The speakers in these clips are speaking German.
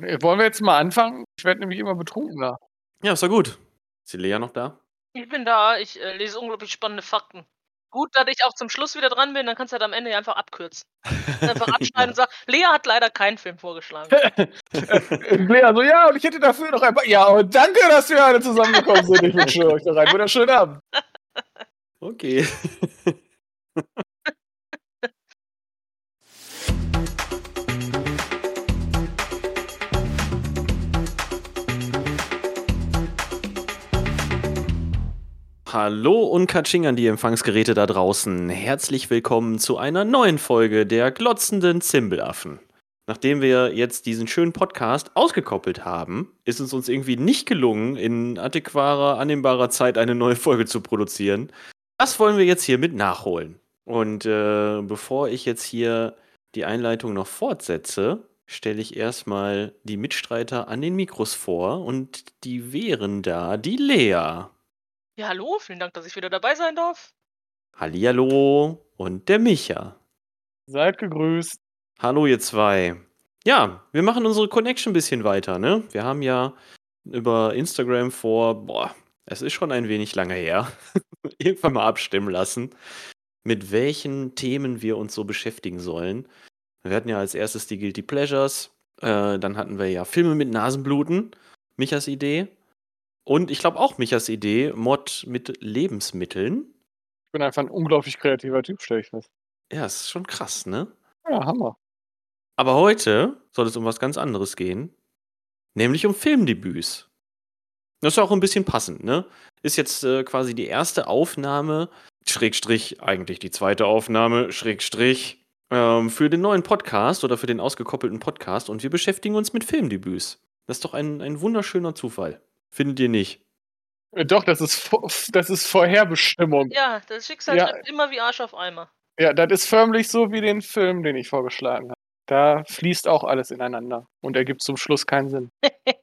Wollen wir jetzt mal anfangen? Ich werde nämlich immer betrunkener. Ja, ist doch gut. Ist die Lea noch da? Ich bin da, ich äh, lese unglaublich spannende Fakten. Gut, dass ich auch zum Schluss wieder dran bin, dann kannst du halt am Ende einfach abkürzen. Einfach abschneiden und sagen, Lea hat leider keinen Film vorgeschlagen. Lea so, ja, und ich hätte dafür noch ein paar. Ja, und danke, dass wir alle zusammengekommen sind. Ich wünsche euch noch einen wunderschönen Abend. Okay. Hallo und Katsching an die Empfangsgeräte da draußen. Herzlich willkommen zu einer neuen Folge der glotzenden Zimbelaffen. Nachdem wir jetzt diesen schönen Podcast ausgekoppelt haben, ist es uns irgendwie nicht gelungen, in adäquarer, annehmbarer Zeit eine neue Folge zu produzieren. Das wollen wir jetzt hiermit nachholen. Und äh, bevor ich jetzt hier die Einleitung noch fortsetze, stelle ich erstmal die Mitstreiter an den Mikros vor und die wären da die Lea. Ja, hallo, vielen Dank, dass ich wieder dabei sein darf. Hallihallo und der Micha. Seid gegrüßt. Hallo ihr zwei. Ja, wir machen unsere Connection ein bisschen weiter, ne? Wir haben ja über Instagram vor, boah, es ist schon ein wenig lange her, irgendwann mal abstimmen lassen, mit welchen Themen wir uns so beschäftigen sollen. Wir hatten ja als erstes die Guilty Pleasures, äh, dann hatten wir ja Filme mit Nasenbluten, Michas Idee. Und ich glaube auch Michas Idee, Mod mit Lebensmitteln. Ich bin einfach ein unglaublich kreativer Typ, stelle ich fest. Ja, das ist schon krass, ne? Ja, Hammer. Aber heute soll es um was ganz anderes gehen, nämlich um Filmdebüts. Das ist auch ein bisschen passend, ne? Ist jetzt äh, quasi die erste Aufnahme, Schrägstrich, eigentlich die zweite Aufnahme, Schrägstrich, ähm, für den neuen Podcast oder für den ausgekoppelten Podcast und wir beschäftigen uns mit Filmdebüts. Das ist doch ein, ein wunderschöner Zufall. Findet ihr nicht? Äh, Doch, das ist, das ist Vorherbestimmung. Ja, das Schicksal Ja. schreibt immer wie Arsch auf Eimer. Ja, das ist förmlich so wie den Film, den ich vorgeschlagen habe. Da fließt auch alles ineinander und ergibt zum Schluss keinen Sinn.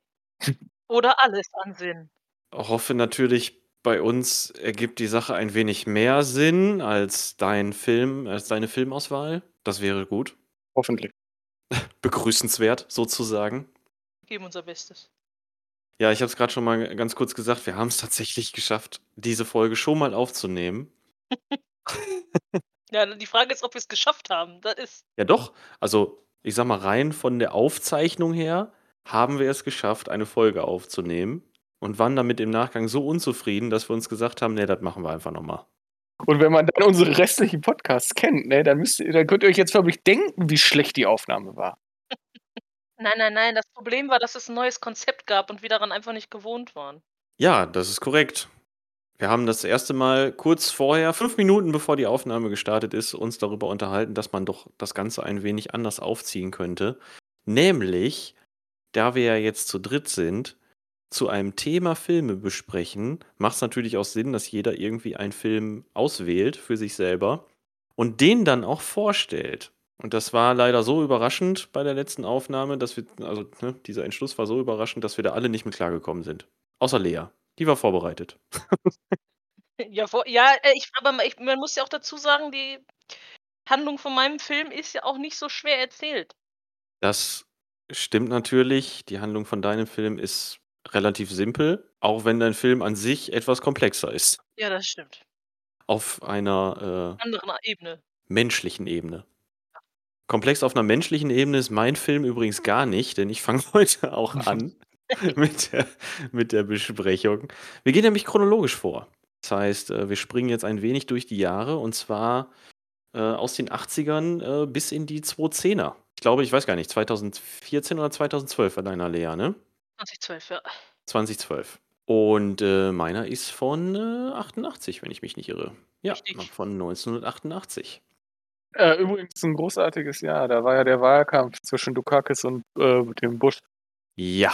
Oder alles an Sinn. hoffe natürlich, bei uns ergibt die Sache ein wenig mehr Sinn als dein Film, als deine Filmauswahl. Das wäre gut. Hoffentlich. Begrüßenswert sozusagen. Wir geben unser Bestes. Ja, ich habe es gerade schon mal ganz kurz gesagt, wir haben es tatsächlich geschafft, diese Folge schon mal aufzunehmen. Ja, die Frage ist, ob wir es geschafft haben. Das ist. Ja, doch. Also, ich sag mal, rein von der Aufzeichnung her haben wir es geschafft, eine Folge aufzunehmen und waren damit im Nachgang so unzufrieden, dass wir uns gesagt haben, nee, das machen wir einfach nochmal. Und wenn man dann unsere restlichen Podcasts kennt, ne, dann, müsst ihr, dann könnt ihr euch jetzt förmlich denken, wie schlecht die Aufnahme war. Nein, nein, nein. Das Problem war, dass es ein neues Konzept gab und wir daran einfach nicht gewohnt waren. Ja, das ist korrekt. Wir haben das erste Mal kurz vorher, fünf Minuten bevor die Aufnahme gestartet ist, uns darüber unterhalten, dass man doch das Ganze ein wenig anders aufziehen könnte. Nämlich, da wir ja jetzt zu dritt sind, zu einem Thema Filme besprechen, macht es natürlich auch Sinn, dass jeder irgendwie einen Film auswählt für sich selber und den dann auch vorstellt. Und das war leider so überraschend bei der letzten Aufnahme, dass wir, also ne, dieser Entschluss war so überraschend, dass wir da alle nicht mit klargekommen sind. Außer Lea. Die war vorbereitet. Ja, vor, ja äh, ich, aber ich, man muss ja auch dazu sagen, die Handlung von meinem Film ist ja auch nicht so schwer erzählt. Das stimmt natürlich. Die Handlung von deinem Film ist relativ simpel, auch wenn dein Film an sich etwas komplexer ist. Ja, das stimmt. Auf einer äh, Anderen Ebene. menschlichen Ebene. Komplex auf einer menschlichen Ebene ist mein Film übrigens gar nicht, denn ich fange heute auch an mit der, mit der Besprechung. Wir gehen nämlich chronologisch vor. Das heißt, äh, wir springen jetzt ein wenig durch die Jahre und zwar äh, aus den 80ern äh, bis in die 2010er. Ich glaube, ich weiß gar nicht, 2014 oder 2012 war deiner Lea, ne? 2012, ja. 2012. Und äh, meiner ist von äh, 88, wenn ich mich nicht irre. Ja, Richtig. von 1988. Äh, übrigens ein großartiges Jahr. Da war ja der Wahlkampf zwischen Dukakis und äh, dem Bush. Ja.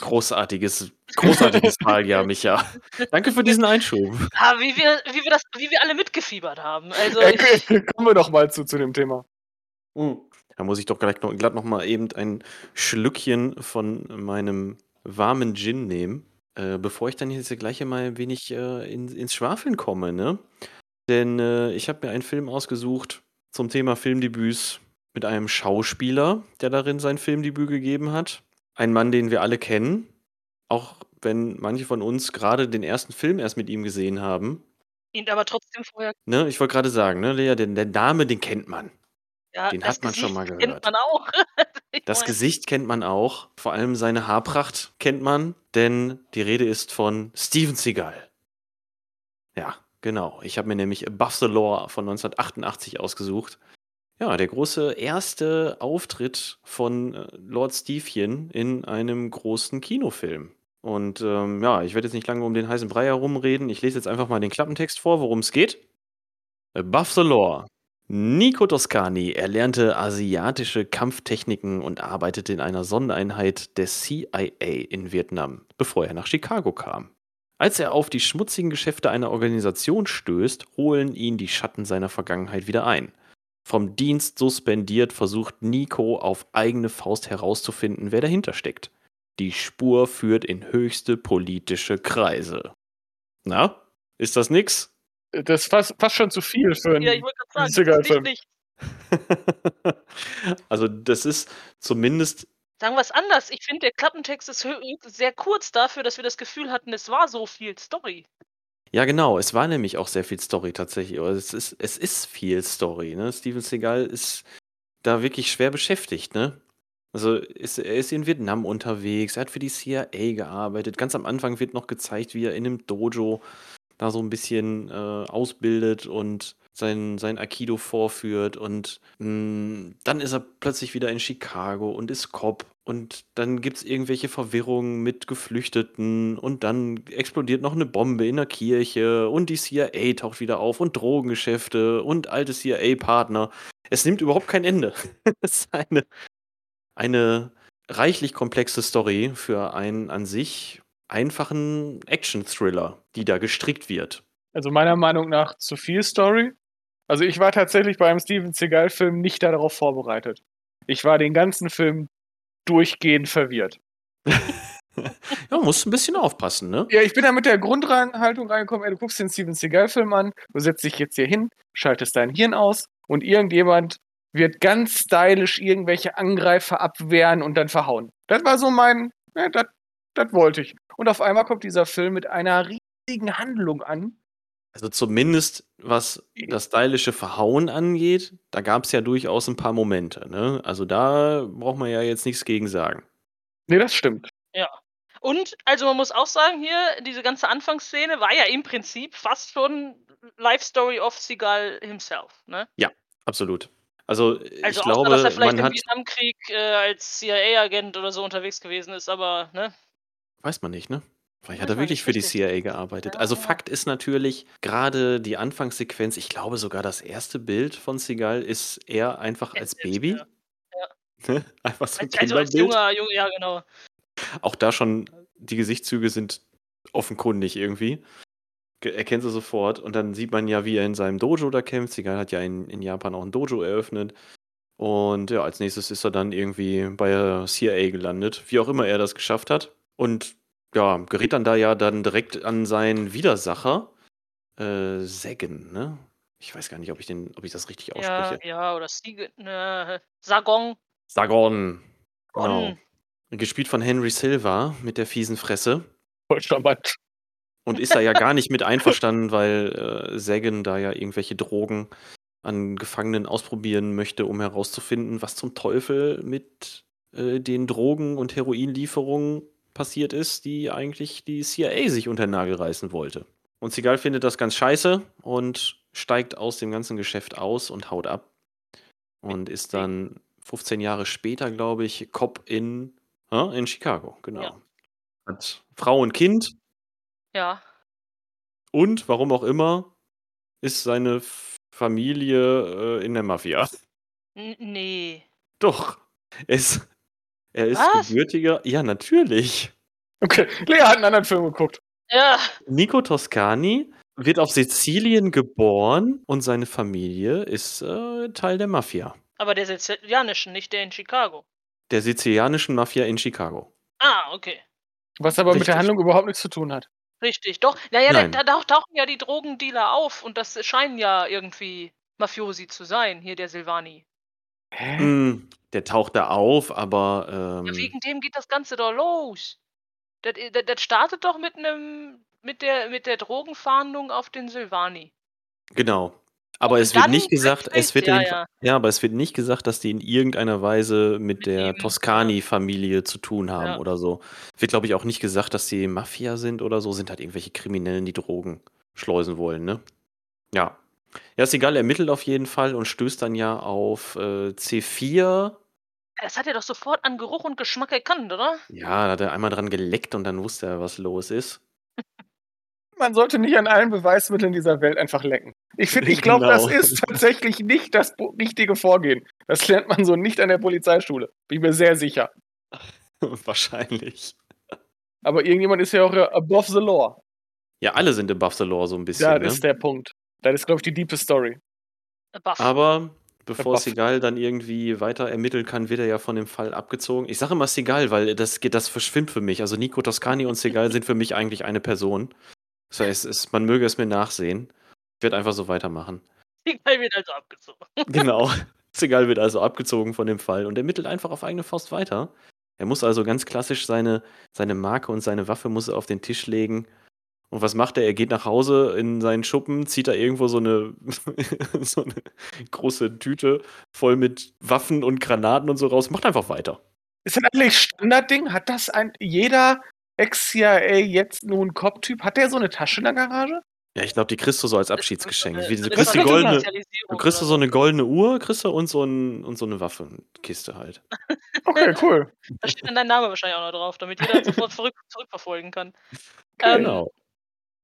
Großartiges, großartiges Wahljahr, Micha. Danke für diesen Einschub. Ah, wie wir, wie wir das, wie wir alle mitgefiebert haben. Also Äh, ich, kommen wir doch mal zu, zu dem Thema. Da muss ich doch gleich noch, glatt noch mal eben ein Schlückchen von meinem warmen Gin nehmen, äh, bevor ich dann jetzt gleich mal ein wenig äh, in, ins Schwafeln komme, ne? Denn äh, ich habe mir einen Film ausgesucht zum Thema Filmdebüts. mit einem Schauspieler, der darin sein Filmdebüt gegeben hat. Ein Mann, den wir alle kennen, auch wenn manche von uns gerade den ersten Film erst mit ihm gesehen haben. Ihn aber trotzdem vorher. Ne, ich wollte gerade sagen, ne, Lea, den, der Name, den kennt man. Ja, Den hat man schon Gesicht mal kennt gehört. man auch. Das Gesicht kennt man auch, vor allem seine Haarpracht kennt man, denn die Rede ist von Steven Seagal. Ja, genau. Ich habe mir nämlich Above the Law von 1988 ausgesucht. Ja, der große erste Auftritt von äh, Lord Stevchen in einem großen Kinofilm. Und ähm, ja, ich werde jetzt nicht lange um den heißen Brei herumreden. Ich lese jetzt einfach mal den Klappentext vor, worum es geht. Above the Law. Nico Toscani erlernte asiatische Kampftechniken und arbeitete in einer Sondereinheit der CIA in Vietnam, bevor er nach Chicago kam. Als er auf die schmutzigen Geschäfte einer Organisation stößt, holen ihn die Schatten seiner Vergangenheit wieder ein. Vom Dienst suspendiert versucht Nico auf eigene Faust herauszufinden, wer dahinter steckt. Die Spur führt in höchste politische Kreise. Na, ist das nix? Das ist fast, fast schon zu viel für einen Ja, ich wollte gerade Steven sagen, das nicht. also, das ist zumindest Sagen wir es anders. Ich finde, der Klappentext ist sehr kurz dafür, dass wir das Gefühl hatten, es war so viel Story. Ja, genau. Es war nämlich auch sehr viel Story tatsächlich. Es ist, es ist viel Story. Ne? Steven Seagal ist da wirklich schwer beschäftigt. Ne? Also ist, er ist in Vietnam unterwegs. Er hat für die CIA gearbeitet. Ganz am Anfang wird noch gezeigt, wie er in einem Dojo da so ein bisschen äh, ausbildet und sein, sein Aikido vorführt. Und mh, dann ist er plötzlich wieder in Chicago und ist Cop. Und dann gibt es irgendwelche Verwirrungen mit Geflüchteten. Und dann explodiert noch eine Bombe in der Kirche. Und die CIA taucht wieder auf. Und Drogengeschäfte und alte CIA-Partner. Es nimmt überhaupt kein Ende. es ist eine, eine reichlich komplexe Story für einen an sich einfachen Action-Thriller, die da gestrickt wird. Also meiner Meinung nach zu viel Story. Also ich war tatsächlich bei einem Steven Seagal-Film nicht darauf vorbereitet. Ich war den ganzen Film durchgehend verwirrt. Ja, musst ein bisschen aufpassen, ne? Ja, ich bin da mit der Grundhaltung reingekommen, ey, du guckst den Steven Seagal-Film an, du setzt dich jetzt hier hin, schaltest dein Hirn aus und irgendjemand wird ganz stylisch irgendwelche Angreifer abwehren und dann verhauen. Das war so mein, ja, das, das wollte ich. Und auf einmal kommt dieser Film mit einer riesigen Handlung an. Also zumindest was das stylische Verhauen angeht, da gab es ja durchaus ein paar Momente, ne? Also da braucht man ja jetzt nichts gegen sagen. Nee, das stimmt. Und, also man muss auch sagen, hier, diese ganze Anfangsszene war ja im Prinzip fast schon Life Story of Seagal himself. Ne? Absolut. Also, ich Also glaube, dass er vielleicht man im hat, Vietnamkrieg äh, als CIA-Agent oder so unterwegs gewesen ist, aber, ne? Weiß man nicht, ne? Vielleicht hat er wirklich für die. CIA gearbeitet. Also. Fakt ist natürlich, gerade die Anfangssequenz, ich glaube sogar das erste Bild von Seagal ist er einfach als Baby. ja. Einfach so ein Als, also als Kinderbild. junger, junger, ja genau. Auch da schon, die Gesichtszüge sind offenkundig irgendwie. Ge- Erkennst du sofort. Und dann sieht man ja, wie er in seinem Dojo da kämpft. Seagal hat ja in, in Japan auch ein Dojo eröffnet. Und ja, als nächstes ist er dann irgendwie bei der CIA gelandet, wie auch immer er das geschafft hat. Und ja, gerät dann da ja dann direkt an seinen Widersacher, äh, Seggen, ne? Ich weiß gar nicht, ob ich, den, ob ich das richtig Ja, ausspreche. ja, oder Siege, ne, Sargon. Sagon. Genau. Gespielt von Henry Silva mit der fiesen Fresse. Voll charmant. Und ist da ja gar nicht mit einverstanden, weil äh, Sagan da ja irgendwelche Drogen an Gefangenen ausprobieren möchte, um herauszufinden, was zum Teufel mit äh, den Drogen- und Heroinlieferungen passiert ist, die eigentlich die CIA sich unter den Nagel reißen wollte. Und Seagal findet das ganz scheiße und steigt aus dem ganzen Geschäft aus und haut ab. Und ist dann 15 Jahre später, glaube ich, Cop in, äh, in Chicago, genau. Ja. Hat Frau und Kind, Ja. und warum auch immer ist seine Familie äh, in der Mafia. N nee. Doch. Ist, er ist Was? gebürtiger. Ja, natürlich. Okay, Lea hat einen anderen Film geguckt. Ja. Nico Toscani wird auf Sizilien geboren und seine Familie ist äh, Teil der Mafia. Aber der sizilianischen, nicht der in Chicago. Der sizilianischen Mafia in Chicago. Ah, okay. Was aber mit der Richtig. Handlung überhaupt nichts zu tun hat. Richtig, doch. Naja, da, Nein. da tauch- tauchen ja die Drogendealer auf und das scheinen ja irgendwie Mafiosi zu sein, hier der Silvani. Hä? Hm, der taucht da auf, aber Ja, ähm, wegen dem geht das Ganze doch los. Das, i- das, das startet doch mit einem mit der mit der Drogenfahndung auf den Silvani. genau. Aber Und es wird nicht gesagt, es wird ja, ja. ja, aber es wird nicht gesagt, dass die in irgendeiner Weise mit Mit der ja. Toscani-Familie zu tun haben Ja. oder so. Wird, glaube ich, auch nicht gesagt, dass die Mafia sind oder so, sind halt irgendwelche Kriminellen, die Drogen schleusen wollen, ne? Ja. Ja, ist egal, er ermittelt auf jeden Fall und stößt dann ja auf äh, C4. Das hat er doch sofort an Geruch und Geschmack erkannt, oder? Ja, da hat er einmal dran geleckt und dann wusste er, was los ist. Man sollte nicht an allen Beweismitteln dieser Welt einfach lecken. Ich finde, ich glaube, das Genau. ist tatsächlich nicht das richtige Vorgehen. Das lernt man so nicht an der Polizeischule. Bin ich mir sehr sicher. Wahrscheinlich. Aber irgendjemand ist ja auch äh, above the law. Ja, alle sind above the law so ein bisschen, Ja, ne? das ist der Punkt. Das ist, glaube ich, die diepe Story. Buff. Aber bevor Buff. Seagal dann irgendwie weiter ermitteln kann, wird er ja von dem Fall abgezogen. Ich sage immer Seagal, weil das, geht- das verschwimmt für mich. Also Nico Toscani und Seagal sind für mich eigentlich eine Person. Das heißt, es, man möge es mir nachsehen. Ich werde einfach so weitermachen. Egal wird also abgezogen. Genau. Seagal wird also abgezogen von dem Fall und ermittelt einfach auf eigene Faust weiter. Er muss also ganz klassisch seine, seine Marke und seine Waffe muss er auf den Tisch legen. Und was macht er? Er geht nach Hause in seinen Schuppen, zieht da irgendwo so eine, so eine große Tüte voll mit Waffen und Granaten und so raus, macht einfach weiter. Ist das eigentlich Standardding? Hat das ein jeder Ex-CIA jetzt nun Cop-Typ? Hat der so eine Tasche in der Garage? Ja, ich glaube, die kriegst du so als Abschiedsgeschenk. Wie, du so eine kriegst die goldene, du kriegst so eine goldene Uhr, kriegst du und so, ein, und so eine Waffenkiste halt. Okay, cool. Da steht dann dein Name wahrscheinlich auch noch drauf, damit jeder das sofort zurück, zurückverfolgen kann. Ähm, Genau.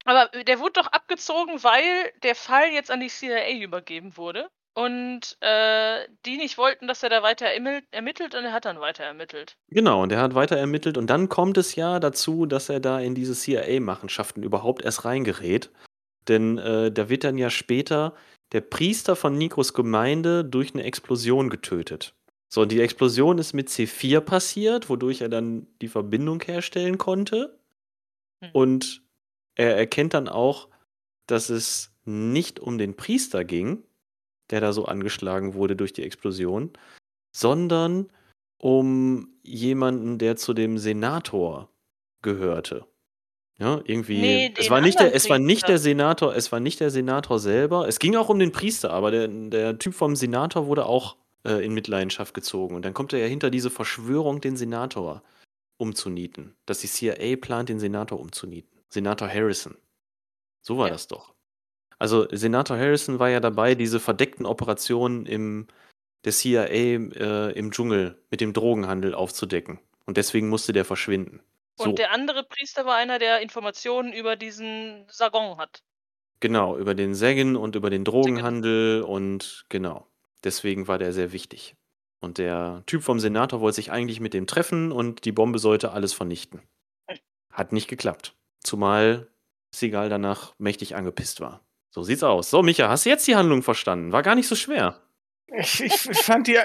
Aber der wurde doch abgezogen, weil der Fall jetzt an die CIA übergeben wurde. Und äh, die nicht wollten, dass er da weiter ermittelt, ermittelt und er hat dann weiter ermittelt. Genau, und er hat weiter ermittelt und dann kommt es ja dazu, dass er da in diese CIA-Machenschaften überhaupt erst reingerät. Denn äh, da wird dann ja später der Priester von Nikos Gemeinde durch eine Explosion getötet. So, und die Explosion ist mit C4 passiert, wodurch er dann die Verbindung herstellen konnte. Hm. Und er erkennt dann auch, dass es nicht um den Priester ging, der da so angeschlagen wurde durch die Explosion, sondern um jemanden, der zu dem Senator gehörte. Ja, irgendwie. Nee, es war nicht der, es war nicht der Senator, es war nicht der Senator selber. Es ging auch um den Priester, aber der, der Typ vom Senator wurde auch äh, in Mitleidenschaft gezogen. Und dann kommt er ja hinter diese Verschwörung, den Senator umzunieten. Dass die CIA plant, den Senator umzunieten. Senator Harrison. So war Ja. das doch. Also Senator Harrison war ja dabei, diese verdeckten Operationen im, der CIA äh, im Dschungel mit dem Drogenhandel aufzudecken. Und deswegen musste der verschwinden. So, Und der andere Priester war einer, der Informationen über diesen Sargon hat. genau, über den Sägen und über den Drogenhandel und genau. Deswegen war der sehr wichtig. Und der Typ vom Senator wollte sich eigentlich mit dem treffen und die Bombe sollte alles vernichten. Hat nicht geklappt. Zumal Seagal danach mächtig angepisst war. So sieht's aus. So, Micha, hast du jetzt die Handlung verstanden? War gar nicht so schwer. Ich, ich fand die.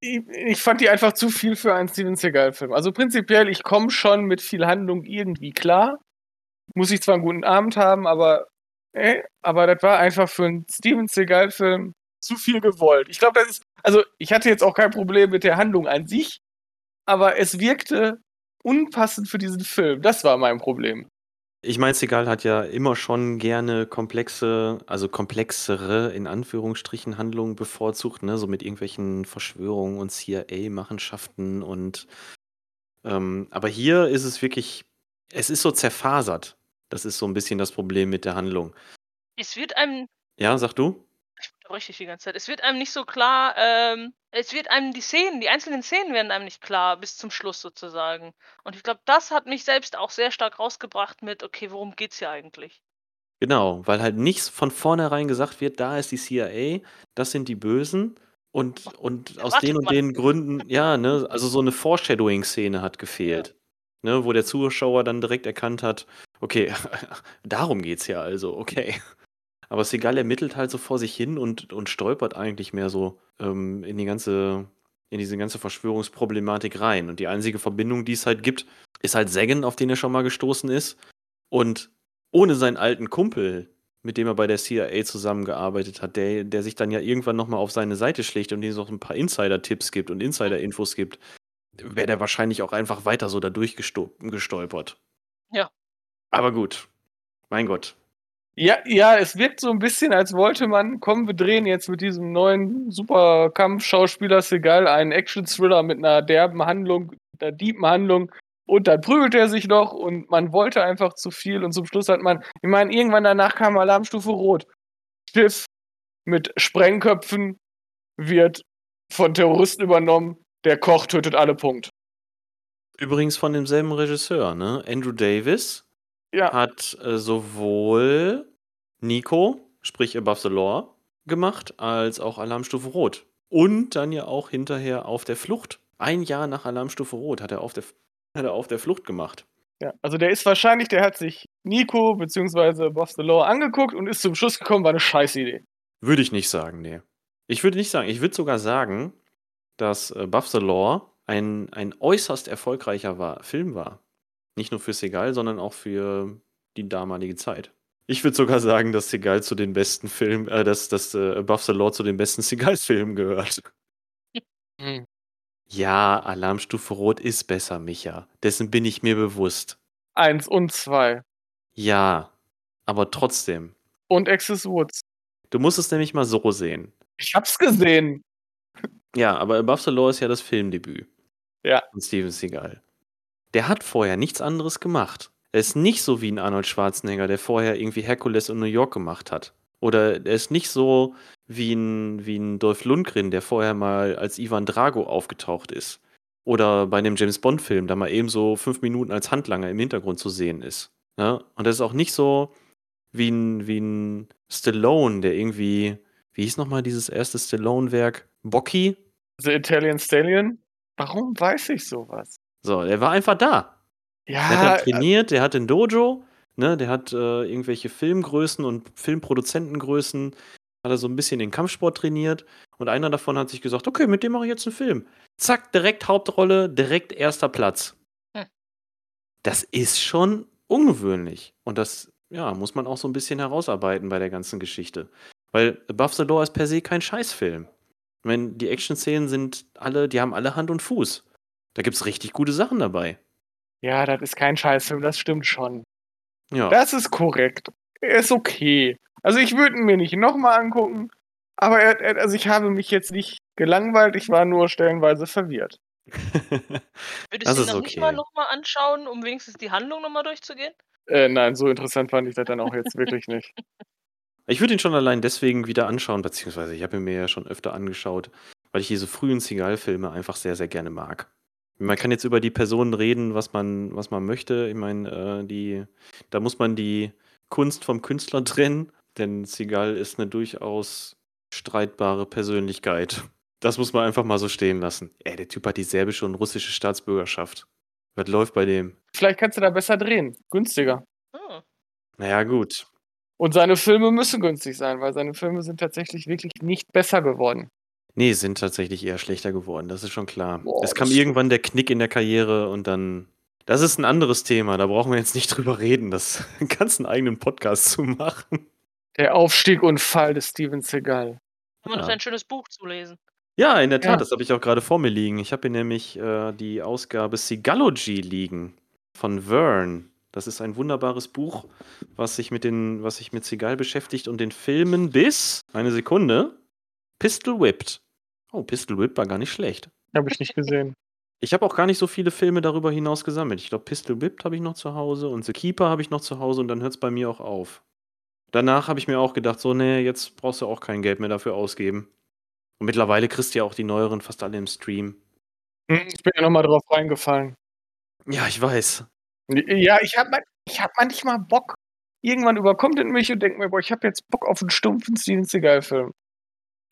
Ich, ich fand die einfach zu viel für einen Steven Seagal-Film. Also prinzipiell, ich komme schon mit viel Handlung irgendwie klar. Muss ich zwar einen guten Abend haben, aber, äh, aber das war einfach für einen Steven Seagal-Film zu viel gewollt. Ich glaube, das ist. Also, ich hatte jetzt auch kein Problem mit der Handlung an sich, aber es wirkte unpassend für diesen Film. Das war mein Problem. Ich meine, Seagal hat ja immer schon gerne komplexe, also komplexere, in Anführungsstrichen, Handlungen bevorzugt, ne? So mit irgendwelchen Verschwörungen und CIA-Machenschaften und ähm, aber hier ist es wirklich, es ist so zerfasert. Das ist so ein bisschen das Problem mit der Handlung. Es wird einem, Ja, sag du? Dich die ganze Zeit, es wird einem nicht so klar, ähm, es wird einem die Szenen, die einzelnen Szenen werden einem nicht klar bis zum Schluss sozusagen. Und ich glaube, das hat mich selbst auch sehr stark rausgebracht mit, okay, worum geht's hier eigentlich? Genau, weil halt nichts von vornherein gesagt wird, da ist die CIA, das sind die Bösen und, und aus den und den Gründen, ja, ne, also so eine Foreshadowing-Szene hat gefehlt. Ne, wo der Zuschauer dann direkt erkannt hat, okay, darum geht's ja also, okay. Aber Seagal ermittelt halt so vor sich hin und, und stolpert eigentlich mehr so ähm, in die ganze, in diese ganze Verschwörungsproblematik rein. Und die einzige Verbindung, die es halt gibt, ist halt Sagan, auf den er schon mal gestoßen ist. Und ohne seinen alten Kumpel mit dem er bei der CIA zusammengearbeitet hat, der, der sich dann ja irgendwann nochmal auf seine Seite schlägt und ihm so ein paar Insider-Tipps gibt und Insider-Infos gibt, wäre der wahrscheinlich auch einfach weiter so da durchgestolpert. Ja. Aber gut. Mein Gott. Ja, ja, es wirkt so ein bisschen, als wollte man, komm, wir drehen jetzt mit diesem neuen Superkampf-Schauspieler Segal einen Action-Thriller mit einer derben Handlung, einer deepen Handlung. Und dann prügelt er sich noch und man wollte einfach zu viel und zum Schluss hat man, ich meine, irgendwann danach kam Alarmstufe Rot. Schiff mit Sprengköpfen wird von Terroristen übernommen. Der Koch tötet alle Punkt. Übrigens von demselben Regisseur, ne? Andrew Davis Ja, hat äh, sowohl Nico, sprich Above the Law, gemacht, als auch Alarmstufe Rot. Und dann ja auch hinterher auf der Flucht. Ein Jahr nach Alarmstufe Rot hat er auf der, hat er auf der Flucht gemacht. ja. Also der ist wahrscheinlich, der hat sich Nico bzw. Boss the Law angeguckt und ist zum Schluss gekommen, war eine Scheißidee. Würde ich nicht sagen, nee. Ich würde nicht sagen, ich würde sogar sagen, dass äh, Buff the Law ein, ein äußerst erfolgreicher war, Film war. Nicht nur für Segal, sondern auch für die damalige Zeit. Ich würde sogar sagen, dass Segal zu den besten Filmen, äh, dass, dass äh, Above the Law zu den besten Segal-Filmen gehört. Hm. Ja, Alarmstufe Rot ist besser, Micha. Dessen bin ich mir bewusst. Eins und zwei. Ja, aber trotzdem. Und Access Woods. Du musst es nämlich mal so sehen. Ich hab's gesehen. Ja, aber Above the Law ist ja das Filmdebüt. Ja. Von Steven Seagal. Der hat vorher nichts anderes gemacht. Er ist nicht so wie ein Arnold Schwarzenegger, der vorher irgendwie Herkules in New York gemacht hat. Oder er ist nicht so wie ein, wie ein Dolph Lundgren, der vorher mal als Ivan Drago aufgetaucht ist. Oder bei einem James Bond-Film, da mal eben so fünf Minuten als Handlanger im Hintergrund zu sehen ist. Ja? Und das ist auch nicht so wie ein, wie ein Stallone, der irgendwie, wie hieß nochmal dieses erste Stallone-Werk? Bocky? The Italian Stallion. Warum weiß ich sowas? So, der war einfach da. Der hat Ja, dann trainiert, der hat den Dojo, ne, der hat äh, irgendwelche Filmgrößen und Filmproduzentengrößen, hat er so ein bisschen den Kampfsport trainiert und einer davon hat sich gesagt, okay, mit dem mache ich jetzt einen Film. Zack, direkt Hauptrolle, direkt erster Platz. Hm. Das ist schon ungewöhnlich und das, ja, muss man auch so ein bisschen herausarbeiten bei der ganzen Geschichte. Weil Above the Law ist per se kein Scheißfilm. Ich meine, die Action-Szenen sind alle, die haben alle Hand und Fuß. Da gibt es richtig gute Sachen dabei. Ja, das ist kein Scheißfilm, das stimmt schon. Ja. Das ist korrekt. Er ist okay. Also ich würde ihn mir nicht nochmal angucken, aber er, er, also ich habe mich jetzt nicht gelangweilt, ich war nur stellenweise verwirrt. Würdest du ihn noch nicht okay. mal nochmal anschauen, um wenigstens die Handlung nochmal durchzugehen? Äh, nein, so interessant fand ich das dann auch jetzt wirklich nicht. Ich würde ihn schon allein deswegen wieder anschauen, beziehungsweise ich habe ihn mir ja schon öfter angeschaut, weil ich diese frühen Seagal-Filme einfach sehr, sehr gerne mag. Man kann jetzt über die Personen reden, was man, was man möchte. Ich meine, äh, die, da muss man die Kunst vom Künstler trennen, denn Seagal ist eine durchaus streitbare Persönlichkeit. Das muss man einfach mal so stehen lassen. Ey, der Typ hat die serbische und russische Staatsbürgerschaft. Was läuft bei dem? Vielleicht kannst du da besser drehen. Günstiger. Hm. Naja, gut. Und seine Filme müssen günstig sein, weil seine Filme sind tatsächlich wirklich nicht besser geworden. Nee, sind tatsächlich eher schlechter geworden, das ist schon klar. Boah, es kam irgendwann der Knick in der Karriere und dann. Das ist ein anderes Thema, da brauchen wir jetzt nicht drüber reden, das einen eigenen Podcast zu machen. Der Aufstieg und Fall des Steven Seagal. Immer noch Ja. ein schönes Buch zu lesen. Ja, in der Tat, Ja. das habe ich auch gerade vor mir liegen. Ich habe hier nämlich äh, die Ausgabe Sigalogy liegen von Vern. Das ist ein wunderbares Buch, was sich mit den, was sich mit Seagal beschäftigt und den Filmen bis eine Sekunde. Pistol Whipped. Oh, Pistol Whipped war gar nicht schlecht. Habe ich nicht gesehen. Ich habe auch gar nicht so viele Filme darüber hinaus gesammelt. Ich glaube, Pistol Whipped habe ich noch zu Hause und The Keeper habe ich noch zu Hause und dann hört es bei mir auch auf. Danach habe ich mir auch gedacht, so, nee, jetzt brauchst du auch kein Geld mehr dafür ausgeben. Und mittlerweile kriegst du ja auch die neueren fast alle im Stream. Hm, Ich bin ja nochmal drauf reingefallen. Ja, ich weiß. Ja, ich habe ich hab manchmal Bock. Irgendwann überkommt es mich und denkt mir, boah, ich habe jetzt Bock auf einen stumpfen Steven Seagal-Film.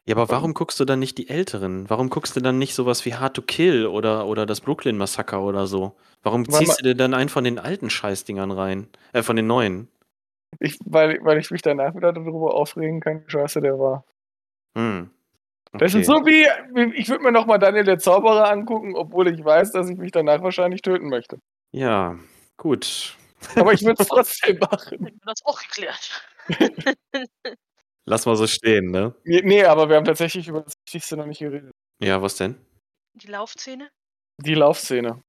Ja, aber warum guckst du dann nicht die älteren? Warum guckst du dann nicht sowas wie Hard to Kill oder, oder das Brooklyn Massaker oder so? Warum Weil ziehst man- du dir dann einen von den alten Scheißdingern rein? Äh, von den neuen? Ich, weil, weil ich mich danach wieder darüber aufregen kann, wie scheiße der war. Hm. Das ist Okay. so wie, wie- ich würde mir nochmal Daniel der Zauberer angucken, obwohl ich weiß, dass ich mich danach wahrscheinlich töten möchte. Ja, gut. Aber ich würde es trotzdem machen. Wir das auch geklärt. Lass mal so stehen, ne? Nee, nee, aber wir haben tatsächlich über das Wichtigste noch nicht geredet. Ja, was denn? Die Laufszene? Die Laufszene.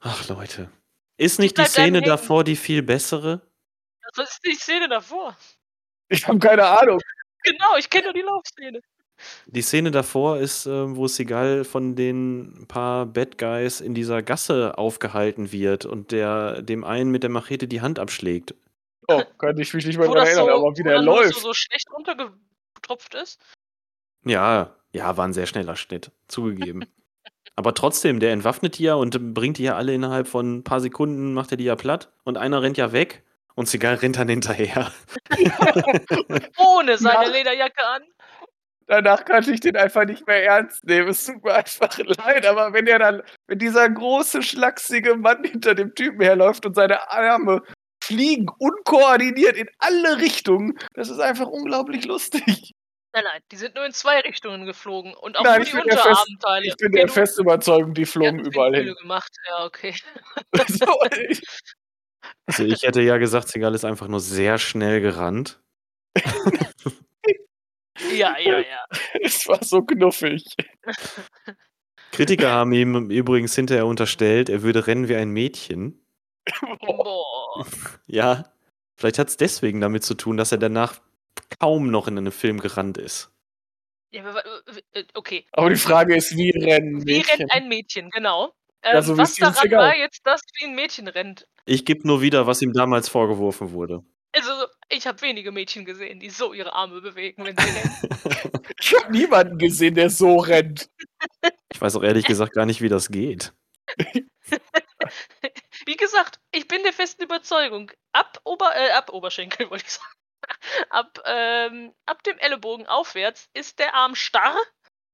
Ach, Leute. Ist nicht die Szene davor die viel bessere? Was ist die Szene davor? Ich habe keine Ahnung. Genau, ich kenne nur die Laufszene. Die Szene davor ist, äh, wo Seagal von den paar Bad Guys in dieser Gasse aufgehalten wird und der dem einen mit der Machete die Hand abschlägt. Oh, kann ich mich nicht mehr daran das so, erinnern, aber wie der läuft. So, so schlecht runtergetropft ist. Ja, ja, war ein sehr schneller Schnitt, zugegeben. Aber trotzdem, der entwaffnet die ja und bringt die ja alle innerhalb von ein paar Sekunden, macht er die ja platt und einer rennt ja weg und Seagal rennt dann hinterher. Ohne seine Ja. Lederjacke an. Danach konnte ich den einfach nicht mehr ernst nehmen. Es tut mir einfach leid, aber wenn er dann, wenn dieser große, schlachsige Mann hinter dem Typen herläuft und seine Arme fliegen unkoordiniert in alle Richtungen, das ist einfach unglaublich lustig. Nein, nein, die sind nur in zwei Richtungen geflogen. Und auch Nein, nur ich die bin der Fest- Unterarmteile. Ich bin Okay, der festen Überzeugung, die flogen habt überall hin. gemacht. Ja, okay. So, ich- Also ich hätte ja gesagt, Seagal ist einfach nur sehr schnell gerannt. Ja, ja, ja. es war so knuffig. Kritiker haben ihm übrigens hinterher unterstellt, er würde rennen wie ein Mädchen. Boah. Ja, vielleicht hat es deswegen damit zu tun, dass er danach kaum noch in einem Film gerannt ist. Ja, aber, äh, okay. Aber die Frage ist, wie rennen Wie Mädchen? rennt ein Mädchen, genau. Ja, Ähm, so wie was daran Seagal. war jetzt, dass wie ein Mädchen rennt? Ich gebe nur wieder, was ihm damals vorgeworfen wurde. Also, ich habe wenige Mädchen gesehen, die so ihre Arme bewegen, wenn sie rennen. Ich habe niemanden gesehen, der so rennt. Ich weiß auch ehrlich gesagt gar nicht, wie das geht. Wie gesagt, ich bin der festen Überzeugung, ab, Ober, äh, ab Oberschenkel, wollte ich sagen. Ab, ähm, ab dem Ellenbogen aufwärts ist der Arm starr.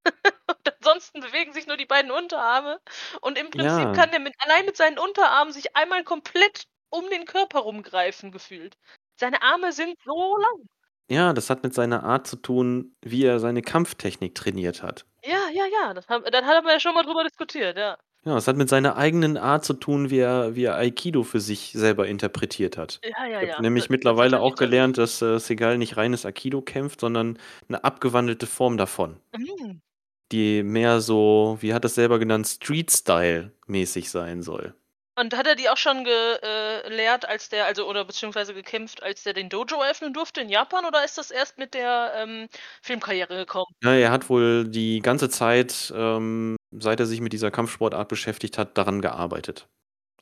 Und ansonsten bewegen sich nur die beiden Unterarme. Und im Prinzip Ja. kann der mit, allein mit seinen Unterarmen sich einmal komplett um den Körper rumgreifen, gefühlt. Seine Arme sind so lang. Ja, das hat mit seiner Art zu tun, wie er seine Kampftechnik trainiert hat. Ja, ja, ja. Das haben, dann haben wir ja schon mal drüber diskutiert, ja. Ja, es hat mit seiner eigenen Art zu tun, wie er, wie er Aikido für sich selber interpretiert hat. Ja, ja, Ich ja. nämlich Das- mittlerweile auch er gelernt, dass äh, Segal nicht reines Aikido kämpft, sondern eine abgewandelte Form davon. Mhm. Die mehr so, wie hat es selber genannt, Street-Style-mäßig sein soll. Und hat er die auch schon gelehrt, als der, also oder beziehungsweise gekämpft, als der den Dojo eröffnen durfte in Japan, oder ist das erst mit der ähm, Filmkarriere gekommen? Ja, er hat wohl die ganze Zeit, ähm, seit er sich mit dieser Kampfsportart beschäftigt hat, daran gearbeitet.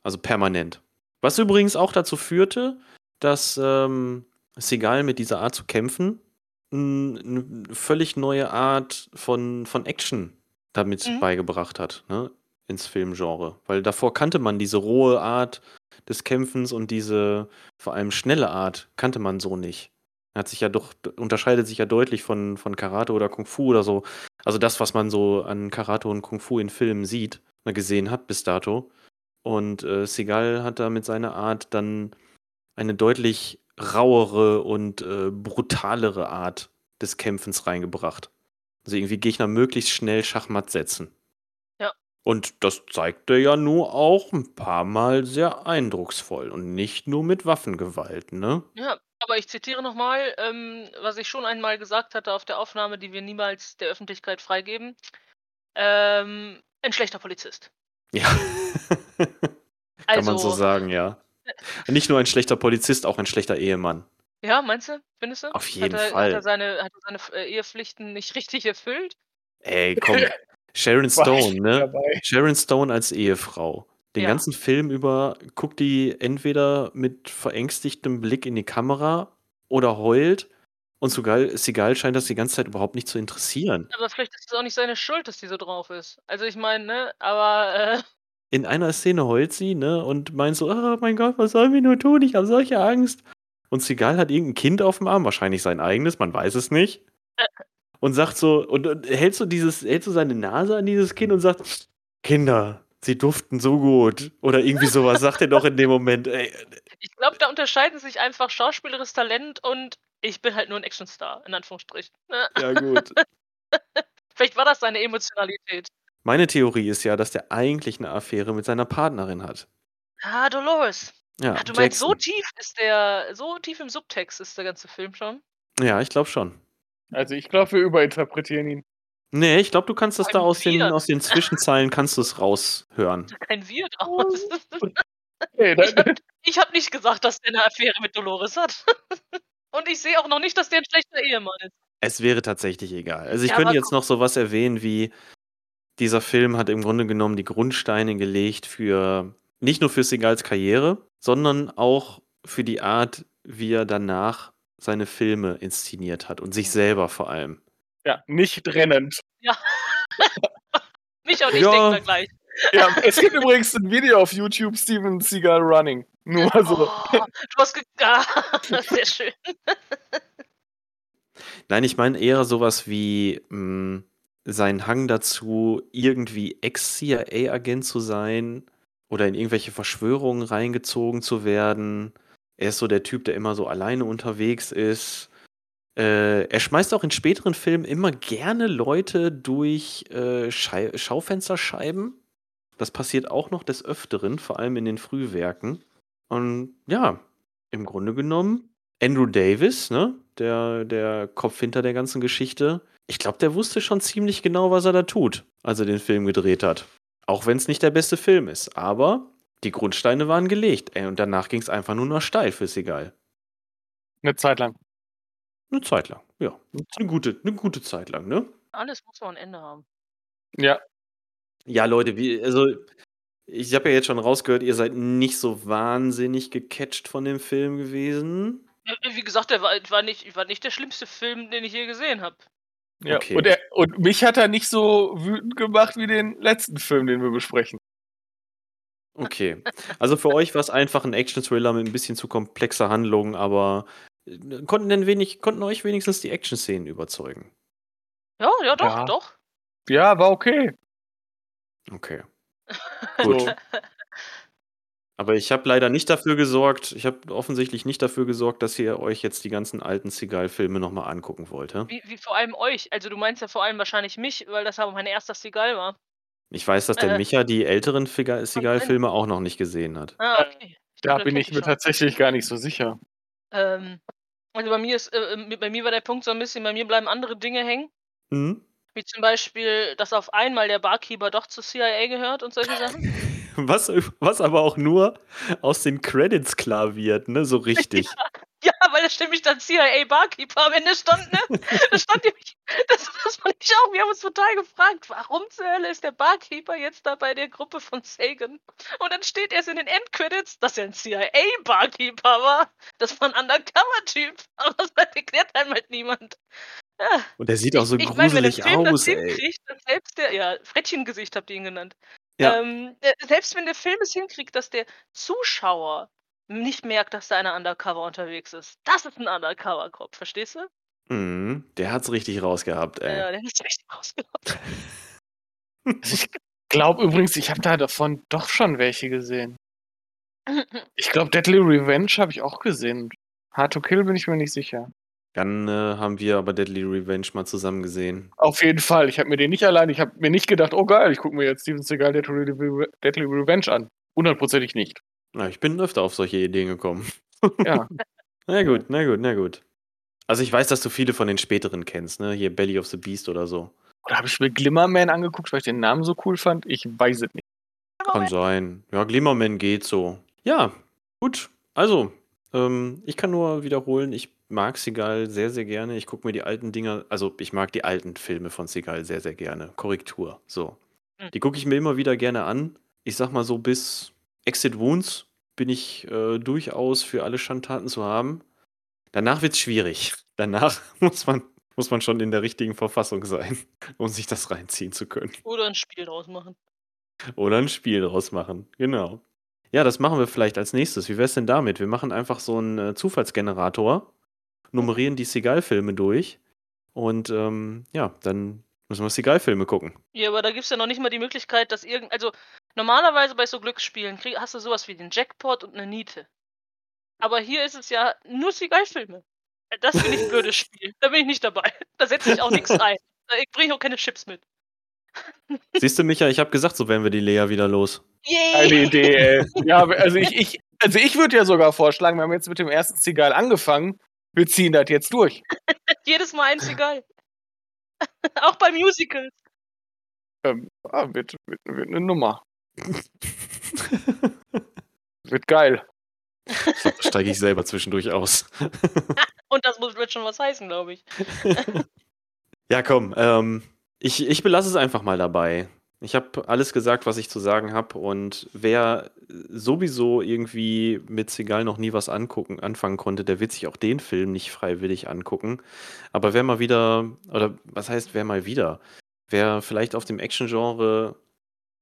Also permanent. Was übrigens auch dazu führte, dass ähm, Segal mit dieser Art zu kämpfen eine völlig neue Art von, von Action damit Mhm. beigebracht hat, ne? Ins Filmgenre. Weil davor kannte man diese rohe Art des Kämpfens und diese vor allem schnelle Art kannte man so nicht. Hat sich ja doch, unterscheidet sich ja deutlich von, von Karate oder Kung Fu oder so. Also das, was man so an Karate und Kung Fu in Filmen sieht, ne, gesehen hat bis dato. Und äh, Seagal hat da mit seiner Art dann eine deutlich rauere und äh, brutalere Art des Kämpfens reingebracht. Also irgendwie Gegner möglichst schnell Schachmatt setzen. Ja. Und das zeigt er ja nur auch ein paar Mal sehr eindrucksvoll und nicht nur mit Waffengewalt, ne? Ja, aber ich zitiere nochmal, ähm, was ich schon einmal gesagt hatte auf der Aufnahme, die wir niemals der Öffentlichkeit freigeben. Ähm, ein schlechter Polizist. Ja. Kann man so Also- sagen, ja. Nicht nur ein schlechter Polizist, auch ein schlechter Ehemann. Ja, meinst du? Findest du? Auf jeden hat er, Fall. Hat er seine, hat er seine äh, Ehepflichten nicht richtig erfüllt? Ey, komm. Sharon Stone, ne? dabei. Sharon Stone als Ehefrau. Den Ja. ganzen Film über guckt die entweder mit verängstigtem Blick in die Kamera oder heult. Und Seagal, Seagal scheint das die ganze Zeit überhaupt nicht zu interessieren. Aber vielleicht ist es auch nicht seine Schuld, dass die so drauf ist. Also ich meine, ne, aber äh, In einer Szene heult sie, ne? Und meint so, oh mein Gott, was sollen wir nur tun? Ich habe solche Angst. Und Seagal hat irgendein Kind auf dem Arm, wahrscheinlich sein eigenes, man weiß es nicht. Und sagt so, und, und hält so dieses, hält so seine Nase an dieses Kind und sagt, Kinder, sie duften so gut. Oder irgendwie sowas sagt er doch in dem Moment. Ey, ich glaube, da unterscheiden sich einfach schauspielerisches Talent und ich bin halt nur ein Actionstar, in Anführungsstrichen. Ne? ja gut. Vielleicht war das seine Emotionalität. Meine Theorie ist ja, dass der eigentlich eine Affäre mit seiner Partnerin hat. Ah, Dolores. Ja, Ach, du meinst, so Jackson. tief ist der, so tief im Subtext ist der ganze Film schon? Ja, ich glaube schon. Also ich glaube, wir überinterpretieren ihn. Nee, ich glaube, du kannst das da aus den, aus den Zwischenzeilen kannst du es raushören. Kein Wir draus. Hey, Ich dann, hab, ich hab nicht gesagt, dass der eine Affäre mit Dolores hat. Und ich sehe auch noch nicht, dass der ein schlechter Ehemann ist. Es wäre tatsächlich egal. Also ich Ja, könnte jetzt noch sowas erwähnen wie, dieser Film hat im Grunde genommen die Grundsteine gelegt für, nicht nur für Segals Karriere, sondern auch für die Art, wie er danach seine Filme inszeniert hat und sich selber vor allem. Ja, nicht rennend. Ja. Mich und ich Ja. denken da gleich. Ja, es gibt übrigens ein Video auf YouTube, Steven Seagal Running. Nur so. Oh, du hast ge ah, sehr schön. Nein, ich meine eher sowas wie mh, sein Hang dazu, irgendwie Ex-CIA-Agent zu sein oder in irgendwelche Verschwörungen reingezogen zu werden. Er ist so der Typ, der immer so alleine unterwegs ist. Äh, er schmeißt auch in späteren Filmen immer gerne Leute durch äh, Schei Schaufensterscheiben. Das passiert auch noch des Öfteren, vor allem in den Frühwerken. Und ja, im Grunde genommen, Andrew Davis, ne, der, der Kopf hinter der ganzen Geschichte, ich glaube, der wusste schon ziemlich genau, was er da tut, als er den Film gedreht hat. Auch wenn es nicht der beste Film ist. Aber die Grundsteine waren gelegt. Ey, und danach ging es einfach nur noch steil für Seagal. Eine Zeit lang. Eine Zeit lang, ja. Eine gute, eine gute Zeit lang, ne? Alles muss noch ein Ende haben. Ja. Ja, Leute, wie, also ich habe ja jetzt schon rausgehört, ihr seid nicht so wahnsinnig gecatcht von dem Film gewesen. Ja, Wie gesagt, der war, war, nicht, war nicht der schlimmste Film, den ich je gesehen habe. ja. Okay. Und, er, und mich hat er nicht so wütend gemacht wie den letzten Film, den wir besprechen. Okay. Also für euch war es einfach ein Action-Thriller mit ein bisschen zu komplexer Handlung, aber äh, konnten denn wenig, konnten euch wenigstens die Action-Szenen überzeugen? Ja, ja, doch, Ja. doch. Ja, war okay. Okay. Gut. Aber ich habe leider nicht dafür gesorgt, ich habe offensichtlich nicht dafür gesorgt, dass ihr euch jetzt die ganzen alten Seagal-Filme nochmal angucken wollt. Wie, wie vor allem euch. Also du meinst ja vor allem wahrscheinlich mich, weil das aber mein erster Seagal war. Ich weiß, dass der Äh. Micha die älteren Seagal-Filme auch noch nicht gesehen hat. Ah, okay. Da bin ich mir schon. tatsächlich gar nicht so sicher. Ähm, also bei mir ist, äh, mit- bei mir war der Punkt so ein bisschen, bei mir bleiben andere Dinge hängen. Hm? Wie zum Beispiel, dass auf einmal der Barkeeper doch zur CIA gehört und solche Sachen. Was, was aber auch nur aus den Credits klar wird, ne? So richtig. Ja, da stimmt dann CIA Barkeeper am Ende stand, ne? Da stand nämlich, das, das fand ich auch, wir haben uns total gefragt, warum zur Hölle ist der Barkeeper jetzt da bei der Gruppe von Sagan? Und dann steht erst in den Endcredits, dass er ein CIA Barkeeper war. Das war ein Undercover-Typ. Aber das erklärt einem halt niemand. Ja. Und der sieht auch so ich gruselig Film aus, das ey. hinkriegt, dass selbst der, ja, Frettchengesicht habt ihr ihn genannt. Ja. Ähm, äh, selbst wenn der Film es hinkriegt, dass der Zuschauer nicht merkt, dass da einer Undercover unterwegs ist. Das ist ein Undercover-Cop, verstehst du? Mhm, der hat's richtig rausgehabt, ey. Ja, der ist richtig rausgehauen. Ich glaube übrigens, ich habe da davon doch schon welche gesehen. Ich glaube, Deadly Revenge habe ich auch gesehen. Hard to Kill bin ich mir nicht sicher. Dann äh, haben wir aber Deadly Revenge mal zusammen gesehen. Auf jeden Fall. Ich habe mir den nicht allein, ich habe mir nicht gedacht, oh geil, ich gucke mir jetzt Steven Seagal Deadly Revenge an. Hundertprozentig nicht. Na, ich bin öfter auf solche Ideen gekommen. Ja. Na gut, na gut, na gut. Also ich weiß, dass du viele von den späteren kennst, ne? Hier Belly of the Beast oder so. Oder habe ich mir Glimmerman angeguckt, weil ich den Namen so cool fand? Ich weiß es nicht. Kann sein. Ja, Glimmerman geht so. Ja, gut. Also, ähm, ich kann nur wiederholen, ich mag Seagal sehr, sehr gerne. Ich gucke mir die alten Dinger, also ich mag die alten Filme von Seagal sehr, sehr gerne. Korrektur, so. Mhm. Die gucke ich mir immer wieder gerne an. Ich sag mal so, bis Exit Wounds bin ich äh, durchaus für alle Schandtaten zu haben. Danach wird's schwierig. Danach muss man, muss man schon in der richtigen Verfassung sein, um sich das reinziehen zu können. Oder ein Spiel draus machen. Oder ein Spiel draus machen. Genau. Ja, das machen wir vielleicht als nächstes. Wie wär's denn damit? Wir machen einfach so einen äh, Zufallsgenerator, nummerieren die Seagal-Filme durch und ähm, ja, dann müssen wir Seagal-Filme gucken. Ja, aber da gibt es ja noch nicht mal die Möglichkeit, dass irgend. Also, normalerweise bei so Glücksspielen krieg, hast du sowas wie den Jackpot und eine Niete. Aber hier ist es ja nur Seagal-Filme. Das finde ich ein blödes Spiel. Da bin ich nicht dabei. Da setze ich auch nichts ein. Da bringe ich auch keine Chips mit. Siehst du, Micha, ich habe gesagt, so werden wir die Lea wieder los. Eine Yay! Idee, ey. Ja, also ich, ich, Also ich würde ja sogar vorschlagen, wir haben jetzt mit dem ersten Zigal angefangen, wir ziehen das jetzt durch. Jedes Mal ein Zigal. Auch bei Musicals. Ähm, ah, wird, wird, wird eine Nummer. wird geil. Steige ich selber zwischendurch aus. Und das muss, wird schon was heißen, glaube ich. Ja, komm, ähm, ich, ich belasse es einfach mal dabei. Ich habe alles gesagt, was ich zu sagen habe. Und wer sowieso irgendwie mit Segal noch nie was angucken, anfangen konnte, der wird sich auch den Film nicht freiwillig angucken. Aber wer mal wieder, oder was heißt wer mal wieder? Wer vielleicht auf dem Action-Genre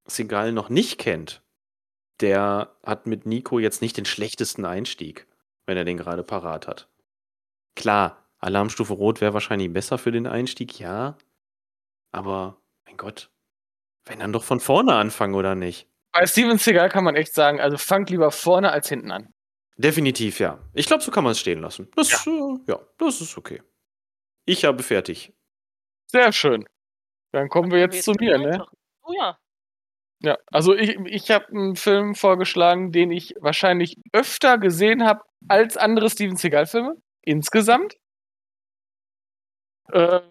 Segal noch nicht kennt, der hat mit Nico jetzt nicht den schlechtesten Einstieg, wenn er den gerade parat hat. Klar, Alarmstufe Rot wäre wahrscheinlich besser für den Einstieg, ja. Aber, mein Gott, wenn dann doch von vorne anfangen, oder nicht? Bei Steven Seagal kann man echt sagen, also fangt lieber vorne als hinten an. Definitiv, ja. Ich glaube, so kann man es stehen lassen. Das, ja. Äh, ja, das ist okay. Ich habe fertig. Sehr schön. Dann kommen wir jetzt zu mir, ne? Oh ja. Ja, also ich, ich habe einen Film vorgeschlagen, den ich wahrscheinlich öfter gesehen habe als andere Steven Seagal-Filme. Insgesamt. Äh,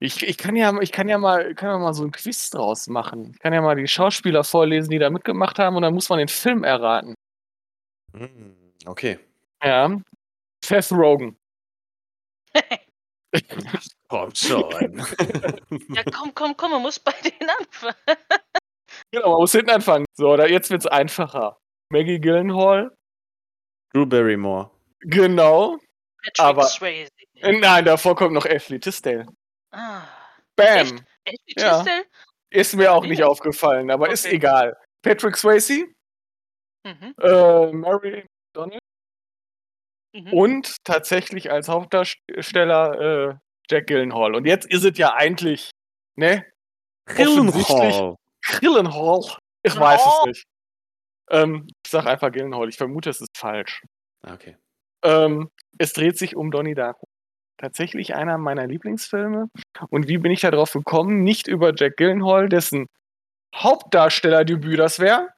ich, ich, kann ja, ich kann ja mal, kann ja mal so ein Quiz draus machen. Ich kann ja mal die Schauspieler vorlesen, die da mitgemacht haben, und dann muss man den Film erraten. Hm, okay. Ja. Seth Rogen. Kommt schon. ja, komm, komm, komm, man muss bei denen anfangen. genau, man muss hinten anfangen. So, da, jetzt wird's einfacher. Maggie Gyllenhaal. Drew Barrymore. Genau. Patrick Aber- Swayze. Nein, davor kommt noch Ashley Tisdale. Ah. Bam. Echt? Ashley Ja. Tisdale? Ist mir auch Ja. nicht aufgefallen, aber ist Okay. egal. Patrick Swayze, Mhm. äh, Mary Donald Mhm. und tatsächlich als Hauptdarsteller äh, Jack Gyllenhaal. Und jetzt ist es ja eigentlich, ne? Gyllenhaal. Gyllenhaal. Ich weiß es nicht. Ähm, ich sag einfach Gyllenhaal. Ich vermute, es ist falsch. Ah, Okay. Ähm, es dreht sich um Donnie Darko. Tatsächlich einer meiner Lieblingsfilme. Und wie bin ich da drauf gekommen? Nicht über Jack Gyllenhaal, dessen Hauptdarstellerdebüt das wäre,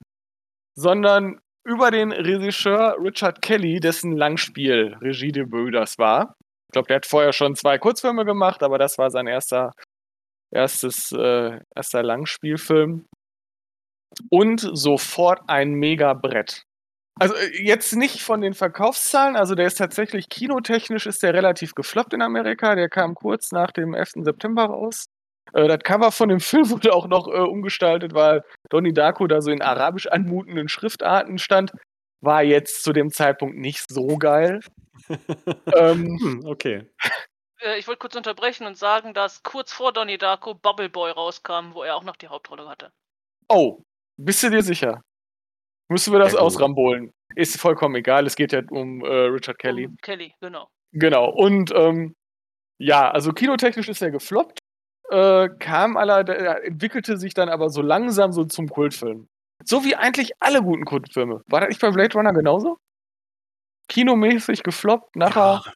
sondern über den Regisseur Richard Kelly, dessen Langspiel Regiedebüt das war. Ich glaube, der hat vorher schon zwei Kurzfilme gemacht, aber das war sein erster, erstes, äh, erster Langspielfilm. Und sofort ein Mega-Brett. Also äh, jetzt nicht von den Verkaufszahlen, also der ist tatsächlich kinotechnisch ist der relativ gefloppt in Amerika. Der kam kurz nach dem 11. September raus. Äh, das Cover von dem Film wurde auch noch äh, umgestaltet, weil Donnie Darko da so in arabisch anmutenden Schriftarten stand. War jetzt zu dem Zeitpunkt nicht so geil. ähm, Hm, okay. Äh, ich wollte kurz unterbrechen und sagen, dass kurz vor Donnie Darko Bubble Boy rauskam, wo er auch noch die Hauptrolle hatte. oh, bist du dir sicher? Müssen wir das Ja, ausrambolen? Ist vollkommen egal, es geht ja um äh, Richard Kelly. Um Kelly, genau. Genau. Und ähm, ja, also kinotechnisch ist er gefloppt, äh, kam aller, entwickelte sich dann aber so langsam so zum Kultfilm. So wie eigentlich alle guten Kultfilme. War das nicht bei Blade Runner genauso? Kinomäßig gefloppt, nachher. Ja,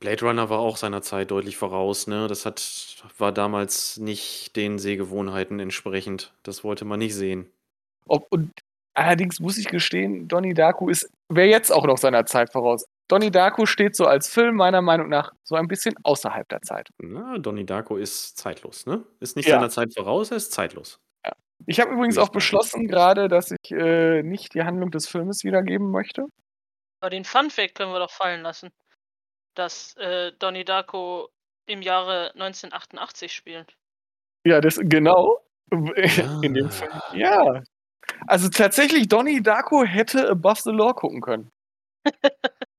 Blade Runner war auch seiner Zeit deutlich voraus, ne? Das hat, war damals nicht den Sehgewohnheiten entsprechend. Das wollte man nicht sehen. Ob, und allerdings muss ich gestehen, Donnie Darko ist, wäre jetzt auch noch seiner Zeit voraus. Donnie Darko steht so als Film meiner Meinung nach so ein bisschen außerhalb der Zeit. Na, Donnie Darko ist zeitlos, ne? Ist nicht Ja. seiner Zeit voraus, er ist zeitlos. Ich habe übrigens auch beschlossen gerade, dass ich äh, nicht die Handlung des Filmes wiedergeben möchte. Aber den Fun Fact können wir doch fallen lassen, dass äh, Donnie Darko im Jahre 1988 spielt. Ja, das genau. In dem. Film. Ja. Also tatsächlich, Donnie Darko hätte Above the Law gucken können.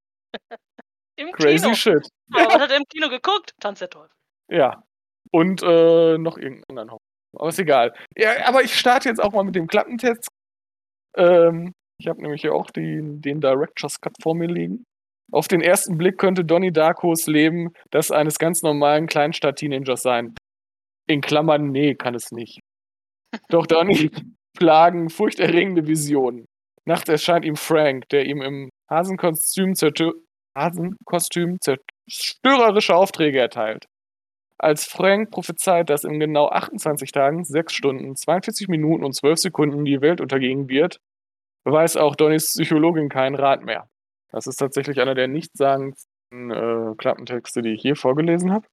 Crazy Kino. shit. Aber was hat er im Kino geguckt? Tanz der Teufel. Ja. Und äh, noch irgendeinen anderen. Aber ist egal. Ja, aber ich starte jetzt auch mal mit dem Klappentest. Ähm, ich habe nämlich hier auch die, den Director's Cut vor mir liegen. Auf den ersten Blick könnte Donnie Darkos Leben das eines ganz normalen Kleinstadt-Teenagers sein. In Klammern, nee, kann es nicht. Doch Donnie plagen furchterregende Visionen. Nachts erscheint ihm Frank, der ihm im Hasenkostüm, zerstö Hasenkostüm zerstörerische Aufträge erteilt. Als Frank prophezeit, dass in genau 28 Tagen, 6 Stunden, 42 Minuten und 12 Sekunden die Welt untergehen wird, weiß auch Donnys Psychologin keinen Rat mehr. Das ist tatsächlich einer der nichtssagendsten äh, Klappentexte, die ich hier vorgelesen habe.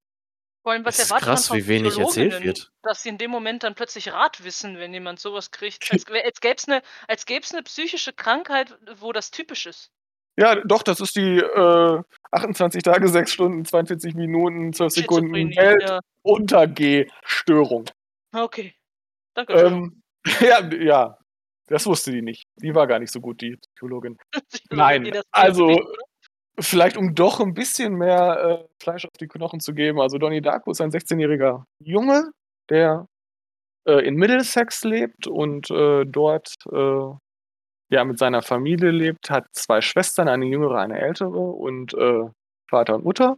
Vor allem, was ist erwartet krass, man von wie wenig erzählt wird. dass sie in dem Moment dann plötzlich Rat wissen, wenn jemand sowas kriegt. Als, als gäbe es eine, als gäb's eine psychische Krankheit, wo das typisch ist. Ja, doch, das ist die äh, 28 Tage, 6 Stunden, 42 Minuten, 12 Sekunden. Weltuntergehstörung. Okay. Danke. Ähm, ja, ja, das wusste die nicht. Die war gar nicht so gut, die Psychologin. Nein, also- Vielleicht, um doch ein bisschen mehr äh, Fleisch auf die Knochen zu geben. Also, Donnie Darko ist ein 16-jähriger Junge, der äh, in Middlesex lebt und äh, dort ja, mit seiner Familie lebt, hat zwei Schwestern, eine jüngere, eine ältere und äh, Vater und Mutter.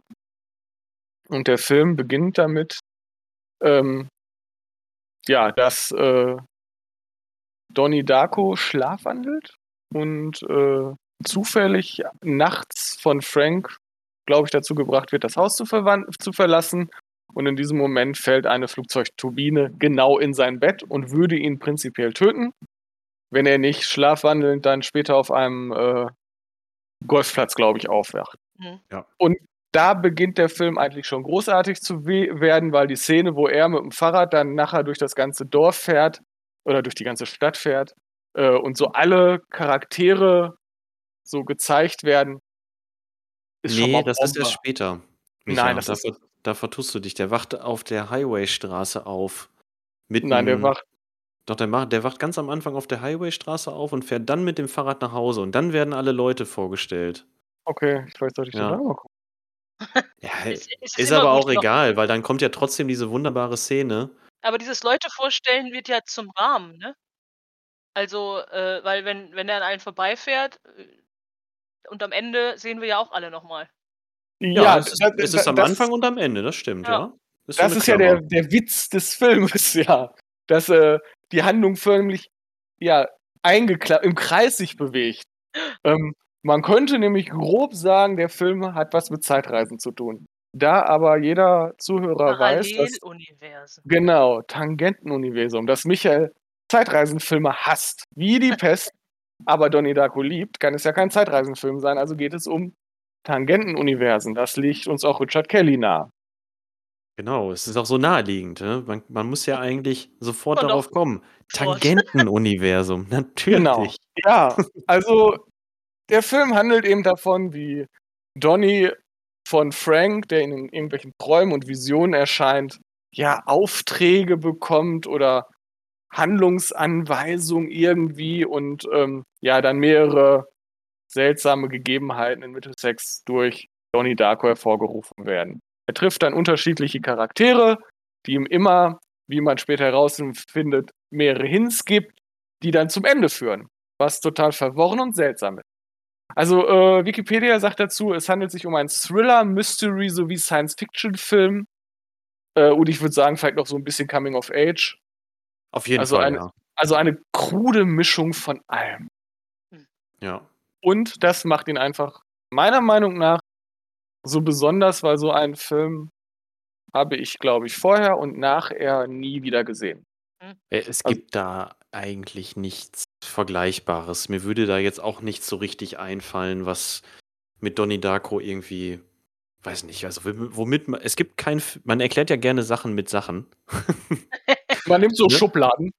Und der Film beginnt damit, ähm, ja, dass äh, Donnie Darko schlafwandelt und äh, zufällig nachts von Frank, glaube ich, dazu gebracht wird, das Haus zu, zu verlassen. Und in diesem Moment fällt eine Flugzeugturbine genau in sein Bett und würde ihn prinzipiell töten, wenn er nicht schlafwandelnd dann später auf einem äh, Golfplatz, glaube ich, aufwacht. Mhm. Ja. Und da beginnt der Film eigentlich schon großartig zu we werden, weil die Szene, wo er mit dem Fahrrd dann nachher durch das ganze Dorf fährt oder durch die ganze Stadt fährt äh, und so alle Charaktere so gezeigt werden, ist schon nee, mal das ist erst Bombe. später. Nein, das da, ist- da vertust du dich. Der wacht auf der Highwaystraße auf. Mitten, Nein, der wacht. Doch, der, macht, der wacht ganz am Anfang auf der Highwaystraße auf und fährt dann mit dem Fahrrad nach Hause. Und dann werden alle Leute vorgestellt. Okay, ich weiß, sollte ich Ja. das auch mal gucken. Ja, Es- es ist, immer aber auch noch- egal, weil dann kommt ja trotzdem diese wunderbare Szene. Aber dieses Leute vorstellen wird ja zum Rahmen, ne? Also, äh, weil wenn, wenn er an allen vorbeifährt äh, und am Ende sehen wir ja auch alle nochmal. Ja, es ist, da- es da- ist am das- Anfang und am Ende, das stimmt, ja. Ja. Ist so Das ist ja der, der Witz des Filmes, ja. Dass äh, die Handlung förmlich ja, eingeklappt, im Kreis sich bewegt. Ähm, man könnte nämlich grob sagen, der Film hat was mit Zeitreisen zu tun. Da aber jeder Zuhörer weiß, dass genau, Tangentenuniversum, dass Michael Zeitreisenfilme hasst, wie die Pest, aber Donnie Darko liebt, kann es ja kein Zeitreisenfilm sein, also geht es um Tangentenuniversen. Das liegt uns auch Richard Kelly nahe. Genau, es ist auch so naheliegend. Ne? Man, man muss ja eigentlich sofort Und darauf kommen. Tangentenuniversum, natürlich. Genau. Ja, also der Film handelt eben davon, wie Donny von Frank, der in irgendwelchen Träumen und Visionen erscheint, ja, Aufträge bekommt oder Handlungsanweisungen irgendwie und ähm, ja, dann mehrere seltsame Gegebenheiten in Middlesex durch Donnie Darko hervorgerufen werden. Er trifft dann unterschiedliche Charaktere, die ihm immer, wie man später herausfindet, mehrere Hints gibt, die dann zum Ende führen, was total verworren und seltsam ist. Also äh, Wikipedia sagt dazu, es handelt sich um einen Thriller, Mystery sowie Science-Fiction-Film. Äh, und ich würde sagen, vielleicht noch so ein bisschen Coming of Age. Auf jeden Also Fall, eine- ja. Also eine krude Mischung von allem. ja. Und das macht ihn einfach meiner Meinung nach so besonders, weil so einen Film habe ich, glaube ich, vorher und nachher nie wieder gesehen. Äh, Es Also- gibt da eigentlich nichts Vergleichbares. Mir würde da jetzt auch nicht so richtig einfallen, was mit Donnie Darko irgendwie, weiß nicht, also wom- womit man, es gibt kein, man erklärt ja gerne Sachen mit Sachen. Man nimmt so Ne? Schubladen.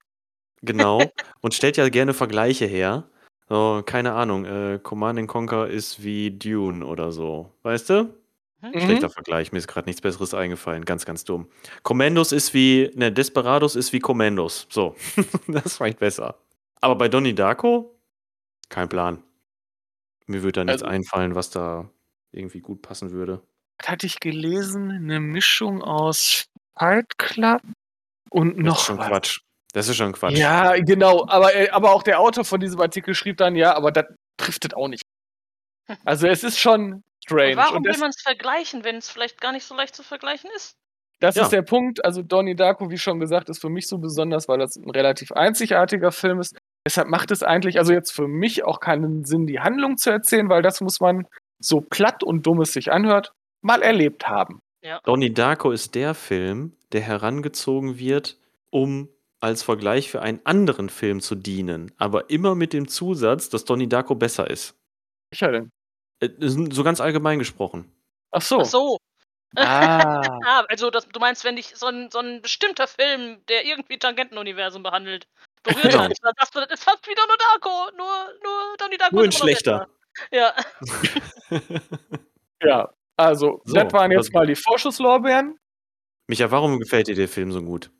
Genau. und stellt ja gerne Vergleiche her. So, keine Ahnung, äh, Command and Conquer ist wie Dune oder so. Weißt du? Mhm. Schlechter Vergleich, mir ist gerade nichts Besseres eingefallen, ganz, ganz dumm. Commandos ist wie, ne, Desperados ist wie Commandos. So, das ist vielleicht besser. Aber bei Donnie Darko, kein Plan. Mir würde da nichts Also- einfallen, was da irgendwie gut passen würde. Hatte ich gelesen? Eine Mischung aus Fight Club und Das noch ist schon was. Quatsch. Das ist schon Quatsch. Ja, genau. Aber, äh, aber auch der Autor von diesem Artikel schrieb dann, ja, aber das trifft es auch nicht. Also es ist schon Und strange. warum Und will man es vergleichen, wenn es vielleicht gar nicht so leicht zu vergleichen ist? das Ja. ist der Punkt. Also Donnie Darko, wie schon gesagt, ist für mich so besonders, weil das ein relativ einzigartiger Film ist. Deshalb macht es eigentlich, also jetzt für mich auch keinen Sinn, die Handlung zu erzählen, weil das muss man, so platt und dumm es sich anhört, mal erlebt haben. Donnie Darko ist der Film, der herangezogen wird, um als Vergleich für einen anderen Film zu dienen, aber immer mit dem Zusatz, dass Donnie Darko besser ist. Welcher denn? Äh, So ganz allgemein gesprochen. Ach so. Ach so. Ah. Ah, also das, du meinst, wenn dich so ein, so ein bestimmter Film, der irgendwie Tangentenuniversum behandelt, berührt Genau. hat, dann sagst du, das ist fast wieder nur Darko, nur, nur Donnie Darko Nur ist in immer noch schlechter. besser. Ja. Ja, also, So, das waren jetzt also- mal die Vorschusslorbeeren. Micha, warum gefällt dir der Film so gut?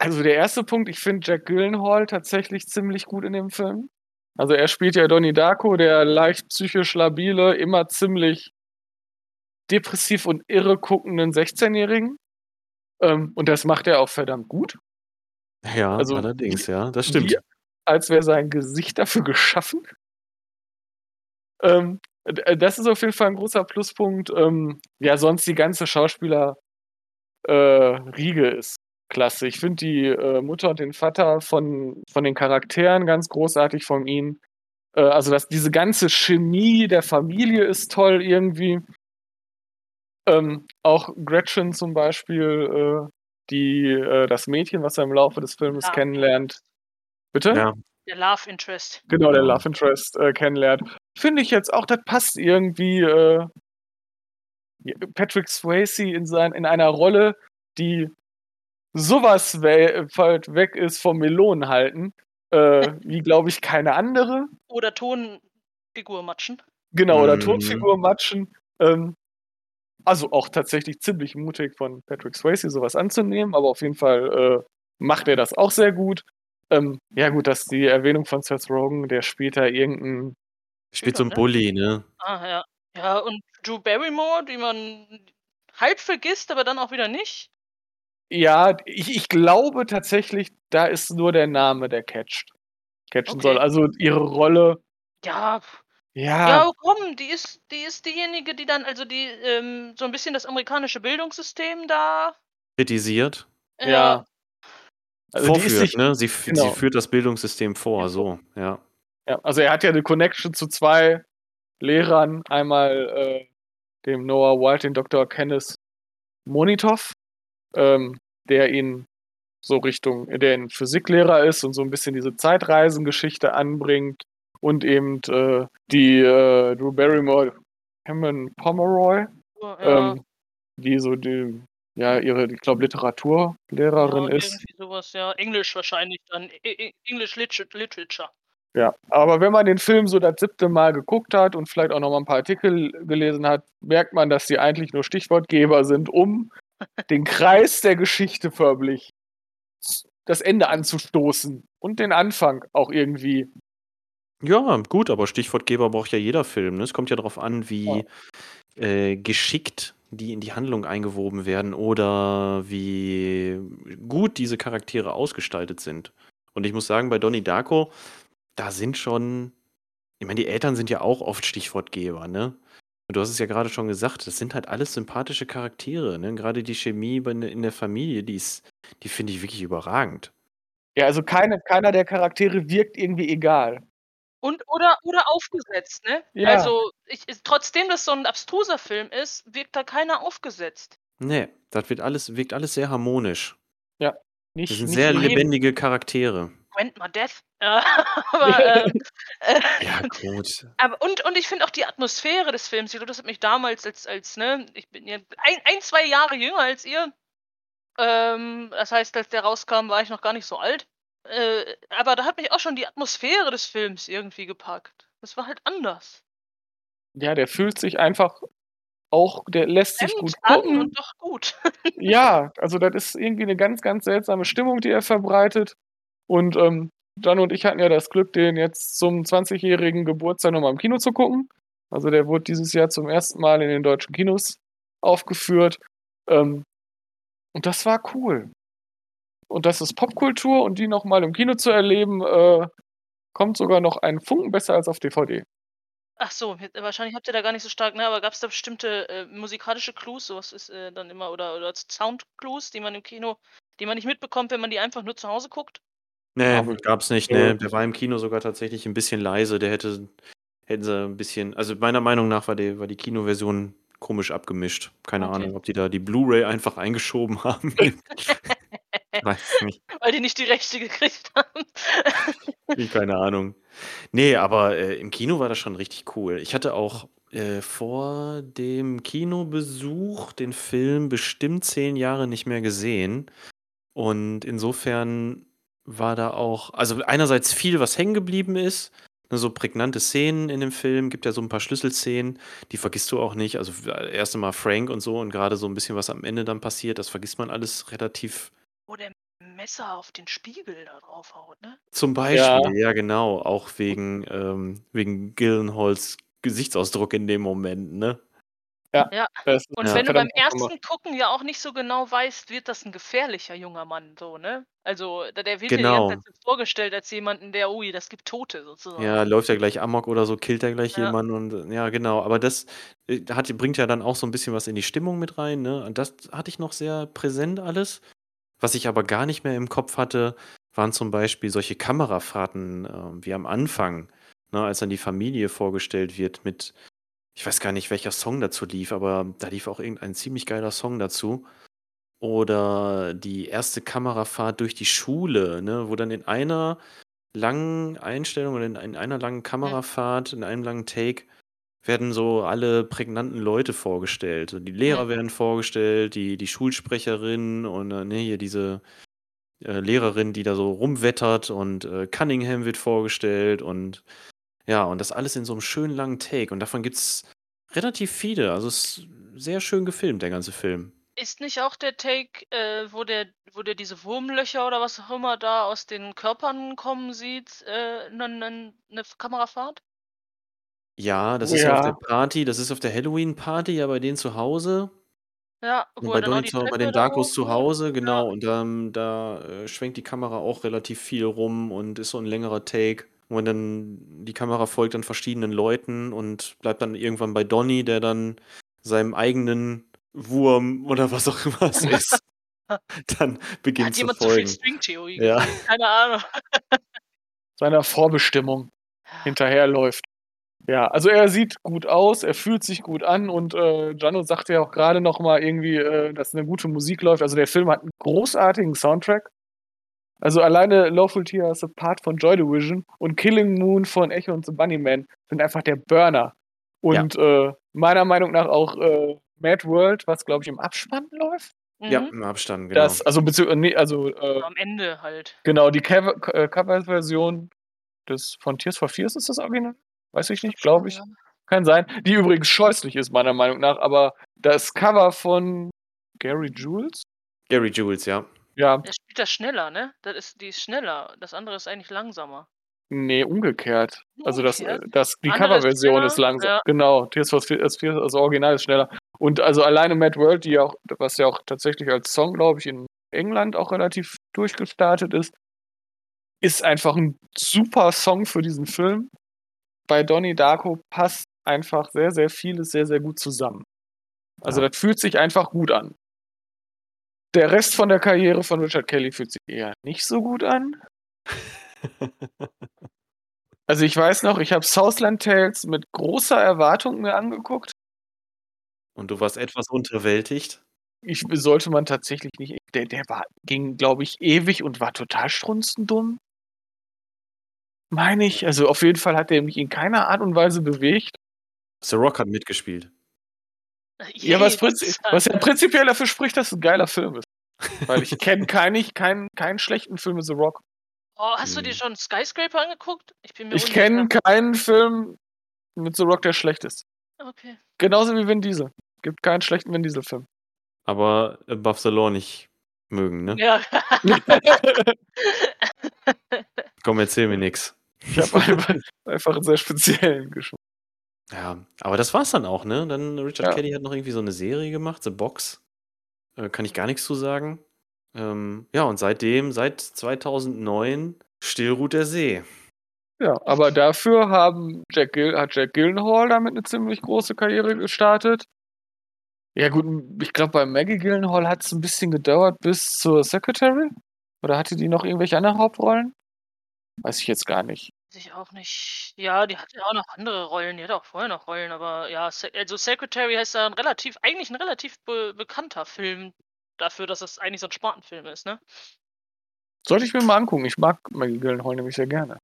Also der erste Punkt, ich finde Jack Gyllenhaal tatsächlich ziemlich gut in dem Film. Also er spielt ja Donnie Darko, der leicht psychisch labile, immer ziemlich depressiv und irre guckenden 16-Jährigen. Ähm, und das macht er auch verdammt gut. Ja, Also, allerdings, ja, das stimmt. Wie, als wäre sein Gesicht dafür geschaffen. Ähm, das ist auf jeden Fall ein großer Pluspunkt. Ähm, ja, sonst die ganze Schauspieler äh, Riege ist klasse. Ich finde die äh, Mutter und den Vater von, von den Charakteren ganz großartig von ihnen. Äh, also das, diese ganze Chemie der Familie ist toll irgendwie. Ähm, auch Gretchen zum Beispiel, äh, die, äh, das Mädchen, was er im Laufe des Filmes Ja. kennenlernt. Bitte? Ja, Der Love Interest. Genau, der. Love Interest äh, kennenlernt. Finde ich jetzt auch, das passt irgendwie. Äh, Patrick Swayze in, sein, in einer Rolle, die sowas we weit weg ist vom Melonen halten, äh, wie glaube ich keine andere. Oder Tonfigur matschen. Genau, oder Mhm. Tonfigur matschen. Ähm, also auch tatsächlich ziemlich mutig von Patrick Swayze, sowas anzunehmen, aber auf jeden Fall äh, macht er das auch sehr gut. Ähm, ja, gut, dass die Erwähnung von Seth Rogen, der später irgendein spielt so ein ne? Bully, ne? Ah, ja. Ja, und Drew Barrymore, die man halb vergisst, aber dann auch wieder nicht. Ja, ich, ich glaube tatsächlich, da ist nur der Name, der catcht. Catchen Okay. soll. Also ihre Rolle, Ja, ja, ja, komm, die ist, die ist diejenige, die dann, also die ähm, so ein bisschen das amerikanische Bildungssystem da. Kritisiert. äh, ja. Also die ist Vorführt, sich, ne? Sie, genau. sie führt das Bildungssystem vor, so, ja. ja, also er hat ja eine Connection zu zwei Lehrern. Einmal äh, dem Noah White, den Dr. Kenneth Monitov, ähm, der ihn so Richtung, der ein Physiklehrer ist und so ein bisschen diese Zeitreisengeschichte anbringt. Und eben äh, die äh, Drew Barrymore, Cameron Pomeroy, ja, ähm, die so die, ja, ihre, ich glaube, Literaturlehrerin ja, ist. irgendwie sowas, ja. Englisch wahrscheinlich dann. English Liter- Literature. Ja, aber wenn man den Film so das siebte Mal geguckt hat und vielleicht auch noch mal ein paar Artikel gelesen hat, merkt man, dass sie eigentlich nur Stichwortgeber sind, um den Kreis der Geschichte förmlich das Ende anzustoßen und den Anfang auch irgendwie. Ja, gut, aber Stichwortgeber braucht ja jeder Film. Ne? Es kommt ja darauf an, wie äh, geschickt die in die Handlung eingewoben werden oder wie gut diese Charaktere ausgestaltet sind. Und ich muss sagen, bei Donnie Darko, da sind schon, ich meine, die Eltern sind ja auch oft Stichwortgeber, ne? Und du hast es ja gerade schon gesagt, das sind halt alles sympathische Charaktere, ne? Gerade die Chemie bei- in der Familie, die ist, die finde ich wirklich überragend. Ja, also keine, keiner der Charaktere wirkt irgendwie egal. Und oder oder aufgesetzt, ne? Ja. Also, ich, trotzdem das so ein abstruser Film ist, wirkt da keiner aufgesetzt. Nee, das wird alles, wirkt alles sehr harmonisch. Nicht, Das sind nicht sehr lebendige Charaktere. Gwent mal Death. Ja, aber, ähm, äh, Ja, gut. aber und, und ich finde auch die Atmosphäre des Films, ich glaube, das hat mich damals als, als ne, ich bin ja ein, ein, zwei Jahre jünger als ihr. Ähm, das heißt, als der rauskam, war ich noch gar nicht so alt. Äh, aber da hat mich auch schon die Atmosphäre des Films irgendwie gepackt. Das war halt anders. Ja, der fühlt sich einfach auch, der lässt sich gut an gucken. und doch gut. Ja, also das ist irgendwie eine ganz, ganz seltsame Stimmung, die er verbreitet. Und ähm, Jan und ich hatten ja das Glück, den jetzt zum 20-jährigen Geburtstag nochmal im Kino zu gucken. Also der wurde dieses Jahr zum ersten Mal in den deutschen Kinos aufgeführt. Ähm, und das war cool. Und das ist Popkultur und die nochmal im Kino zu erleben, äh, kommt sogar noch einen Funken besser als auf DVD. Ach so, jetzt- wahrscheinlich habt ihr da gar nicht so stark, ne? Aber gab es da bestimmte äh, musikalische Clues, sowas ist äh, dann immer, oder, oder Sound-Clues, die man im Kino, die man nicht mitbekommt, wenn man die einfach nur zu Hause guckt? Nee, gab's nicht. Nee, der war im Kino sogar tatsächlich ein bisschen leise. Der hätte, hätten sie ein bisschen, also meiner Meinung nach war die, war die Kinoversion komisch abgemischt. Keine Okay. Ahnung, ob die da die Blu-ray einfach eingeschoben haben. Weiß nicht. Weil die nicht die Rechte gekriegt haben. Ich keine Ahnung. Nee, aber äh, im Kino war das schon richtig cool. Ich hatte auch äh, vor dem Kinobesuch den Film bestimmt zehn Jahre nicht mehr gesehen. Und insofern war da auch, also einerseits viel, was hängen geblieben ist. ne, So prägnante Szenen in dem Film, gibt ja so ein paar Schlüsselszenen, die vergisst du auch nicht. Also äh, erst einmal Frank und so und gerade so ein bisschen, was am Ende dann passiert, das vergisst man alles relativ Wo der Messer auf den Spiegel da draufhaut, ne? Zum Beispiel, ja, genau. Auch wegen, ähm, wegen Gyllenhaals Gesichtsausdruck in dem Moment, ne? Das ist Und Ja. wenn du beim ersten Gucken ja auch nicht so genau weißt, wird das ein gefährlicher junger Mann, so, ne? Also, der wird Genau. ganze Zeit vorgestellt als jemanden, der, ui, das gibt Tote sozusagen. Ja, läuft er gleich Amok oder so, killt er gleich Ja. jemanden und äh, ja, genau. Aber das äh, hat, bringt ja dann auch so ein bisschen was in die Stimmung mit rein, ne? Und das hatte ich noch sehr präsent alles. Was ich aber gar nicht mehr im Kopf hatte, waren zum Beispiel solche Kamerafahrten äh, wie am Anfang, ne, als dann die Familie vorgestellt wird mit, ich weiß gar nicht, welcher Song dazu lief, aber da lief auch irgendein ziemlich geiler Song dazu. Oder die erste Kamerafahrt durch die Schule, ne, wo dann in einer langen Einstellung oder in, in einer langen Kamerafahrt, in einem langen Take, werden so alle prägnanten Leute vorgestellt. Die Lehrer werden vorgestellt, die, die Schulsprecherin und äh, ne, hier diese äh, Lehrerin, die da so rumwettert und äh, Cunningham wird vorgestellt und ja, und das alles in so einem schönen langen Take. Und davon gibt es relativ viele. Also es ist sehr schön gefilmt, der ganze Film. Ist nicht auch der Take, äh, wo der, wo der diese Wurmlöcher oder was auch immer da aus den Körpern kommen sieht, äh, ne, ne, ne Kamerafahrt? Ja, das ist ja auf Ja. der Party, das ist auf der Halloween-Party, ja, bei denen zu Hause. Ja, Und wo bei er Donny bei den da Darkos zu. Hause, genau. Und dann, da äh, schwenkt die Kamera auch relativ viel rum und ist so ein längerer Take. Und dann die Kamera folgt dann verschiedenen Leuten und bleibt dann irgendwann bei Donny, der dann seinem eigenen Wurm oder was auch immer es ist, dann beginnt Hat zu jemand zu viel folgen. Stringtheorie Ja. Keine Ahnung. Seiner Vorbestimmung hinterherläuft. Ja, also er sieht gut aus, er fühlt sich gut an und äh, Gianno sagte ja auch gerade noch mal irgendwie, äh, dass eine gute Musik läuft. Also der Film hat einen großartigen Soundtrack. Also alleine Lawful Tears Apart von Joy Division und Killing Moon von Echo und The Bunnyman sind einfach der Burner. Und äh, meiner Meinung nach auch äh, Mad World, was glaube ich im Abspann läuft. Ja, Mhm. im Abstand, genau. Das, also beziehungsweise, nee, also äh, Am Ende halt. genau, die Cover- äh, Cover-Version des von Tears for Fears ist das Original? Weiß ich nicht, glaube ich. Ja. Kann sein. Die übrigens scheußlich ist, meiner Meinung nach, aber das Cover von Gary Jules? Gary Jules, ja. Ja, Er spielt das schneller, ne? Das ist, die ist schneller. Das andere ist eigentlich langsamer. nee, umgekehrt. Also das, äh, Umgekehrt? das, die ist Coverversion schneller, ist langsam. ja. Genau, Tears for Fears, das Original ist schneller. Und also alleine Mad World, die ja auch, was ja auch tatsächlich als Song, glaube ich, in England auch relativ durchgestartet ist, ist einfach ein super Song für diesen Film. Bei Donnie Darko passt einfach sehr, sehr vieles sehr, sehr gut zusammen. Also Ja. das fühlt sich einfach gut an. Der Rest von der Karriere von Richard Kelly fühlt sich eher nicht so gut an. Also ich weiß noch, ich habe Southland Tales mit großer Erwartung mir angeguckt. Und du warst etwas unterwältigt. Ich sollte man tatsächlich nicht. Der, der war, ging, glaube ich, ewig und war total strunzendumm. Meine ich. Also auf jeden Fall hat er mich in keiner Art und Weise bewegt. The Rock hat mitgespielt. Ja, was, prinzi was ja prinzipiell dafür spricht, dass es ein geiler Film ist. Weil ich kenne keinen keinen keinen schlechten Film mit The Rock. Oh, hast du dir Hm. schon Skyscraper angeguckt? Ich bin mir Ich kenne keinen Film mit The Rock, der schlecht ist. Okay. Genauso wie Vin Diesel. Gibt keinen schlechten Vin Diesel-Film. Aber the Law nicht mögen, ne? Ja. Komm, erzähl mir nix. Ich habe einfach, einfach einen sehr speziellen Geschmack. Ja, aber das war's dann auch, ne? Dann Richard Ja. Kelly hat noch irgendwie so eine Serie gemacht, The Box. Äh, kann ich gar nichts zu sagen. Ähm, ja, und seitdem, seit 2009, still ruht der See. Ja, aber dafür haben Jack Gill, hat Jack Gyllenhaal damit eine ziemlich große Karriere gestartet. Ja gut, ich glaube bei Maggie Gyllenhaal hat es ein bisschen gedauert bis zur Secretary. Oder hatte die noch irgendwelche anderen Hauptrollen? Weiß ich jetzt gar nicht. Weiß ich auch nicht. Ja, die hat ja auch noch andere Rollen. Die hat auch vorher noch Rollen, aber ja, also Secretary heißt ja ein relativ, eigentlich ein relativ be bekannter Film dafür, dass es eigentlich so ein Spartenfilm ist, ne? Sollte ich mir mal angucken. Ich mag Maggie Gyllenhaal nämlich sehr gerne.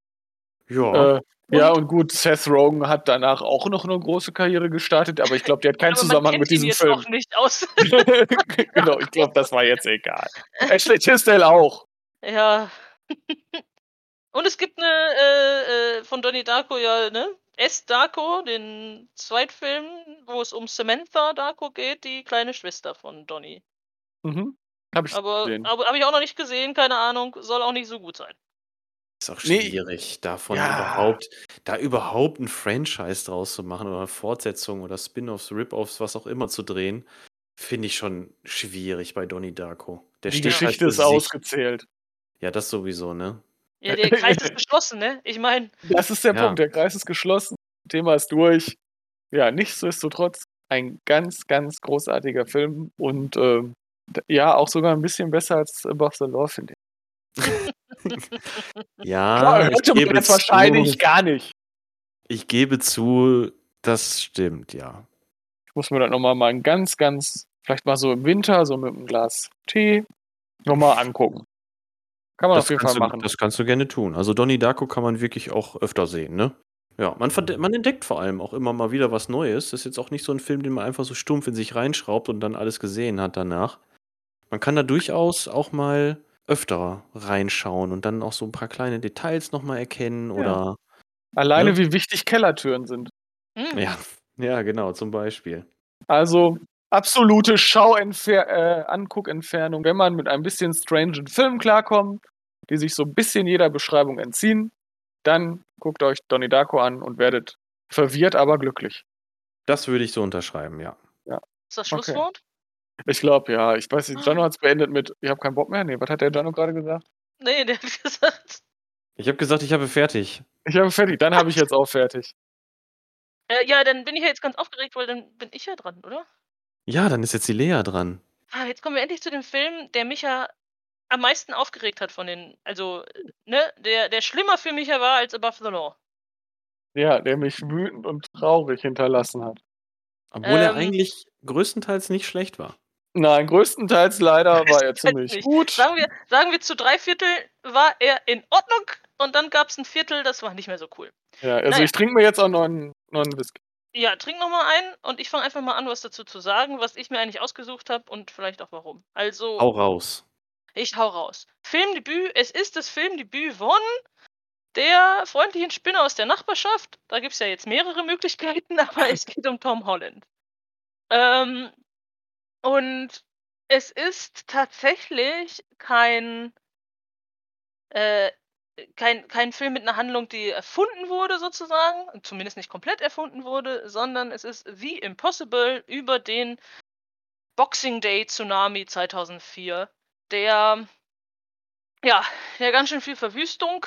Ja. Äh, ja, und gut, Seth Rogen hat danach auch noch eine große Karriere gestartet, aber ich glaube, der hat keinen Aber man Zusammenhang kennt mit ihn diesem jetzt Film. Auch nicht aus. genau, ich glaube, das war jetzt egal. Ashley Tisdale auch. ja. Und es gibt eine äh, äh, von Donnie Darko ja, ne? S. Darko, den Zweitfilm, wo es um Samantha Darko geht, die kleine Schwester von Donnie. Mhm. Habe ich Aber, gesehen. aber habe ich auch noch nicht gesehen, keine Ahnung, soll auch nicht so gut sein. Ist auch Nee. schwierig, davon Ja. überhaupt, da überhaupt ein Franchise draus zu machen oder eine Fortsetzung oder Spin-offs, Rip-offs, was auch immer zu drehen, finde ich schon schwierig bei Donnie Darko. Der Die steht halt Geschichte für ist sich. ausgezählt. Ja, das sowieso, ne? Ja, der Kreis ist geschlossen, ne? Ich meine, Das ist der Ja. Punkt. Der Kreis ist geschlossen. Thema ist durch. Ja, nichtsdestotrotz ein ganz, ganz großartiger Film und d- ja, auch sogar ein bisschen besser als Above the Law, finde ich. Ja, Klar, ich gebe jetzt wahrscheinlich zu, gar nicht. ich gebe zu, das stimmt, ja. Ich muss mir das nochmal mal ein ganz, ganz, vielleicht mal so im Winter, so mit einem Glas Tee, nochmal angucken. Kann man Das auf jeden kannst, Fall du, machen. das kannst du gerne tun. Also Donnie Darko kann man wirklich auch öfter sehen, ne? Ja, man, verde- man entdeckt vor allem auch immer mal wieder was Neues. Das ist jetzt auch nicht so ein Film, den man einfach so stumpf in sich reinschraubt und dann alles gesehen hat danach. Man kann da durchaus auch mal öfter reinschauen und dann auch so ein paar kleine Details nochmal erkennen oder. Alleine Ja. wie wichtig Kellertüren sind. hm, Ja, ja, genau, zum Beispiel. Also absolute Schauentfer äh, Anguckentfernung, wenn man mit ein bisschen strangen Filmen klarkommt, die sich so ein bisschen jeder Beschreibung entziehen, dann guckt euch Donnie Darko an und werdet verwirrt, aber glücklich. Das würde ich so unterschreiben, ja. ist das Okay. Schlusswort? Ich glaube, ja. Ich weiß nicht, Jano hat es beendet mit, ich habe keinen Bock mehr. Nee, was hat der Jano gerade gesagt? Nee, der hat gesagt. Ich habe gesagt, ich habe fertig. Ich habe fertig, dann habe ich jetzt auch fertig. Äh, ja, dann bin ich ja jetzt ganz aufgeregt, weil dann bin ich ja dran, oder? Ja, dann ist jetzt die Lea dran. Ah, jetzt kommen wir endlich zu dem Film, der mich ja am meisten aufgeregt hat von den, also, ne, der, der schlimmer für mich ja war als Above the Law. Ja, der mich wütend und traurig hinterlassen hat. Obwohl er Ähm. eigentlich größtenteils nicht schlecht war. Nein, größtenteils leider war er ziemlich nicht. gut. Sagen wir, sagen wir zu drei Viertel war er in Ordnung und dann gab es ein Viertel, das war nicht mehr so cool. Ja, also Naja. ich trinke mir jetzt auch noch einen, noch einen Whisky. Ja, trink noch mal ein und ich fange einfach mal an, was dazu zu sagen, was ich mir eigentlich ausgesucht habe und vielleicht auch warum. Also, Hau raus. ich hau raus. Filmdebüt, es ist das Filmdebüt von der freundlichen Spinne aus der Nachbarschaft. Da gibt es ja jetzt mehrere Möglichkeiten, aber es geht um Tom Holland. Ähm, und es ist tatsächlich kein, äh, kein, kein Film mit einer Handlung, die erfunden wurde, sozusagen, zumindest nicht komplett erfunden wurde, sondern es ist The Impossible über den Boxing Day Tsunami 2004, der ja, der ganz schön viel Verwüstung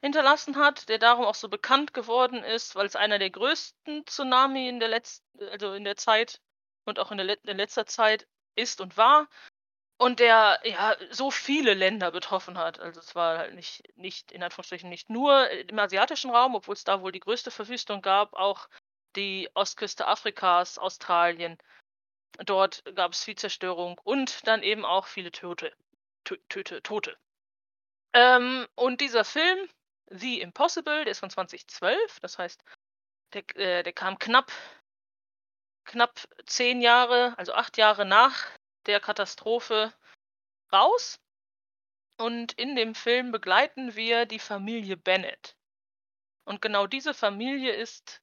hinterlassen hat, der darum auch so bekannt geworden ist, weil es einer der größten Tsunami in der letzten, also in der Zeit und auch in, der in letzter Zeit ist und war und der ja so viele Länder betroffen hat. Also es war halt nicht, nicht in Anführungsstrichen nicht nur im asiatischen Raum, obwohl es da wohl die größte Verwüstung gab, auch die Ostküste Afrikas, Australien. Dort gab es viel Zerstörung und dann eben auch viele Tote. Töte, Tote. Ähm, und dieser Film, The Impossible, der ist von 2012, das heißt, der, äh, der kam knapp, knapp zehn Jahre, also acht Jahre nach der Katastrophe raus. Und in dem Film begleiten wir die Familie Bennett. Und genau diese Familie ist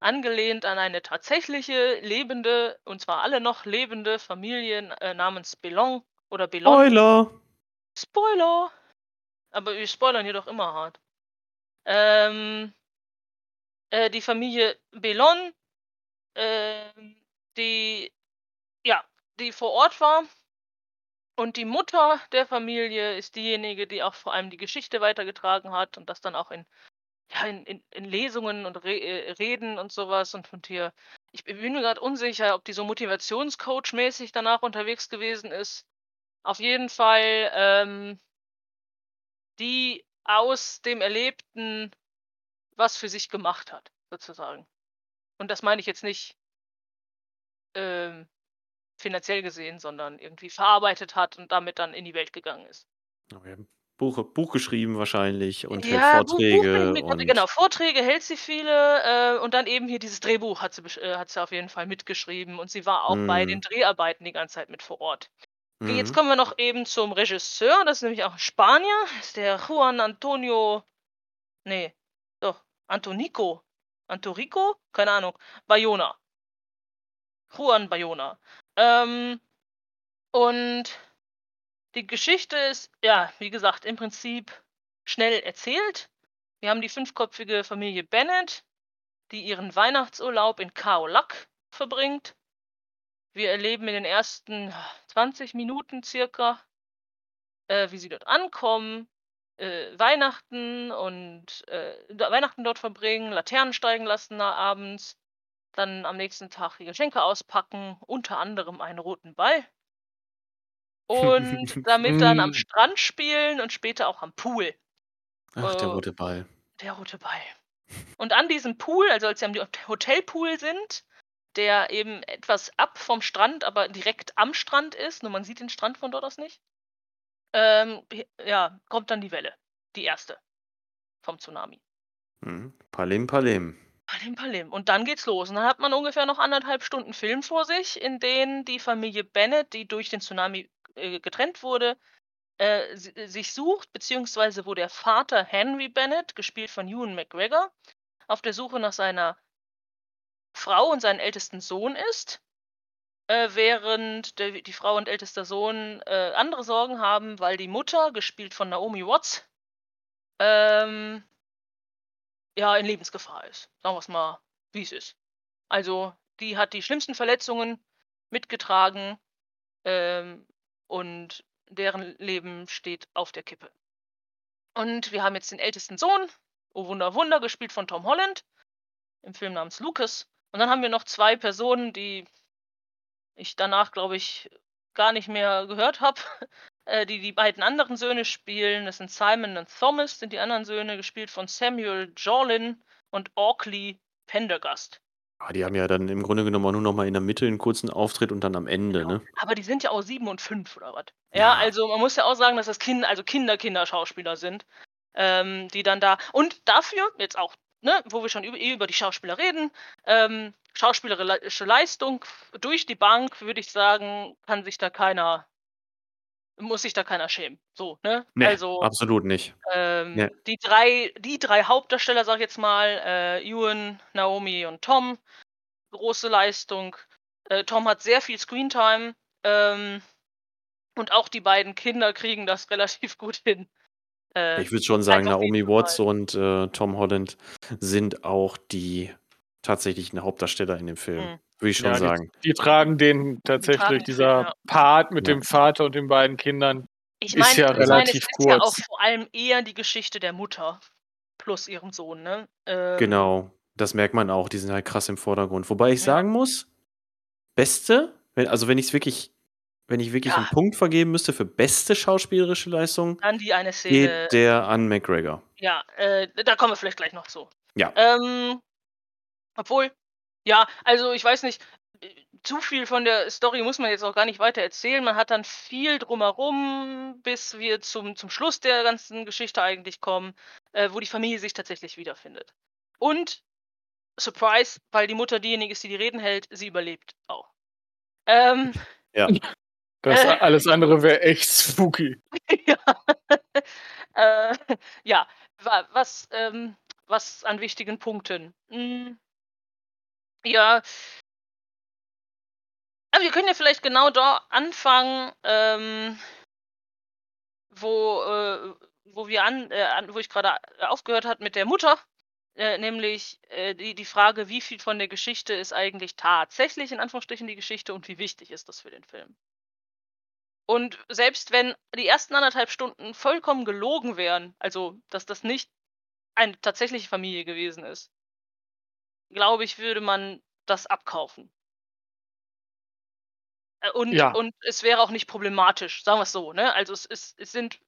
angelehnt an eine tatsächliche lebende, und zwar alle noch lebende Familie äh, namens Belong oder Belon. Spoiler! Spoiler! Aber wir spoilern hier doch immer hart. Ähm, äh, die Familie Belon, ähm, die, die vor Ort war. Und die Mutter der Familie ist diejenige, die auch vor allem die Geschichte weitergetragen hat und das dann auch in, ja, in, in, in Lesungen und Re äh, Reden und sowas. Und von hier, ich bin mir gerade unsicher, ob die so Motivationscoach-mäßig danach unterwegs gewesen ist. Auf jeden Fall, ähm, die aus dem Erlebten was für sich gemacht hat, sozusagen. Und das meine ich jetzt nicht ähm, finanziell gesehen, sondern irgendwie verarbeitet hat und damit dann in die Welt gegangen ist. Okay. Buch, Buch geschrieben wahrscheinlich und hält Ja, Buch, Buch ich Vorträge mir grad und genau, Vorträge hält sie viele, äh, und dann eben hier dieses Drehbuch hat sie äh, hat sie auf jeden Fall mitgeschrieben und sie war auch bei den Mhm. Dreharbeiten die ganze Zeit mit vor Ort. Okay, jetzt Mhm. kommen wir noch eben zum Regisseur, das ist nämlich auch 'n Spanier, ist der Juan Antonio ne, doch, Antonico Antorico? Keine Ahnung, Bayona. Juan Bayona. Ähm, und die Geschichte ist, ja, wie gesagt, im Prinzip schnell erzählt. Wir haben die fünfköpfige Familie Bennet, die ihren Weihnachtsurlaub in Khao Lak verbringt. Wir erleben in den ersten 20 Minuten circa, äh, wie sie dort ankommen, äh, Weihnachten und, äh, Weihnachten dort verbringen, Laternen steigen lassen abends, dann am nächsten Tag die Geschenke auspacken, unter anderem einen roten Ball. Und damit dann am Mm. Strand spielen und später auch am Pool. Ach, der Äh, rote Ball. der rote Ball. Und an diesem Pool, also als sie am Hot Hotelpool sind, der eben etwas ab vom Strand, aber direkt am Strand ist, nur man sieht den Strand von dort aus nicht, ähm, ja, kommt dann die Welle, die erste vom Tsunami. Mhm. Palim, Palim. Palim, Palim. Und dann geht's los. Und dann hat man ungefähr noch 1,5 Stunden Film vor sich, in denen die Familie Bennet, die durch den Tsunami, äh, getrennt wurde, äh, si sich sucht, beziehungsweise wo der Vater Henry Bennet, gespielt von Ewan McGregor, auf der Suche nach seiner Frau und seinem ältesten Sohn ist. Äh, während der die Frau und ältester Sohn, äh, andere Sorgen haben, weil die Mutter, gespielt von Naomi Watts, ähm ja, in Lebensgefahr ist. Sagen wir's mal, wie es ist. Also, die hat die schlimmsten Verletzungen mitgetragen, ähm, und deren Leben steht auf der Kippe. Und wir haben jetzt den ältesten Sohn, oh Wunder, Wunder, gespielt von Tom Holland, im Film namens Lucas. Und dann haben wir noch 2 Personen, die ich danach, glaube ich, gar nicht mehr gehört habe, äh, die die beiden anderen Söhne spielen. Das sind Simon und Thomas sind die anderen Söhne, gespielt von Samuel Jorlin und Aukley Pendergast. Ah, die haben ja dann im Grunde genommen auch nur noch mal in der Mitte 'n kurzen Auftritt und dann am Ende, Genau. ne? Aber die sind ja auch 7 und 5 oder was. Ja, Ja. also man muss ja auch sagen, dass das Kin also Kinder-Kinder-Schauspieler sind, ähm, die dann da und dafür jetzt auch, ne, wo wir schon über eh über die Schauspieler reden, ähm, schauspielerische Leistung durch die Bank, würde ich sagen, kann sich da keiner muss sich da keiner schämen. So, ne? Ne, Also, absolut nicht. ähm, Ne. die 3 die 3 Hauptdarsteller, sage ich jetzt mal, äh, Ewan, Naomi und Tom, große Leistung. Äh, Tom hat sehr viel Screentime, ähm, und auch die beiden Kinder kriegen das relativ gut hin. Äh, Ich würde schon sagen, Naomi Watts und, äh, Tom Holland sind auch die tatsächlichen Hauptdarsteller in dem Film, Mhm. Würde ich schon Ja, die sagen. die tragen den tragen tatsächlich, den Film, dieser ja. Part mit Ja. dem Vater und den beiden Kindern Ich ist meine ja ich meine, es relativ ist ja auch kurz. vor allem eher die Geschichte der Mutter plus ihrem Sohn, ne? Ähm, Genau, das merkt man auch, die sind halt krass im Vordergrund. Wobei ich Ja. sagen muss, beste, wenn also wenn ich's wirklich wenn ich wirklich Ja. Punkt vergeben müsste für beste schauspielerische Leistung, Dann die eine Szene geht der an McGregor. Ja, äh, da kommen wir vielleicht gleich noch zu. Ja. Ähm, obwohl ja, also ich weiß nicht, zu viel von der Story muss man jetzt auch gar nicht weiter erzählen. Man hat dann viel drumherum, bis wir zum zum Schluss der ganzen Geschichte eigentlich kommen, äh, wo die Familie sich tatsächlich wiederfindet. Und Surprise, weil die Mutter diejenige ist, die die Reden hält, sie überlebt auch. Ähm, Ja. Das Äh. alles andere wäre echt spooky. ja. Äh, ja, wa was, ähm was an wichtigen Punkten? Hm. Ja. Ah, wir können ja vielleicht genau da anfangen, ähm wo, äh wo wir an äh, an wo ich grade aufgehört habe mit der Mutter, äh, nämlich, äh, die die Frage, wie viel von der Geschichte ist eigentlich tatsächlich in Anführungsstrichen die Geschichte und wie wichtig ist das für den Film? Und selbst wenn die ersten 1,5 Stunden vollkommen gelogen wären, also, dass das nicht eine tatsächliche Familie gewesen ist glaube ich, würde man das abkaufen. Äh, und Ja. und es wäre auch nicht problematisch, sagen wir's so, ne? Also, es ist es sind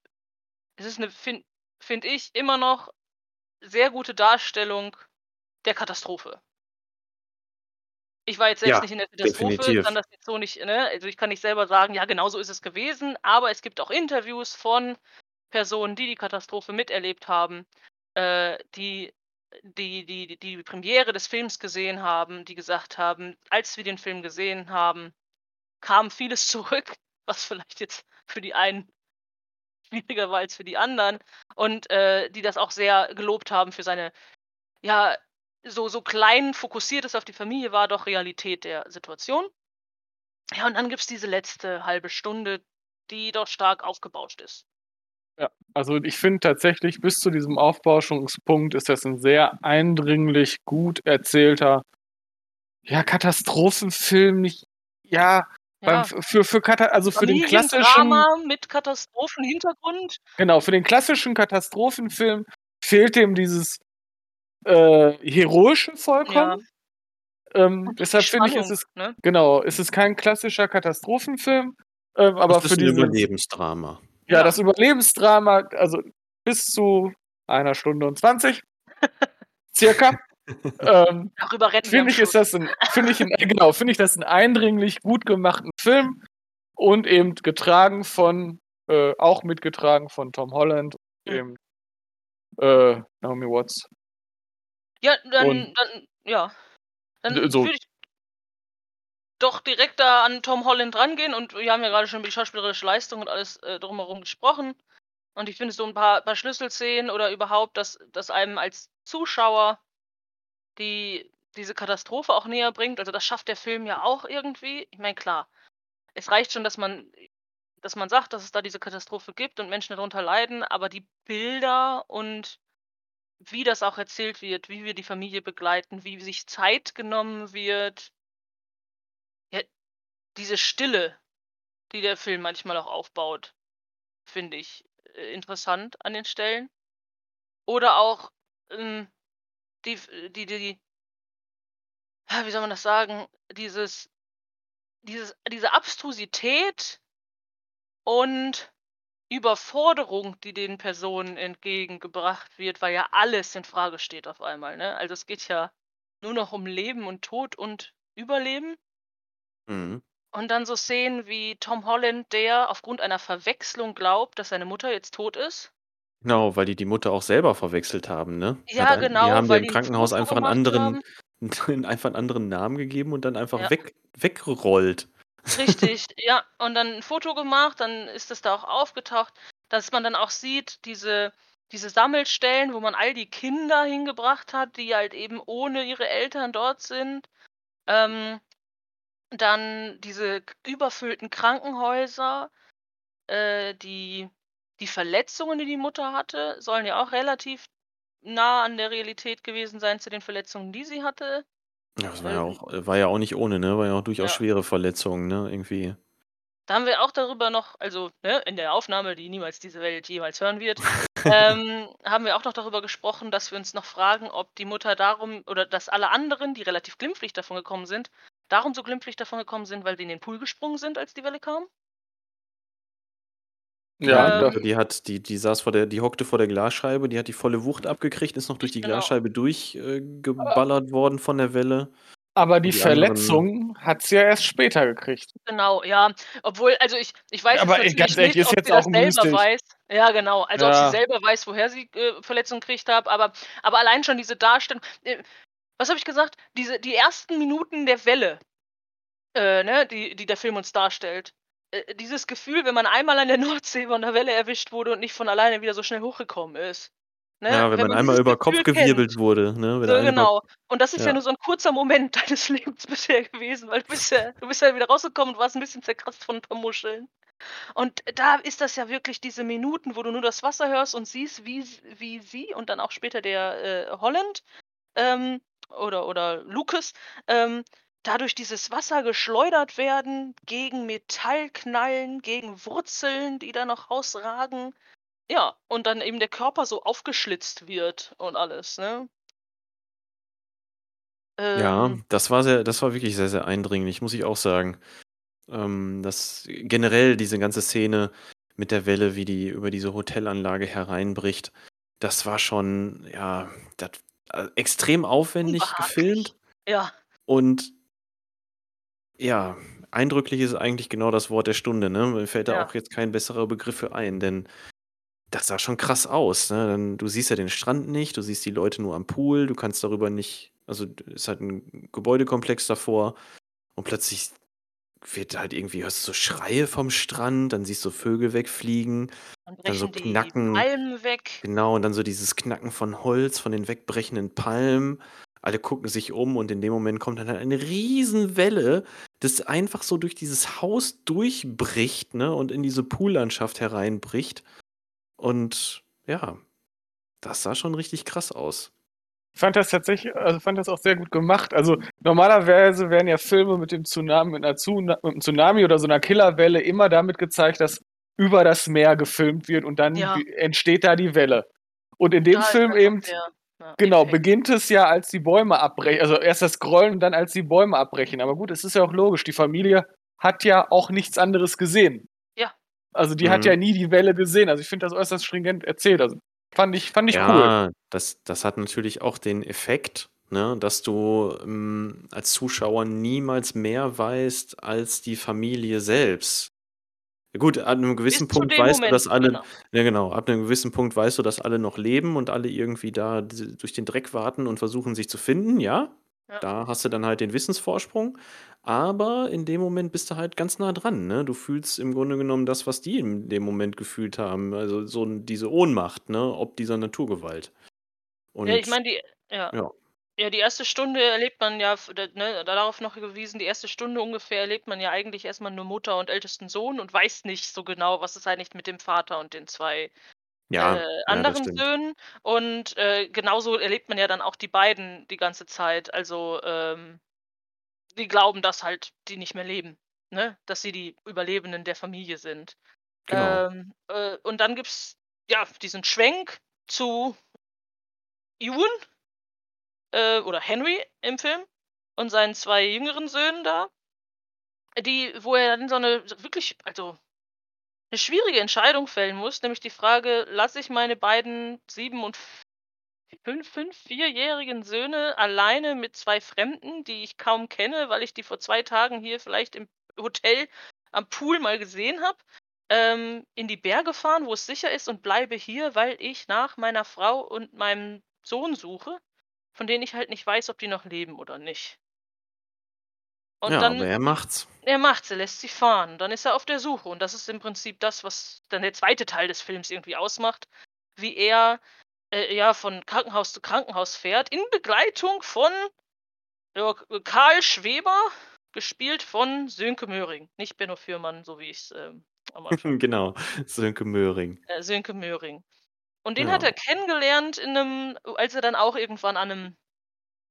es ist 'ne fin finde ich, immer noch sehr gute Darstellung der Katastrophe. Ich war jetzt selbst Ja, nicht in der Katastrophe, definitiv. kann das jetzt so nicht ne, also, ich kann nicht selber sagen: „Ja, genau so ist es gewesen“, aber es gibt auch Interviews von Personen, die die Katastrophe miterlebt haben, äh, die die, die, die Premiere des Films gesehen haben, die gesagt haben, als wir den Film gesehen haben, kam vieles zurück, was vielleicht jetzt für die einen schwieriger war als für die anderen. Und äh, die das auch sehr gelobt haben für seine, ja, so, so klein fokussiert es auf die Familie war, doch Realität der Situation. Ja, und dann gibt es diese letzte halbe Stunde, die doch stark aufgebauscht ist. Ja, also ich finde tatsächlich, bis zu diesem Aufbauschungspunkt ist das ein sehr eindringlich gut erzählter ja, Katastrophenfilm. Nicht, ja, Ja. beim, für, für, Kata also für den klassischen. Familiendrama mit Katastrophenhintergrund. Genau, für den klassischen Katastrophenfilm fehlt dem dieses äh, Heroische vollkommen. Ähm, Und deshalb finde ich, ist es, ne? genau, es ist kein klassischer Katastrophenfilm, ähm, aber das ist für ein diese, Überlebensdrama. Ja, das Überlebensdrama, also bis zu einer Stunde und 20, circa, ähm, Darüber am finde ich, ist Schluss. das ein, finde ich, ein, äh, genau, finde ich das einen eindringlich gut gemachten Film und eben getragen von, äh, auch mitgetragen von Tom Holland und Mhm. eben äh, Naomi Watts. Ja, dann, Und- dann ja. Dann so- würde ich doch direkt da an Tom Holland rangehen und wir haben ja gerade schon über die schauspielerische Leistung und alles äh, drumherum gesprochen. Und ich finde so ein paar, paar Schlüsselszenen oder überhaupt, dass, dass einem als Zuschauer die diese Katastrophe auch näher bringt. Also das schafft der Film ja auch irgendwie. Ich meine, klar, es reicht schon, dass man, dass man sagt, dass es da diese Katastrophe gibt und Menschen darunter leiden, aber die Bilder und wie das auch erzählt wird, wie wir die Familie begleiten, wie sich Zeit genommen wird. Diese Stille, die der Film manchmal auch aufbaut, finde ich äh, interessant an den Stellen. Oder auch ähm, die, die, die, ja, wie soll man das sagen, dieses, dieses, diese Abstrusität und Überforderung, die den Personen entgegengebracht wird, weil ja alles in Frage steht auf einmal. Ne? Also es geht ja nur noch um Leben und Tod und Überleben. Mhm. Und dann so Szenen wie Tom Holland, der aufgrund einer Verwechslung glaubt, dass seine Mutter jetzt tot ist. Genau, weil die die Mutter auch selber verwechselt haben, ne? Ja, Hat genau, Die haben weil ein Krankenhaus einfach einen anderen, einfach einen anderen Namen gegeben und dann einfach Ja. weg, weggerollt. Richtig, ja. Und dann ein Foto gemacht, dann ist es da auch aufgetaucht, dass man dann auch sieht, diese, diese Sammelstellen, wo man all die Kinder hingebracht hat, die halt eben ohne ihre Eltern dort sind. Ähm, dann diese überfüllten Krankenhäuser, äh, die, die Verletzungen, die die Mutter hatte, sollen ja auch relativ nah an der Realität gewesen sein zu den Verletzungen, die sie hatte. Ja, das war ja Ähm, auch, war ja auch nicht ohne, ne? War ja auch durchaus Ja. schwere Verletzungen, ne? Irgendwie. Da haben wir auch darüber noch, also ne, in der Aufnahme, die niemals diese Welt jemals hören wird, ähm, haben wir auch noch darüber gesprochen, dass wir uns noch fragen, ob die Mutter darum oder dass alle anderen, die relativ glimpflich davon gekommen sind, darum so glimpflich davon gekommen sind, weil sie in den Pool gesprungen sind, als die Welle kam. Ja, Ähm, die hat, die, die saß vor der, die hockte vor der Glasscheibe, die hat die volle Wucht abgekriegt, ist noch durch die Genau. Glasscheibe durchgeballert äh, worden von der Welle. aber die, die anderen- Verletzung hat sie ja erst später gekriegt. Genau, ja. Obwohl, also ich, ich weiß Aber, jetzt ganz natürlich ehrlich, nicht, ist ob jetzt sie das auch selber weiß. Ja, genau. Also ob Ja. sie selber weiß, woher sie äh, Verletzungen gekriegt hat, aber, aber allein schon diese Darstellung. Äh, was habe ich gesagt? Diese, die ersten Minuten der Welle, äh, ne, die, die der Film uns darstellt. Äh, dieses Gefühl, wenn man einmal an der Nordsee von der Welle erwischt wurde und nicht von alleine wieder so schnell hochgekommen ist. Ne? ja, wenn, man einmal dieses über Kopf gewirbelt kennt. wurde, ne? Wenn So, genau. Und das ist ja. ja. nur so ein kurzer Moment deines Lebens bisher gewesen, weil du bist ja, du bist ja wieder rausgekommen und warst ein bisschen zerkratzt von ein paar Muscheln. Und da ist das ja wirklich diese Minuten, wo du nur das Wasser hörst und siehst, wie, wie sie und dann auch später der äh, Holland ähm, oder, oder Lucas ähm, dadurch dieses Wasser geschleudert werden, gegen Metall knallen, gegen Wurzeln, die da noch rausragen. Ja, und dann eben der Körper so aufgeschlitzt wird und alles, ne? Ja, Ähm, das war sehr, das war wirklich sehr, sehr eindringlich, muss ich auch sagen. Ähm, das generell diese ganze Szene mit der Welle, wie die über diese Hotelanlage hereinbricht, das war schon, ja, das, extrem aufwendig gefilmt ja, und ja, eindrücklich ist eigentlich genau das Wort der Stunde, ne? Mir fällt da Ja. auch jetzt kein besserer Begriff für ein, denn das sah schon krass aus, ne? Du siehst ja den Strand nicht, du siehst die Leute nur am Pool, du kannst darüber nicht also, ist halt 'n Gebäudekomplex davor und plötzlich wird halt irgendwie hörst du so Schreie vom Strand, dann siehst du Vögel wegfliegen, Dann dann so Knacken Palmen weg. genau, und dann so dieses Knacken von Holz, von den wegbrechenden Palmen. Alle gucken sich um und in dem Moment kommt dann halt eine Riesenwelle, das einfach so durch dieses Haus durchbricht, ne, und in diese Poollandschaft hereinbricht. Und ja, das sah schon richtig krass aus. Ich fand das tatsächlich, also fand das auch sehr gut gemacht. Also normalerweise werden ja Filme mit dem Tsunami, mit, einer Tsuna mit einem Tsunami oder so einer Killerwelle immer damit gezeigt, dass über das Meer gefilmt wird und dann Ja. entsteht da die Welle. Und in dem Da Film eben, ja, genau, Effekt. beginnt es ja, als die Bäume abbrechen. Also erst das Grollen und dann, als die Bäume abbrechen. Aber gut, es ist ja auch logisch. Die Familie hat ja auch nichts anderes gesehen. Ja. Also die hat Mhm. ja nie die Welle gesehen. Also ich finde das äußerst stringent erzählt. Also fand ich, fand ich cool. Ja, das, das hat natürlich auch den Effekt, ne, dass du ähm, als Zuschauer niemals mehr weißt als die Familie selbst. Gut, ab einem gewissen Bis Punkt weißt du, Moment, dass alle, genau. ja genau, ab einem gewissen Punkt weißt du, dass alle noch leben und alle irgendwie da durch den Dreck warten und versuchen sich zu finden, ja. Ja. Da hast du dann halt den Wissensvorsprung. Aber in dem Moment bist du halt ganz nah dran, ne? Du fühlst im Grunde genommen das, was die in dem Moment gefühlt haben. Also so diese Ohnmacht, ne? Ob dieser Naturgewalt. Und Ja, ich meine, die, ja. ja. Ja, die erste Stunde erlebt man ja, ne, darauf noch gewiesen, die erste Stunde ungefähr erlebt man ja eigentlich erstmal nur Mutter und ältesten Sohn und weiß nicht so genau, was ist eigentlich mit dem Vater und den zwei Ja, äh, ja, anderen stimmt. Söhnen. Und äh, genauso erlebt man ja dann auch die beiden die ganze Zeit. Also, ähm, die glauben, dass halt die nicht mehr leben. Ne? Dass sie die Überlebenden der Familie sind. Genau. Ähm, äh, und dann gibt's ja diesen Schwenk zu Ewan äh, oder Henry im Film und seinen zwei jüngeren Söhnen da, die, wo er dann so eine wirklich, also eine schwierige Entscheidung fällen muss, nämlich die Frage, lasse ich meine beiden sieben und fünf, fünf, vierjährigen Söhne alleine mit zwei Fremden, die ich kaum kenne, weil ich die vor zwei Tagen hier vielleicht im Hotel am Pool mal gesehen habe, ähm, in die Berge fahren, wo es sicher ist und bleibe hier, weil ich nach meiner Frau und meinem Sohn suche, von denen ich halt nicht weiß, ob die noch leben oder nicht. Und ja, dann aber er macht's. er macht's, er lässt sie fahren. Dann ist er auf der Suche. Und das ist im Prinzip das, was dann der zweite Teil des Films irgendwie ausmacht. Wie er äh, ja von Krankenhaus zu Krankenhaus fährt, in Begleitung von ja, Karl Schweber, gespielt von Sönke Möhring. Nicht Benno Fürmann, so wie ich es ähm, am Anfang. genau, Sönke Möhring. äh, Sönke Möhring. Und den hat Ja. er kennengelernt, in einem, als er dann auch irgendwann an einem,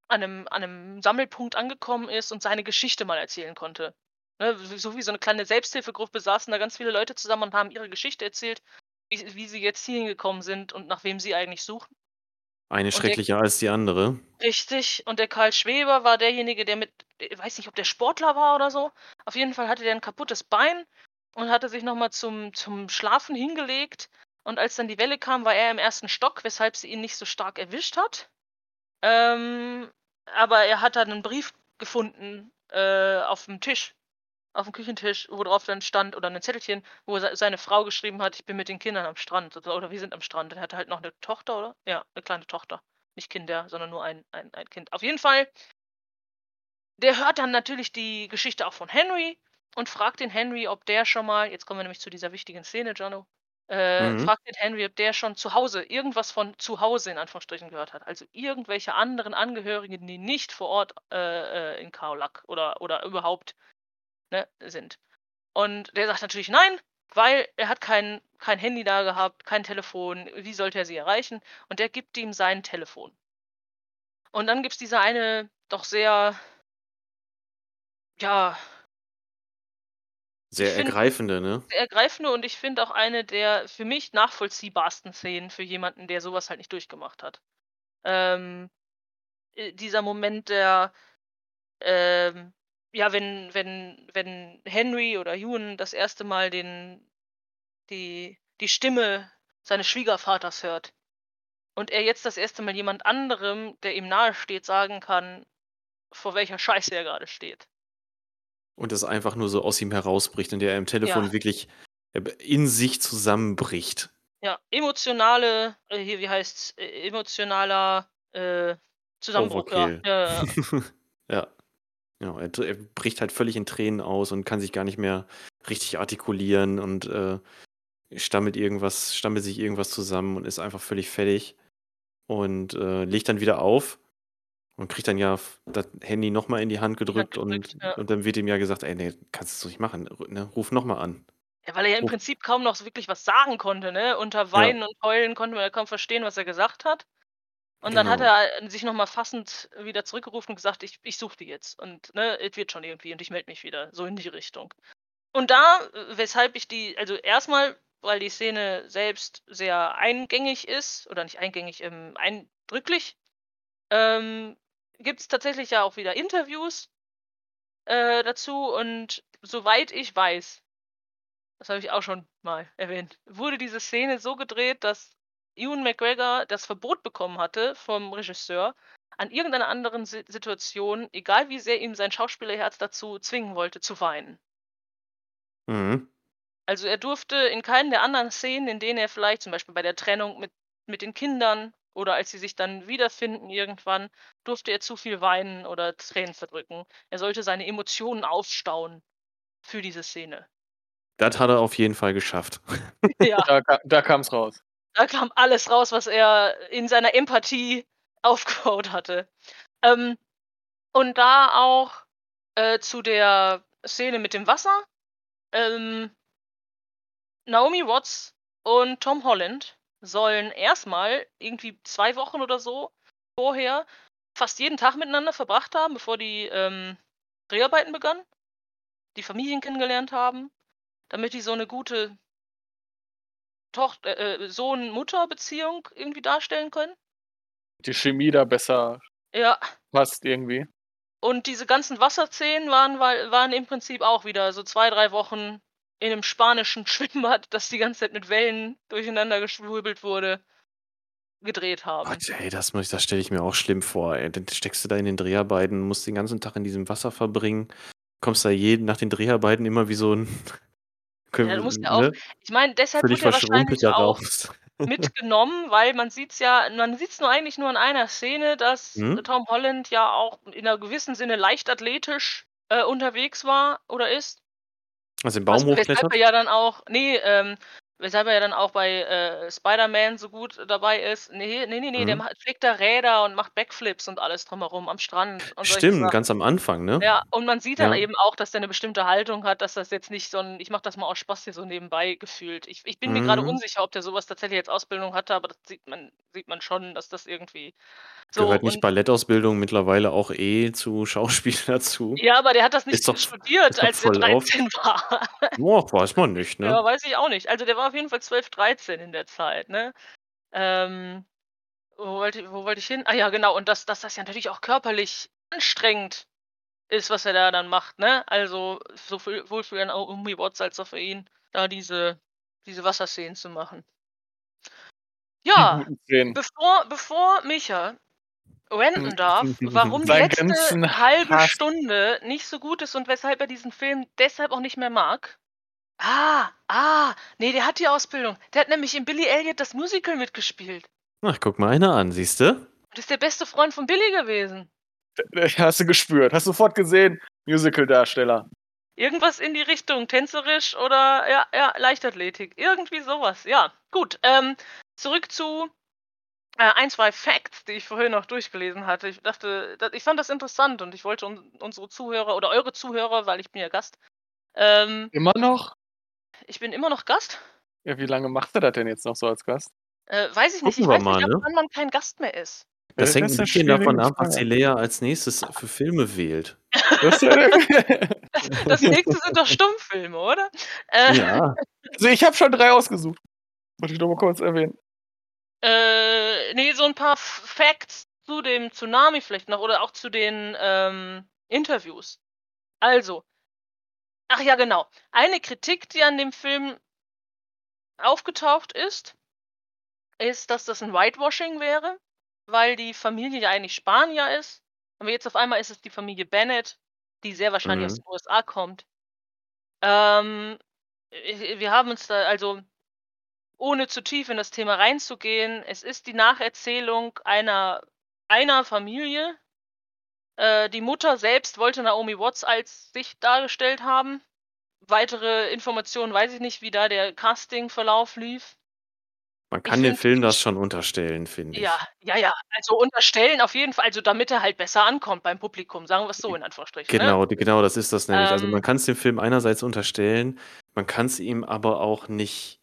an, einem, an einem Sammelpunkt angekommen ist und seine Geschichte mal erzählen konnte. Ne, so wie so eine kleine Selbsthilfegruppe saßen da ganz viele Leute zusammen und haben ihre Geschichte erzählt, wie, wie sie jetzt hierhin gekommen sind und nach wem sie eigentlich suchen. Eine der- schrecklicher als die andere. Richtig. Und der Karl Schweber war derjenige, der mit, ich weiß nicht, ob der Sportler war oder so. Auf jeden Fall hatte der ein kaputtes Bein und hatte sich nochmal zum, zum Schlafen hingelegt. Und als dann die Welle kam, war er im ersten Stock, weshalb sie ihn nicht so stark erwischt hat. Ähm, aber er hat dann einen Brief gefunden äh, auf dem Tisch, auf dem Küchentisch, wo drauf dann stand, oder ein Zettelchen, wo se- seine Frau geschrieben hat, ich bin mit den Kindern am Strand. Oder, wir sind am Strand. Er hatte halt noch eine Tochter, oder? Ja, eine kleine Tochter. Nicht Kinder, sondern nur ein, ein, ein Kind. Auf jeden Fall, der hört dann natürlich die Geschichte auch von Henry und fragt den Henry, ob der schon mal, jetzt kommen wir nämlich zu dieser wichtigen Szene, Jano, äh, Mhm. fragt den Henry, ob der schon zu Hause irgendwas von zu Hause in Anführungsstrichen gehört hat. Also irgendwelche anderen Angehörigen, die nicht vor Ort äh, äh, in Kaolack oder, oder überhaupt ne, sind. Und der sagt natürlich nein, weil er hat kein, kein Handy da gehabt, kein Telefon. Wie sollte er sie erreichen? Und der gibt ihm sein Telefon. Und dann gibt es diese eine doch sehr, ja, Sehr find- ergreifende, ne? sehr ergreifende und ich finde auch eine der für mich nachvollziehbarsten Szenen für jemanden, der sowas halt nicht durchgemacht hat. Ähm, äh, dieser Moment der, ähm, ja, wenn, wenn, wenn Henry oder Ewan das erste Mal den, die, die Stimme seines Schwiegervaters hört und er jetzt das erste Mal jemand anderem, der ihm nahe steht, sagen kann, vor welcher Scheiße er gerade steht. Und das einfach nur so aus ihm herausbricht und der im Telefon Ja. wirklich äh, in sich zusammenbricht. ja, emotionale, äh, hier, wie heißt's, äh, emotionaler äh, Zusammenbruch. Ja, ja, ja. Ja. Ja, er, er bricht halt völlig in Tränen aus und kann sich gar nicht mehr richtig artikulieren und äh, stammelt irgendwas, stammelt sich irgendwas zusammen und ist einfach völlig fertig und äh, legt dann wieder auf und kriegt dann ja das Handy nochmal in die Hand gedrückt, gedrückt, und, ja. und dann wird ihm ja gesagt, ey, nee, kannst du nicht machen, ne? ruf nochmal an. Ja, weil er ja im Ruf- Prinzip kaum noch so wirklich was sagen konnte, ne? Unter Weinen und Heulen konnte man ja kaum verstehen, was er gesagt hat. Und dann hat Genau. er äh, sich nochmal fassend wieder zurückgerufen und gesagt, ich, ich suche die jetzt. Und ne, es wird schon irgendwie und ich melde mich wieder. So in die Richtung. Und da, äh, weshalb ich die, also erstmal, weil die Szene selbst sehr eingängig ist, oder nicht eingängig, ähm, eindrücklich, ähm, gibt es tatsächlich ja auch wieder Interviews äh, dazu. Und soweit ich weiß, das habe ich auch schon mal erwähnt, wurde diese Szene so gedreht, dass Ewan McGregor das Verbot bekommen hatte vom Regisseur, an irgendeiner anderen Si- Situation, egal wie sehr ihm sein Schauspielerherz dazu zwingen wollte, zu weinen. Mhm. Also er durfte in keinen der anderen Szenen, in denen er vielleicht zum Beispiel bei der Trennung mit, mit den Kindern oder als sie sich dann wiederfinden irgendwann, durfte er zu viel weinen oder Tränen verdrücken. Er sollte seine Emotionen aufstauen für diese Szene. Das hat er auf jeden Fall geschafft. Ja. Da, da kam es raus. Da kam alles raus, was er in seiner Empathie aufgebaut hatte. Ähm, und da auch äh, zu der Szene mit dem Wasser. Ähm, Naomi Watts und Tom Holland sollen erstmal irgendwie zwei Wochen oder so vorher fast jeden Tag miteinander verbracht haben, bevor die ähm, Dreharbeiten begannen, die Familien kennengelernt haben, damit die so eine gute Tochter, äh, Sohn-Mutter-Beziehung irgendwie darstellen können. Die Chemie da besser Ja, passt irgendwie. und diese ganzen Wasserszenen waren, waren im Prinzip auch wieder so zwei, drei Wochen in einem spanischen Schwimmbad, das die ganze Zeit mit Wellen durcheinander geschwurbelt wurde, gedreht haben. Gott, ey, das, muss- das stelle ich mir auch schlimm vor. Ey. Dann steckst du da in den Dreharbeiten, musst den ganzen Tag in diesem Wasser verbringen, kommst da jeden nach den Dreharbeiten immer wie so ein. Ja, du musst ja auch- Ich meine, deshalb wird er wahrscheinlich auch mitgenommen, weil man sieht's ja, man sieht's nur eigentlich nur in einer Szene, dass Hm? Tom Holland ja auch in einer gewissen Sinne leichtathletisch äh, unterwegs war oder ist. Also den Baum weshalb hochklettert? er ja dann auch, nee, ähm, weshalb er ja dann auch bei äh, Spider-Man so gut dabei ist. Nee, nee, nee, nee, der Mhm. macht, fliegt da Räder und macht Backflips und alles drumherum am Strand. Stimmt, ganz am Anfang, ne? Ja, und man sieht dann Ja. eben auch, dass der eine bestimmte Haltung hat, dass das jetzt nicht so ein, ich mach das mal aus Spaß hier so nebenbei gefühlt. Ich, ich bin mir gerade Mhm. unsicher, ob der sowas tatsächlich als Ausbildung hatte, aber das sieht man, sieht man schon, dass das irgendwie so. Gehört nicht Ballettausbildung mittlerweile auch eh zu Schauspiel dazu? ja, aber der hat das nicht studiert, als er voll auf. 13 war. Boah, weiß man nicht, ne? Ja, weiß ich auch nicht. Also der war auf jeden Fall 12, 13 in der Zeit, ne? Ähm, wo wollte, wo wollte ich hin? Ah ja, genau. Und dass, dass das ja natürlich auch körperlich anstrengend ist, was er da dann macht, ne? Also sowohl für Naomi Watts als auch für ihn, da diese, diese Wasserszenen zu machen. Ja, bevor, bevor Micha ranten darf, warum die letzte halbe Hass. Stunde nicht so gut ist und weshalb er diesen Film deshalb auch nicht mehr mag. Ah, ah, nee, der hat die Ausbildung. Der hat nämlich in Billy Elliot das Musical mitgespielt. Ach, guck mal einer an, siehst du? Und ist der beste Freund von Billy gewesen. Hast du gespürt, hast sofort gesehen, Musical-Darsteller. Irgendwas in die Richtung, tänzerisch oder ja, ja, Leichtathletik. Irgendwie sowas. Ja, gut. Ähm, zurück zu äh, ein, zwei Facts, die ich vorhin noch durchgelesen hatte. Ich dachte, das, ich fand das interessant und ich wollte un unsere Zuhörer oder eure Zuhörer, weil ich bin ja Gast. Ähm, Immer noch? Ich bin immer noch Gast. Ja, wie lange macht er das denn jetzt noch so als Gast? Äh, weiß ich nicht. Gucken Ich weiß mal, nicht, ne? wann man kein Gast mehr ist. Das hängt ist ein eine bisschen davon ab, was die. Lea als nächstes für Filme wählt. Das Das nächste sind doch Stummfilme, oder? Äh, Ja. also ich habe schon drei ausgesucht. Wollte ich noch mal kurz erwähnen. Äh, nee, so ein paar Facts zu dem Tsunami vielleicht noch oder auch zu den ähm, Interviews. Also, ach ja, genau. Eine Kritik, die an dem Film aufgetaucht ist, ist, dass das ein Whitewashing wäre, weil die Familie ja eigentlich Spanier ist. Aber jetzt auf einmal ist es die Familie Bennett, die sehr wahrscheinlich aus Mhm. den USA kommt. Ähm, wir wir haben uns da, also ohne zu tief in das Thema reinzugehen, es ist die Nacherzählung einer, einer Familie. Äh, die Mutter selbst wollte Naomi Watts als sich dargestellt haben. Weitere Informationen weiß ich nicht, wie da der Castingverlauf lief. Man kann dem Film das schon unterstellen, finde ich. Ja, ja, ja. Also unterstellen auf jeden Fall, also damit er halt besser ankommt beim Publikum, sagen wir es so in Anführungsstrichen. Ne? Genau, ne? genau, das ist das nämlich. Ähm, also man kann es dem Film einerseits unterstellen, man kann es ihm aber auch nicht,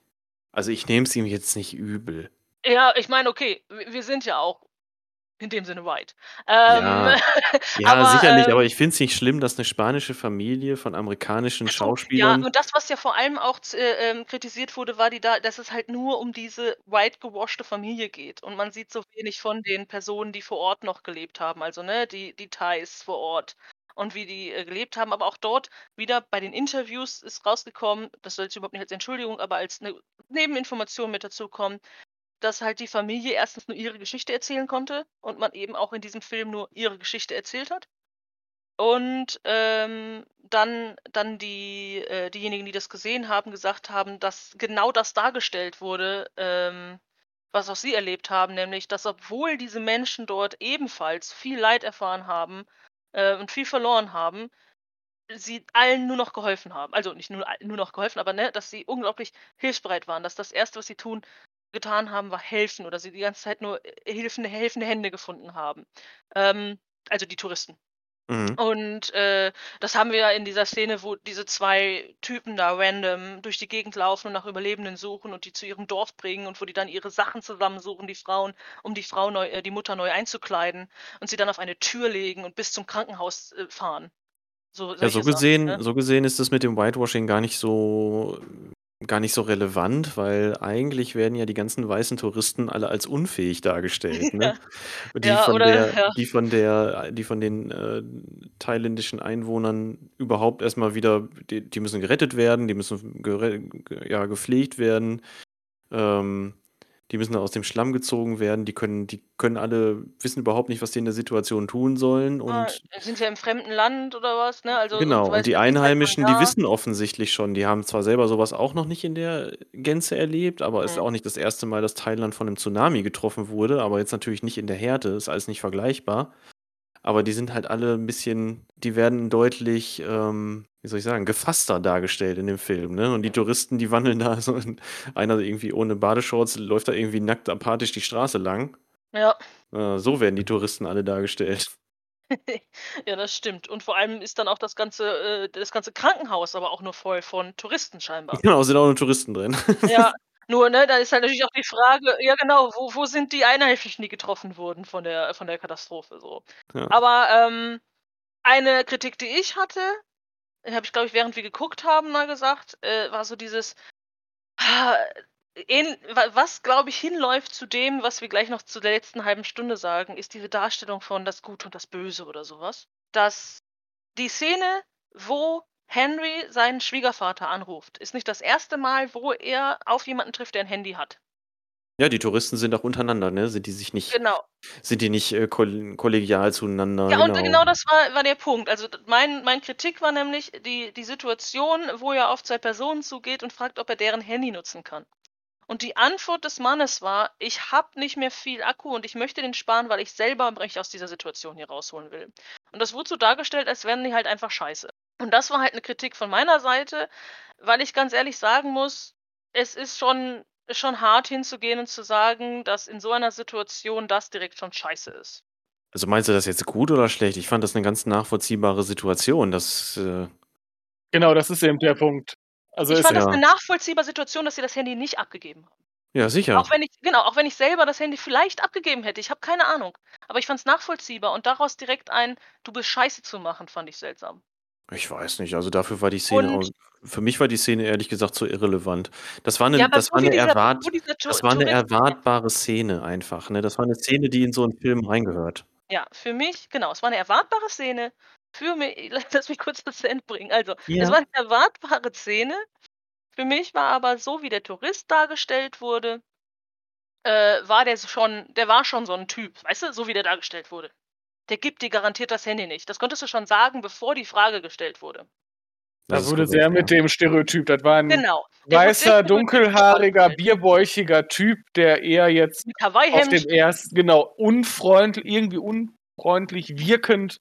also ich nehme es ihm jetzt nicht übel. Ja, ich meine, okay, wir sind ja auch in dem Sinne white. Ähm, ja, ja aber, sicherlich, ähm, aber ich finde es nicht schlimm, dass eine spanische Familie von amerikanischen Schauspielern. Ja, und das, was ja vor allem auch äh, ähm, kritisiert wurde, war, die da, dass es halt nur um diese white gewaschte Familie geht. Und man sieht so wenig von den Personen, die vor Ort noch gelebt haben. Also, ne, die, die Thais vor Ort und wie die äh, gelebt haben. Aber auch dort wieder bei den Interviews ist rausgekommen, das soll jetzt überhaupt nicht als Entschuldigung, aber als eine Nebeninformation mit dazu kommen, dass halt die Familie erstens nur ihre Geschichte erzählen konnte und man eben auch in diesem Film nur ihre Geschichte erzählt hat. Und ähm, dann, dann die, äh, diejenigen, die das gesehen haben, gesagt haben, dass genau das dargestellt wurde, ähm, was auch sie erlebt haben, nämlich, dass obwohl diese Menschen dort ebenfalls viel Leid erfahren haben äh, und viel verloren haben, sie allen nur noch geholfen haben. Also nicht nur, nur noch geholfen, aber ne, dass sie unglaublich hilfsbereit waren, dass das Erste, was sie tun, getan haben, war helfen oder sie die ganze Zeit nur äh, hilfende, helfende Hände gefunden haben. Ähm, also die Touristen. Mhm. Und äh, das haben wir ja in dieser Szene, wo diese zwei Typen da random durch die Gegend laufen und nach Überlebenden suchen und die zu ihrem Dorf bringen und wo die dann ihre Sachen zusammensuchen, die Frauen, um die Frau neu, äh, die Mutter neu einzukleiden und sie dann auf eine Tür legen und bis zum Krankenhaus äh, fahren. So, ja, so gesehen, Sachen, ne? so gesehen ist das mit dem Whitewashing gar nicht so gar nicht so relevant, weil eigentlich werden ja die ganzen weißen Touristen alle als unfähig dargestellt, ne? Die Ja, von oder der ja. die von der die von den, äh, thailändischen Einwohnern überhaupt erstmal wieder die die müssen gerettet werden, die müssen gere ja, gepflegt werden. Ähm die müssen aus dem Schlamm gezogen werden, die können die können alle wissen überhaupt nicht, was sie in der Situation tun sollen Ah, und sind ja im fremden Land oder was, ne? Also und Genau, du und die Einheimischen, die wissen offensichtlich schon, die haben zwar selber sowas auch noch nicht in der Gänze erlebt, aber es ist Mhm. auch nicht das erste Mal, dass Thailand von einem Tsunami getroffen wurde, aber jetzt natürlich nicht in der Härte, ist alles nicht vergleichbar. Aber die sind halt alle ein bisschen die werden deutlich, ähm, wie soll ich sagen, gefasster dargestellt in dem Film, ne? Und die Touristen, die wandeln da so einer irgendwie ohne Badeshorts läuft da irgendwie nackt apathisch die Straße lang. Ja. Äh, so werden die Touristen alle dargestellt. Ja, das stimmt. Und vor allem ist dann auch das ganze äh, das ganze Krankenhaus aber auch nur voll von Touristen scheinbar. Genau, sind auch nur Touristen drin. Ja, nur, ne, da ist halt natürlich auch die Frage ja genau, wo wo sind die Einheimischen, die getroffen wurden von der von der Katastrophe so? Ja. Aber, ähm, eine Kritik, die ich hatte, habe ich, glaube ich, während wir geguckt haben, mal gesagt, äh, war so dieses ähn was, glaube ich, hinläuft zu dem, was wir gleich noch zu der letzten halben Stunde sagen, ist diese Darstellung von das Gute und das Böse oder sowas. Dass die Szene, wo Henry seinen Schwiegervater anruft, ist nicht das erste Mal, wo er auf jemanden trifft, der ein Handy hat. Ja, die Touristen sind auch untereinander, ne? Sind die sich nicht Genau. sind die nicht, äh, koll kollegial zueinander, Ja, und genau. genau das war war der Punkt. Also, mein mein Kritik war nämlich die die Situation, wo er auf zwei Personen zugeht und fragt, ob er deren Handy nutzen kann. Und die Antwort des Mannes war: „Ich habe nicht mehr viel Akku und ich möchte den sparen, weil ich selber mich aus dieser Situation hier rausholen will.“ Und das wurde so dargestellt, als wären die halt einfach scheiße. Und das war halt eine Kritik von meiner Seite, weil ich ganz ehrlich sagen muss, es ist schon schon hart hinzugehen und zu sagen, dass in so einer Situation das direkt schon scheiße ist. Also, meinst du das jetzt gut oder schlecht? Ich fand das eine ganz nachvollziehbare Situation, das, äh Genau, das ist eben der Punkt. Also, Ich es fand das Ja. 'ne nachvollziehbare Situation, dass sie das Handy nicht abgegeben haben. Ja, sicher. Auch wenn ich genau, auch wenn ich selber das Handy vielleicht abgegeben hätte, ich habe keine Ahnung. Aber ich fand's nachvollziehbar und daraus direkt ein „Du bist scheiße“ zu machen, fand ich seltsam. Ich weiß nicht, also dafür war die Szene Und für mich war die Szene ehrlich gesagt zu irrelevant. Das war 'ne Ja, das war wir 'ne dieser erwart das war 'ne Tourist erwartbare Szene einfach, ne? Das war 'ne Szene, die in so 'n Film reingehört. Ja, für mich genau, es war 'ne erwartbare Szene. Für mi lass mich kurz das zu Ende bringen. Also, es Ja. war 'ne erwartbare Szene. Für mich war aber so, wie der Tourist dargestellt wurde äh, war der schon der war schon so 'n Typ, weißt du, so wie der dargestellt wurde. Der gibt dir garantiert das Handy nicht. Das konntest du schon sagen, bevor die Frage gestellt wurde. Da ist wurde korrekt, sehr mit ja. dem Stereotyp. Das war ein Genau. Weißer, dunkelhaariger, bierbäuchiger Typ, der eher jetzt Mit auf dem ersten, genau, unfreundlich, irgendwie unfreundlich wirkend.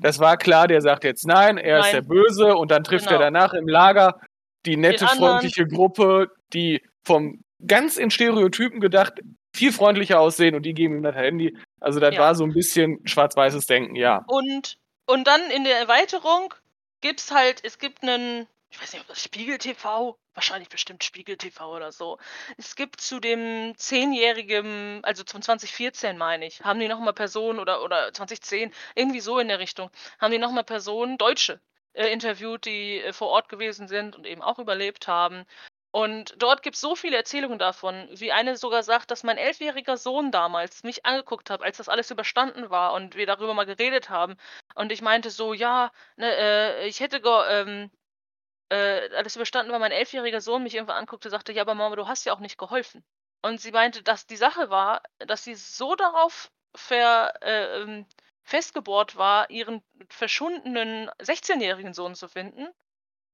Das war klar, der sagt jetzt nein, er ist Nein. der Böse und dann trifft er Genau. danach im Lager die nette, anderen. freundliche Gruppe, die vom ganz in Stereotypen gedacht viel freundlicher aussehen und die geben ihm das Handy. Also das Ja. war so ein bisschen schwarz-weißes Denken, ja. Und, und dann in der Erweiterung gibt's halt, es gibt einen, ich weiß nicht, ob das Spiegel TV, wahrscheinlich bestimmt Spiegel TV oder so. Es gibt zu dem zehnjährigen, also von 2014 meine ich, haben die nochmal Personen oder, oder 2010, irgendwie so in der Richtung, haben die nochmal Personen, Deutsche, äh, interviewt, die äh, vor Ort gewesen sind und eben auch überlebt haben. Und dort gibt es so viele Erzählungen davon, wie eine sogar sagt, dass mein elfjähriger Sohn damals mich angeguckt hat, als das alles überstanden war und wir darüber mal geredet haben. Und ich meinte so, ja, ne, äh, ich hätte ähm, äh, alles überstanden, weil mein elfjähriger Sohn mich irgendwann anguckte, sagte, ja, aber Mama, du hast ja auch nicht geholfen. Und sie meinte, dass die Sache war, dass sie so darauf ver, äh, ähm, festgebohrt war, ihren verschwundenen 16-jährigen Sohn zu finden,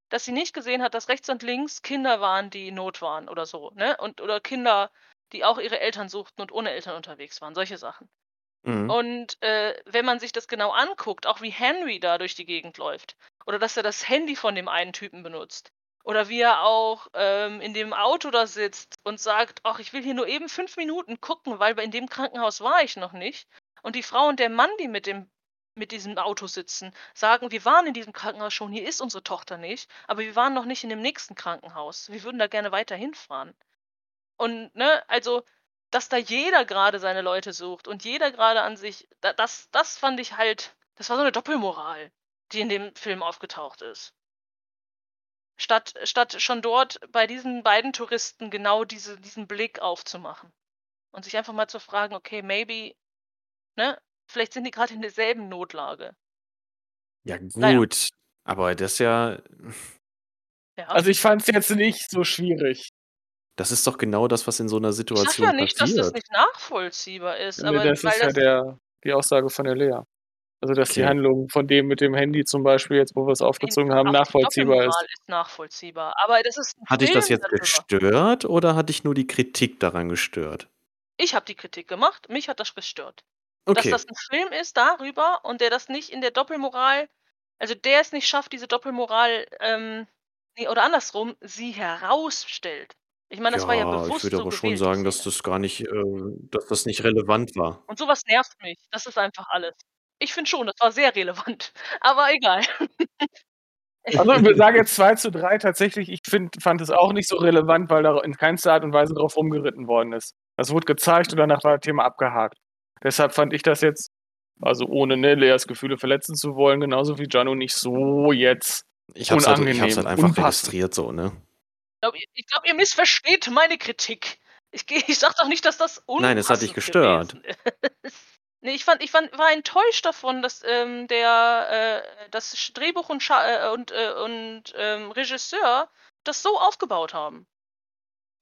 dass sie nicht gesehen hat, dass rechts und links Kinder waren, die in Not waren oder so, ne? Und oder Kinder, die auch ihre Eltern suchten und ohne Eltern unterwegs waren, solche Sachen. Mhm. Und äh, wenn man sich das genau anguckt, auch wie Henry da durch die Gegend läuft, oder dass er das Handy von dem einen Typen benutzt, oder wie er auch ähm, in dem Auto da sitzt und sagt, ach, ich will hier nur eben fünf Minuten gucken, weil in dem Krankenhaus war ich noch nicht. Und die Frau und der Mann, die mit dem mit diesem Auto sitzen, sagen, wir waren in diesem Krankenhaus schon, hier ist unsere Tochter nicht, aber wir waren noch nicht in dem nächsten Krankenhaus. Wir würden da gerne weiter hinfahren. Und, ne, also, dass da jeder gerade seine Leute sucht und jeder gerade an sich, da, das, das fand ich halt, das war so eine Doppelmoral, die in dem Film aufgetaucht ist. Statt, statt schon dort bei diesen beiden Touristen genau diese, diesen Blick aufzumachen. Und sich einfach mal zu fragen, okay, maybe, ne, vielleicht sind die gerade in derselben Notlage. Ja, Naja. gut. Aber das ja, Ja. Also ich fand es jetzt nicht so schwierig. das ist doch genau das, was in so einer ich sag Situation ja nicht, dass passiert. das nicht nachvollziehbar ist, Nee, aber das weil ist ja das, der, die Aussage von der Lea. Also dass die Okay. Handlung von dem mit dem Handy zum Beispiel, jetzt wo wir es aufgezogen haben, die nachvollziehbar ist. Ist nachvollziehbar. Aber das ist Hat dich das jetzt darüber. gestört oder hat dich nur die Kritik daran gestört? Ich habe die Kritik gemacht, mich hat das gestört. Okay. Dass das ein Film ist darüber und der das nicht in der Doppelmoral, also der es nicht schafft, diese Doppelmoral, ähm, nee, oder andersrum, sie herausstellt. Ich meine, das war ja bewusst ich würde so aber schon sagen, dass das gar nicht, äh, dass das nicht relevant war. Und sowas nervt mich. Das ist einfach alles. Ich finde schon, das war sehr relevant. Aber egal. Also wir sagen jetzt 2 zu 3 tatsächlich, ich find, fand es auch nicht so relevant, weil da in keinster Art und Weise drauf rumgeritten worden ist. Das wurde gezeigt und danach war das Thema abgehakt. Deshalb fand ich das jetzt, also ohne ne, Leas Gefühle verletzen zu wollen, genauso wie Jano nicht so jetzt. Ich hab's, halt, ich Unangenehm, hab's halt einfach unpassend. registriert so, ne? Ich glaube, glaub, ihr missversteht meine Kritik. Ich, ich sag doch nicht, dass das unpassend Nein, es hat dich gestört. nee, ich fand, ich fand, war enttäuscht davon, dass ähm, der äh, das Drehbuch und, Scha äh, und, äh, und ähm, Regisseur das so aufgebaut haben.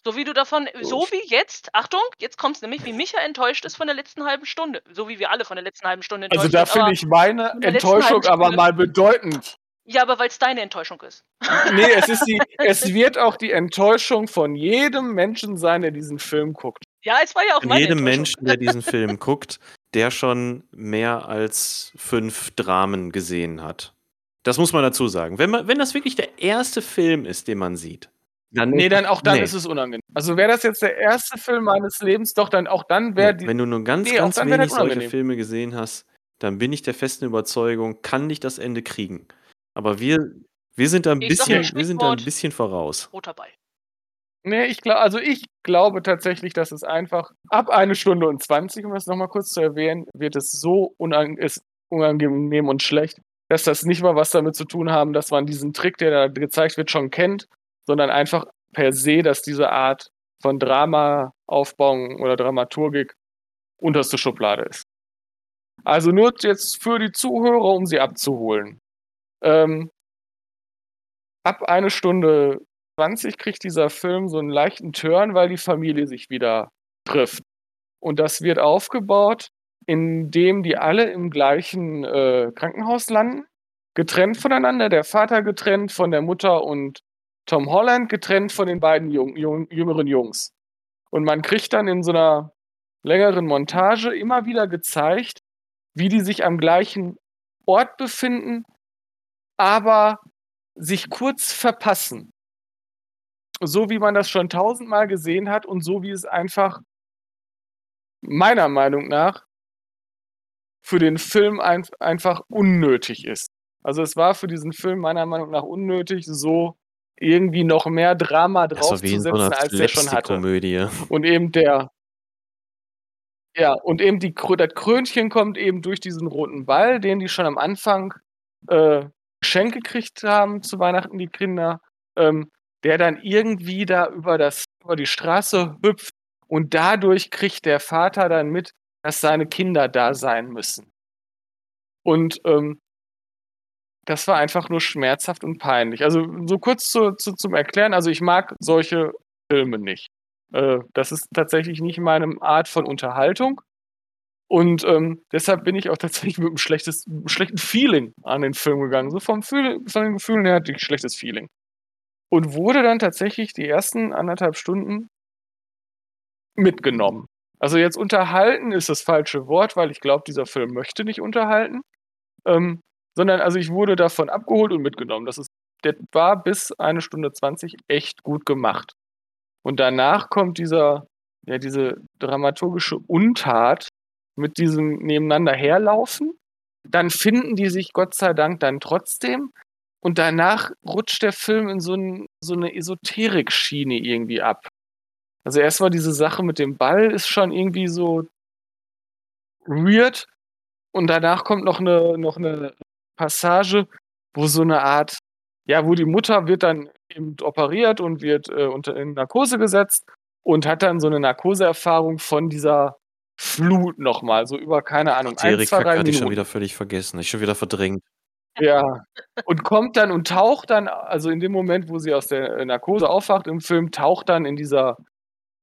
So wie du davon, so wie jetzt, Achtung, jetzt kommt's nämlich, wie Micha enttäuscht ist von der letzten halben Stunde. So wie wir alle von der letzten halben Stunde enttäuscht Also da sind. aber- finde ich meine Enttäuschung aber mal bedeutend. Ja, aber weil es deine Enttäuschung ist. Nee, es, ist die, es wird auch die Enttäuschung von jedem Menschen sein, der diesen Film guckt. Ja, es war ja auch Von meine jedem. Menschen, der diesen Film guckt, der schon mehr als fünf Dramen gesehen hat. Das muss man dazu sagen. Wenn, man, wenn das wirklich der erste Film ist, den man sieht, dann. Nee, dann auch dann Nee. ist es unangenehm. Also wäre das jetzt der erste Film meines Lebens, doch dann auch dann wäre die. wenn du nur ganz, Nee, ganz wenig solche. Filme gesehen hast, dann bin ich der festen Überzeugung, kann nicht das Ende kriegen. Aber wir, wir sind da ein Ich bisschen, wir sind da ein bisschen voraus. Roter Ball. Nee, ich glaube, also ich glaube tatsächlich, dass es einfach ab eine Stunde und 20, um das nochmal kurz zu erwähnen, wird es so unang ist unangenehm und schlecht, dass das nicht mal was damit zu tun haben, dass man diesen Trick, der da gezeigt wird, schon kennt, sondern einfach per se, dass diese Art von Drama-Aufbauung oder Dramaturgik unterste Schublade ist. Also nur jetzt für die Zuhörer, um sie abzuholen. Ähm, ab eine Stunde 20 kriegt dieser Film so einen leichten Turn, weil die Familie sich wieder trifft. Und das wird aufgebaut, indem die alle im gleichen äh, Krankenhaus landen. getrennt voneinander, der Vater getrennt von der Mutter und Tom Holland getrennt von den beiden jung, jung, jüngeren Jungs. Und man kriegt dann in so einer längeren Montage immer wieder gezeigt, wie die sich am gleichen Ort befinden, aber sich kurz verpassen. So wie man das schon tausendmal gesehen hat und so wie es einfach meiner Meinung nach für den Film ein, einfach unnötig ist. Also es war für diesen Film meiner Meinung nach unnötig, so irgendwie noch mehr Drama draufzusetzen, so als der schon hatte. Komödie. Und eben der ja, und eben die, das Krönchen kommt eben durch diesen roten Ball, den die schon am Anfang äh, Geschenk gekriegt haben zu Weihnachten, die Kinder, ähm, der dann irgendwie da über, das, über die Straße hüpft und dadurch kriegt der Vater dann mit, dass seine Kinder da sein müssen. Und ähm, das war einfach nur schmerzhaft und peinlich. Also so kurz zu, zu, zum Erklären, also ich mag solche Filme nicht. Äh, das ist tatsächlich nicht meine Art von Unterhaltung. Und ähm, deshalb bin ich auch tatsächlich mit einem schlechtes, schlechten Feeling an den Film gegangen. So vom Fühl, von den Gefühlen her hatte ich ein schlechtes Feeling. Und wurde dann tatsächlich die ersten anderthalb Stunden mitgenommen. Also jetzt unterhalten ist das falsche Wort, weil ich glaube, dieser Film möchte nicht unterhalten. Ähm, sondern also ich wurde davon abgeholt und mitgenommen. Das ist, der war bis eine Stunde 20 echt gut gemacht. Und danach kommt dieser, ja, diese dramaturgische Untat mit diesem nebeneinander herlaufen. Dann finden die sich Gott sei Dank dann trotzdem. Und danach rutscht der Film in so, ein, so eine Esoterik-Schiene irgendwie ab. Also erstmal diese Sache mit dem Ball ist schon irgendwie so weird. Und danach kommt noch eine, noch eine Passage, wo so eine Art, ja, wo die Mutter wird dann eben operiert und wird äh, unter in Narkose gesetzt und hat dann so eine Narkoseerfahrung von dieser Flut nochmal, so über, keine Ahnung, ein, Erik zwei, drei hatte ich schon wieder völlig vergessen, ich schon wieder verdrängt. Ja, und kommt dann und taucht dann, also in dem Moment, wo sie aus der äh, Narkose aufwacht im Film, taucht dann in dieser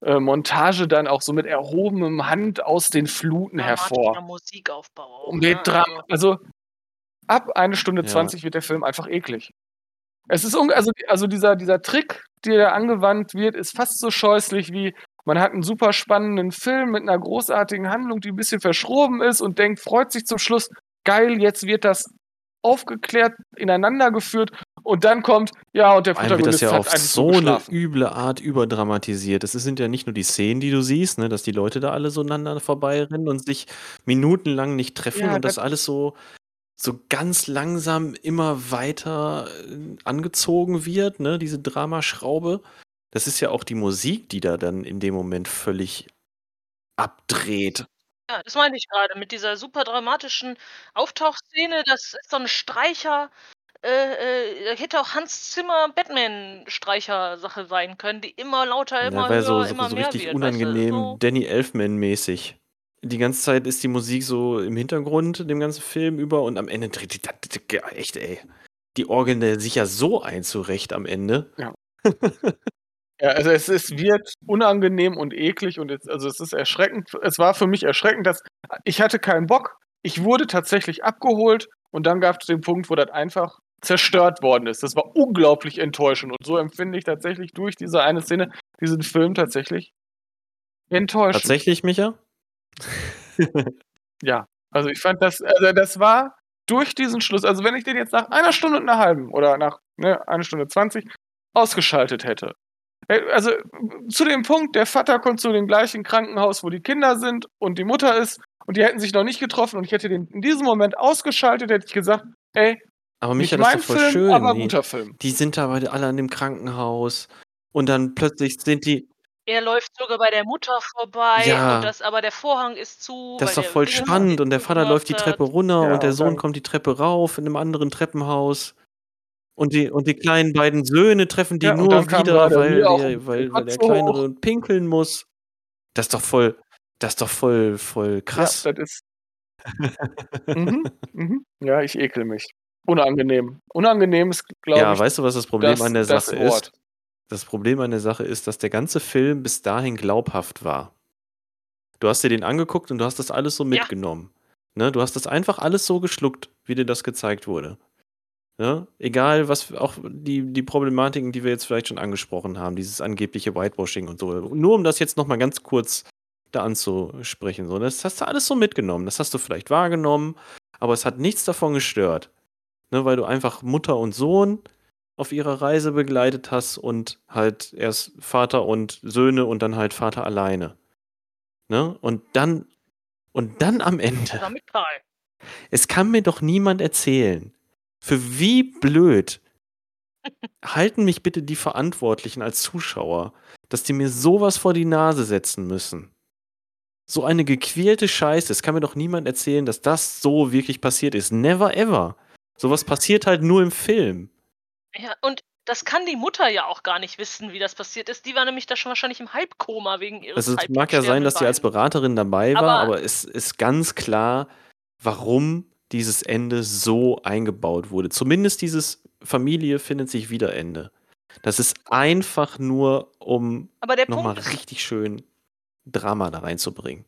äh, Montage dann auch so mit erhobenem Hand aus den Fluten hervor. Musikaufbau. Auch, um den ne? Dram also ab eine Stunde ja. 20 wird der Film einfach eklig. Es ist also, also dieser, dieser Trick, der angewandt wird, ist fast so scheußlich wie man hat einen super spannenden Film mit einer großartigen Handlung, die ein bisschen verschroben ist und denkt, freut sich zum Schluss, geil, jetzt wird das aufgeklärt, ineinander geführt und dann kommt, ja, und der Protagonist wird das ja auf so eine üble Art überdramatisiert. Es sind ja nicht nur die Szenen, die du siehst, ne, dass die Leute da alle so aneinander vorbeirennen und sich minutenlang nicht treffen ja, und das, das alles so so ganz langsam immer weiter äh, angezogen wird, ne, diese Dramaschraube. Das ist ja auch die Musik, die da dann in dem Moment völlig abdreht. Ja, das meine ich gerade mit dieser super dramatischen Auftauchszene. Das ist so eine Streicher, äh, äh, hätte auch Hans Zimmer Batman-Streicher-Sache sein können, die immer lauter, immer ja, höher, so, so, immer so mehr richtig wird. unangenehm, weißt du? so. Danny Elfman-mäßig die ganze Zeit ist die Musik so im Hintergrund, dem ganzen Film über und am Ende dreht die, echt, ey. Die orgeln sich ja so ein zurecht am Ende. Ja. ja, also es, es wird unangenehm und eklig und es, also es ist erschreckend. Es war für mich erschreckend, dass ich hatte keinen Bock. Ich wurde tatsächlich abgeholt und dann gab es den Punkt, wo das einfach zerstört worden ist. Das war unglaublich enttäuschend und so empfinde ich tatsächlich durch diese eine Szene diesen Film tatsächlich enttäuschend. Tatsächlich, Micha? Ja, also ich fand das, also das war durch diesen Schluss, also wenn ich den jetzt nach einer Stunde und einer halben oder nach ne, einer Stunde 20 ausgeschaltet hätte. Äh, also zu dem Punkt, der Vater kommt zu dem gleichen Krankenhaus, wo die Kinder sind und die Mutter ist und die hätten sich noch nicht getroffen und ich hätte den in diesem Moment ausgeschaltet, hätte ich gesagt, ey, aber Micha, das ist doch voll Film, schön. Aber guter Film. Die sind da alle an dem Krankenhaus und dann plötzlich sind die, er läuft sogar bei der Mutter vorbei Ja. und das aber der Vorhang ist zu, Das ist doch voll spannend und der Vater läuft die Treppe runter Ja, und der Sohn kommt die Treppe rauf in einem anderen Treppenhaus. Und die, und die kleinen beiden Söhne treffen die Ja, nur wieder, weil, der, weil, weil der Kleinere pinkeln muss. Das ist doch voll, das ist doch voll, voll Ja, krass. das ist. Mhm, mhm. Ja, ich ekel mich. Unangenehm. Unangenehm ist, glaube Ja, weißt du, was das Problem das, an der Sache ist? Das Problem an der Sache ist, dass der ganze Film bis dahin glaubhaft war. Du hast dir den angeguckt und du hast das alles so mitgenommen. Ja. Ne? Du hast das einfach alles so geschluckt, wie dir das gezeigt wurde. Ne? Egal, was auch die, die Problematiken, die wir jetzt vielleicht schon angesprochen haben, dieses angebliche Whitewashing und so. Nur um das jetzt nochmal ganz kurz da anzusprechen. So. Das hast du alles so mitgenommen. Das hast du vielleicht wahrgenommen, aber es hat nichts davon gestört. Ne? Weil du einfach Mutter und Sohn auf ihrer Reise begleitet hast und halt erst Vater und Söhne und dann halt Vater alleine. Ne? Und dann und dann am Ende. Es kann mir doch niemand erzählen, für wie blöd halten mich bitte die Verantwortlichen als Zuschauer, dass die mir sowas vor die Nase setzen müssen. So eine gequälte Scheiße. Es kann mir doch niemand erzählen, dass das so wirklich passiert ist. Never ever. Sowas passiert halt nur im Film. Ja, und das kann die Mutter ja auch gar nicht wissen, wie das passiert ist. Die war nämlich da schon wahrscheinlich im Halbkoma wegen ihres Also es mag ja sein, dass sie als Beraterin dabei war, Aber- aber es ist ganz klar, warum dieses Ende so eingebaut wurde. Zumindest dieses Familie findet sich wieder Ende. Das ist einfach nur, um nochmal richtig schön Drama da reinzubringen.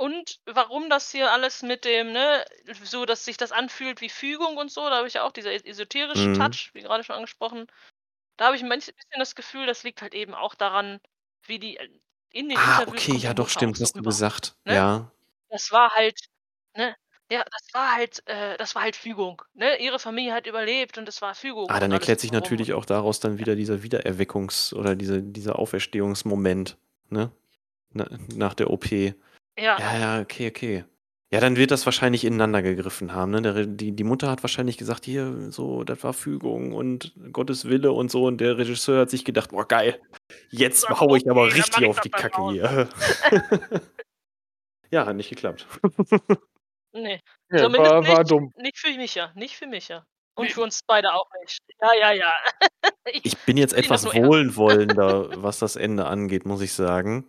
Und warum das hier alles mit dem, ne, so, dass sich das anfühlt wie Fügung und so, da habe ich ja auch dieser es- esoterische Mhm. Touch, wie gerade schon angesprochen. Da habe ich ein manch- bisschen das Gefühl, das liegt halt eben auch daran, wie die äh, in den Ah, Interviews okay, ja doch, stimmt, hast du gesagt. ne? Ja. Das war halt, ne, ja, das war halt, äh, das war halt Fügung, ne? Ihre Familie hat überlebt und es war Fügung. Ah, dann erklärt sich natürlich auch daraus dann wieder dieser Wiedererweckungs- oder diese, dieser Auferstehungsmoment, ne? Na, nach der OP. Ja, Ja, ja, okay, okay. Ja, dann wird das wahrscheinlich ineinander gegriffen haben. Ne? Der, die, die Mutter hat wahrscheinlich gesagt, hier, so, das war Fügung und Gottes Wille und so. Und der Regisseur hat sich gedacht, boah, geil, jetzt Ja, hau ich aber okay, richtig ich auf die Kacke hier. ja, hat nicht geklappt. nee. Ja, Zumindest war, war nicht, dumm. nicht für Micha, nicht für Micha. Und Nee. für uns beide auch nicht. Ja, ja, ja. ich, Ich bin jetzt etwas wohlwollender, was das Ende angeht, muss ich sagen.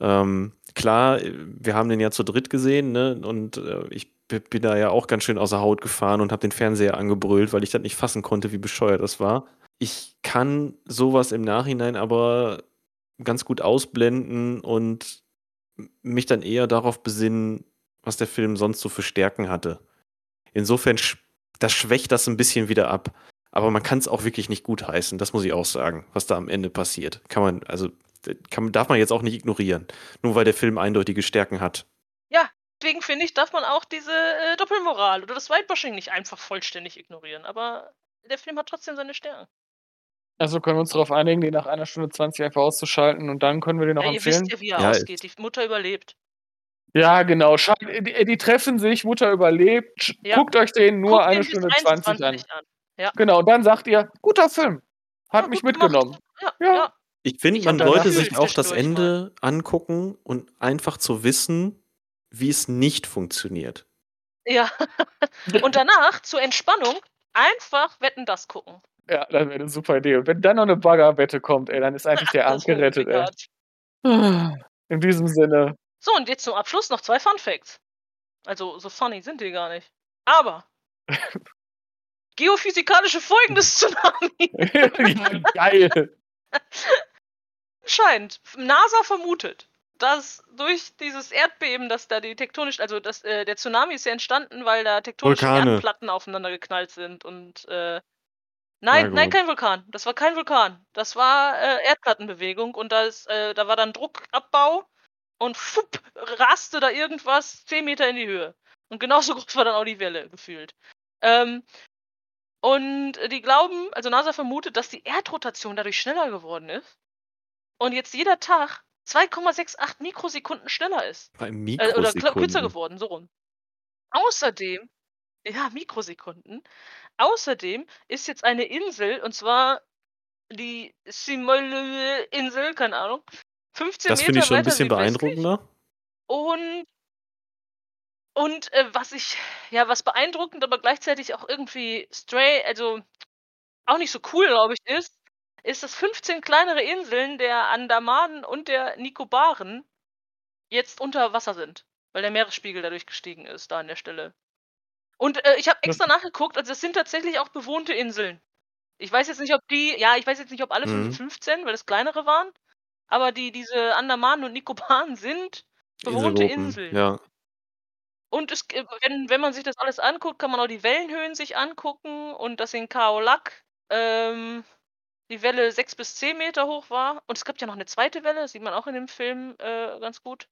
Ähm, klar, wir haben den ja zu dritt gesehen, ne? Und äh, ich bin da ja auch ganz schön außer Haut gefahren und habe den Fernseher angebrüllt, weil ich das nicht fassen konnte, wie bescheuert das war. Ich kann sowas im Nachhinein aber ganz gut ausblenden und mich dann eher darauf besinnen, was der Film sonst so für Stärken hatte. Insofern, das schwächt das ein bisschen wieder ab. Aber man kann es auch wirklich nicht gut heißen, das muss ich auch sagen, was da am Ende passiert. Kann man, also, kann, darf man jetzt auch nicht ignorieren. Nur weil der Film eindeutige Stärken hat. Deswegen finde ich, darf man auch diese äh, Doppelmoral oder das Whitewashing nicht einfach vollständig ignorieren. Aber der Film hat trotzdem seine Stärken. Also können wir uns darauf einigen, den nach einer Stunde 20 einfach auszuschalten und dann können wir den noch Ja, ihr empfehlen. wisst ja, wie er Ja, ausgeht. Die Mutter überlebt. Ja, genau. Schalt, die, die treffen sich, Mutter überlebt. Ja. Guckt euch den nur Guckt eine den Stunde 20 an. 21 an. Genau, und dann sagt ihr, guter Film. Hat Ja, mich mitgenommen. Ja, Ja. ja. Ich finde, man sollte sich auch das Ende angucken und einfach zu wissen, wie es nicht funktioniert. Ja. Und danach zur Entspannung einfach Wetten das gucken. Ja, das wäre eine super Idee. Und wenn dann noch eine Baggerwette kommt, ey, dann ist eigentlich der Abend Das gerettet, ey. In diesem Sinne. So, und jetzt zum Abschluss noch zwei Fun Facts. Also, so funny sind die gar nicht. Aber. Geophysikalische Folgen des Tsunami. ja, geil. Anscheinend. NASA vermutet, dass durch dieses Erdbeben, dass da die tektonisch, also das, äh, der Tsunami ist ja entstanden, weil da tektonische Vulkane. Erdplatten aufeinander geknallt sind und äh, nein, nein, kein Vulkan. Das war kein Vulkan. Das war äh, Erdplattenbewegung und da ist, äh, da war dann Druckabbau und fupp, raste da irgendwas 10 Meter in die Höhe. Und genauso groß war dann auch die Welle gefühlt. Ähm, und die glauben, also NASA vermutet, dass die Erdrotation dadurch schneller geworden ist und jetzt jeder Tag 2,68 Mikrosekunden schneller ist. Bei Äh, oder kürzer Mikrosekunden. geworden, so rum. Außerdem, ja, Mikrosekunden. Außerdem ist jetzt eine Insel, und zwar die Simole-Insel, keine Ahnung, 15 Das Meter finde ich schon ein bisschen beeindruckender. Und, und äh, was ich, ja, was beeindruckend, aber gleichzeitig auch irgendwie stray, also auch nicht so cool, glaube ich, ist, ist, dass 15 kleinere Inseln der Andamanen und der Nikobaren jetzt unter Wasser sind, weil der Meeresspiegel dadurch gestiegen ist, da an der Stelle. Und äh, ich habe Das- extra nachgeguckt, also das sind tatsächlich auch bewohnte Inseln. Ich weiß jetzt nicht, ob die, ja, ich weiß jetzt nicht, ob alle Mhm. 15, weil das kleinere waren, aber die, diese Andamanen und Nikobaren sind bewohnte Inseln. Ja. Und es, wenn, wenn man sich das alles anguckt, kann man auch die Wellenhöhen sich angucken und dass in Kaolack ähm, die Welle 6 bis 10 Meter hoch war. Und es gibt ja noch eine zweite Welle, das sieht man auch in dem Film äh, ganz gut.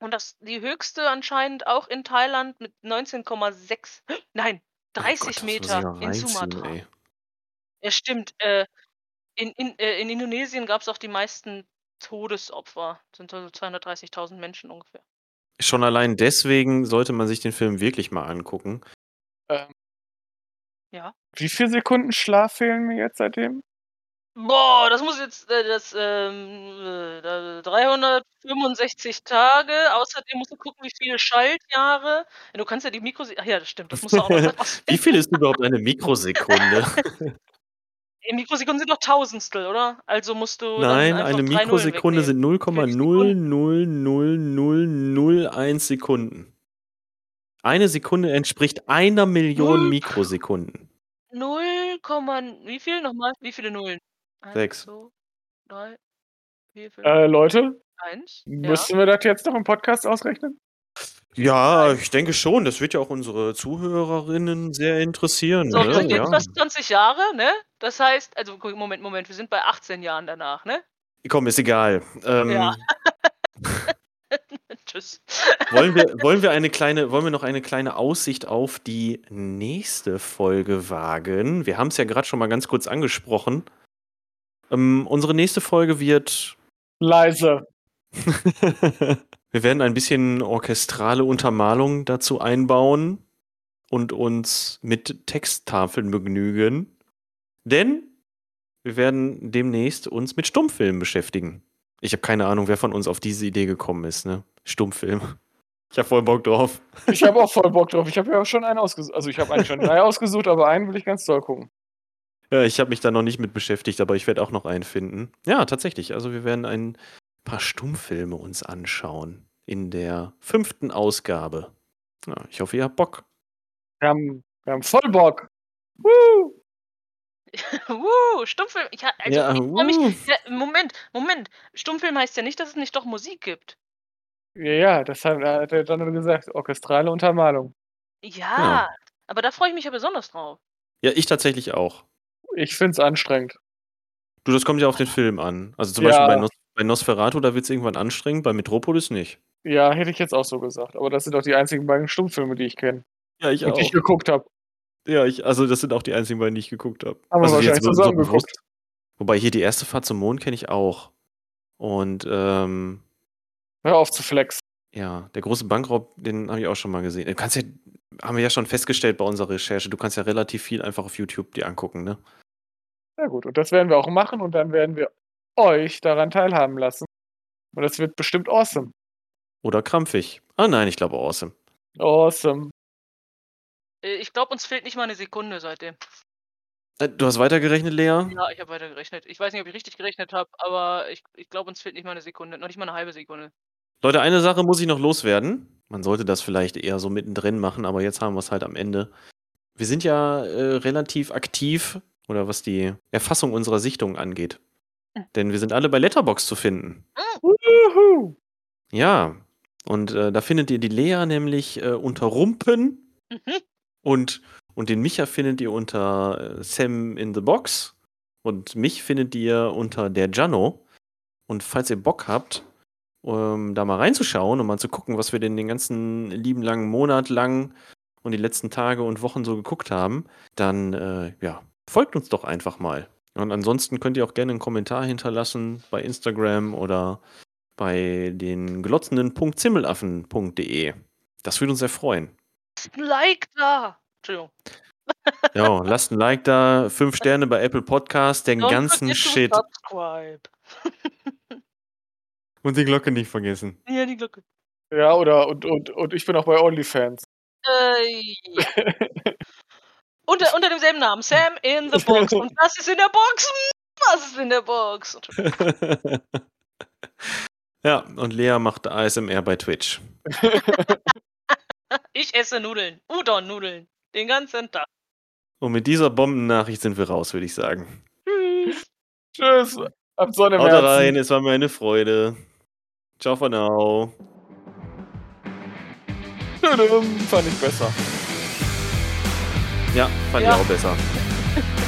Und das die höchste anscheinend auch in Thailand mit 19,6, nein, Oh 30 Gott, das muss ich Meter ja in Sumatra. ey. Ja, stimmt. Äh, in, in, äh, in Indonesien gab es auch die meisten Todesopfer. Das sind also 230.000 Menschen ungefähr. Schon allein deswegen sollte man sich den Film wirklich mal angucken. Ähm, Ja. wie viele Sekunden Schlaf fehlen mir jetzt seitdem? Boah, das muss jetzt äh, das ähm, äh, da- 365 Tage. Außerdem musst du gucken, wie viele Schaltjahre. Ja, du kannst ja die Mikro. Ach ja, das stimmt. Das musst du auch noch. Wie viel ist überhaupt eine Mikrosekunde? Ey, Mikrosekunden sind doch Tausendstel, oder? Also musst du. Nein, eine Mikrosekunde sind 0,0000001 Sekunden. Eine Sekunde entspricht einer Million Null. Mikrosekunden. 0, wie viel nochmal? Wie viele Nullen? Eins, Sechs. zwei, drei, vier, fünf, Äh, Leute, eins. Ja. müssen wir das jetzt noch im Podcast ausrechnen? Ja, ich denke schon. Das wird ja auch unsere Zuhörerinnen sehr interessieren. So, wir ne? sind jetzt ja. fast 20 Jahre, ne? Das heißt, also Moment, Moment, wir sind bei 18 Jahren danach, ne? Komm, ist egal. Ähm, Ja. Tschüss. wollen, wir, wollen, wir eine kleine, wollen wir noch eine kleine Aussicht auf die nächste Folge wagen? Wir haben es ja gerade schon mal ganz kurz angesprochen. Ähm, unsere nächste Folge wird Leise. Wir werden ein bisschen orchestrale Untermalung dazu einbauen und uns mit Texttafeln begnügen. Denn wir werden demnächst uns mit Stummfilmen beschäftigen. Ich habe keine Ahnung, wer von uns auf diese Idee gekommen ist, ne? Stummfilm. Ich habe voll Bock drauf. Ich habe auch voll Bock drauf. Ich habe ja auch schon einen ausgesucht. Also ich habe eigentlich schon drei ausgesucht, aber einen will ich ganz doll gucken. Ja, ich habe mich da noch nicht mit beschäftigt, aber ich werde auch noch einen finden. Ja, tatsächlich. Also wir werden ein paar Stummfilme uns anschauen in der fünften Ausgabe. Ja, ich hoffe, ihr habt Bock. Wir haben, wir haben voll Bock. Woo! uh, Stummfilm. Ich, also, Ja, ich mich. uh. Ja, Moment, Moment. Stummfilm heißt ja nicht, dass es nicht doch Musik gibt. Ja, ja, das hat, hat er dann gesagt. Orchestrale Untermalung. Ja, aber da freue ich mich ja besonders drauf. Ja, ich tatsächlich auch. Ich find's anstrengend. Du, das kommt ja auf den Film an. Also zum Ja. Beispiel bei, Nos bei Nosferatu, da wird es irgendwann anstrengend, bei Metropolis nicht. Ja, hätte ich jetzt auch so gesagt. Aber das sind doch die einzigen beiden Stummfilme, die ich kenne. Ja, ich Und die ich geguckt habe. Ja, ich, also das sind auch die einzigen beiden, die ich geguckt habe. Haben wir also wahrscheinlich zusammen geguckt. Wobei hier die erste Fahrt zum Mond kenne ich auch. Und ähm, Hör auf zu flexen. ja, der große Bankraub, den habe ich auch schon mal gesehen. Du kannst ja, haben wir ja schon festgestellt bei unserer Recherche, du kannst ja relativ viel einfach auf YouTube dir angucken, ne? Ja gut, und das werden wir auch machen und dann werden wir euch daran teilhaben lassen. Und das wird bestimmt awesome. Oder krampfig. Ah nein, ich glaube awesome. Awesome. Äh, Ich glaube, uns fehlt nicht mal eine Sekunde seitdem. Äh, Du hast weitergerechnet, Lea? Ja, ich habe weiter gerechnet. Ich weiß nicht, ob ich richtig gerechnet habe, aber ich, ich glaube, uns fehlt nicht mal eine Sekunde. Noch nicht mal eine halbe Sekunde. Leute, eine Sache muss ich noch loswerden. Man sollte das vielleicht eher so mittendrin machen, aber jetzt haben wir es halt am Ende. Wir sind ja äh, relativ aktiv, oder was die Erfassung unserer Sichtung angeht. Denn wir sind alle bei Letterbox zu finden. Wuhu. Ja, und äh, da findet ihr die Lea nämlich äh, unter Rumpen Mhm. und, und den Micha findet ihr unter äh, Sam in the Box und mich findet ihr unter der Jano. Und falls ihr Bock habt, ähm, da mal reinzuschauen und mal zu gucken, was wir denn den ganzen lieben langen Monat lang und die letzten Tage und Wochen so geguckt haben, dann äh, ja, folgt uns doch einfach mal. Und ansonsten könnt ihr auch gerne einen Kommentar hinterlassen bei Instagram oder bei den glotzenden.zimmelaffen.de. Das würde uns sehr freuen. Ein Like da! Entschuldigung. Ja, lasst ein Like da, fünf Sterne bei Apple Podcast, den Don't ganzen Shit. Subscribe. Und die Glocke nicht vergessen. Ja, die Glocke. Ja, oder und, und, und ich bin auch bei OnlyFans. Äh, ja. unter, unter demselben Namen. Sam in the Box. Und was ist in der Box? Was ist in der Box? ja, und Lea macht ASMR bei Twitch. Ich esse Nudeln. Udon-Nudeln. Den ganzen Tag. Und mit dieser Bombennachricht sind wir raus, würde ich sagen. Tschüss. Tschüss. Habt Sonne im Haut Herzen. rein, es war mir eine Freude. Ciao for now. Fand ich besser. Ja, fand Ja. ich auch besser.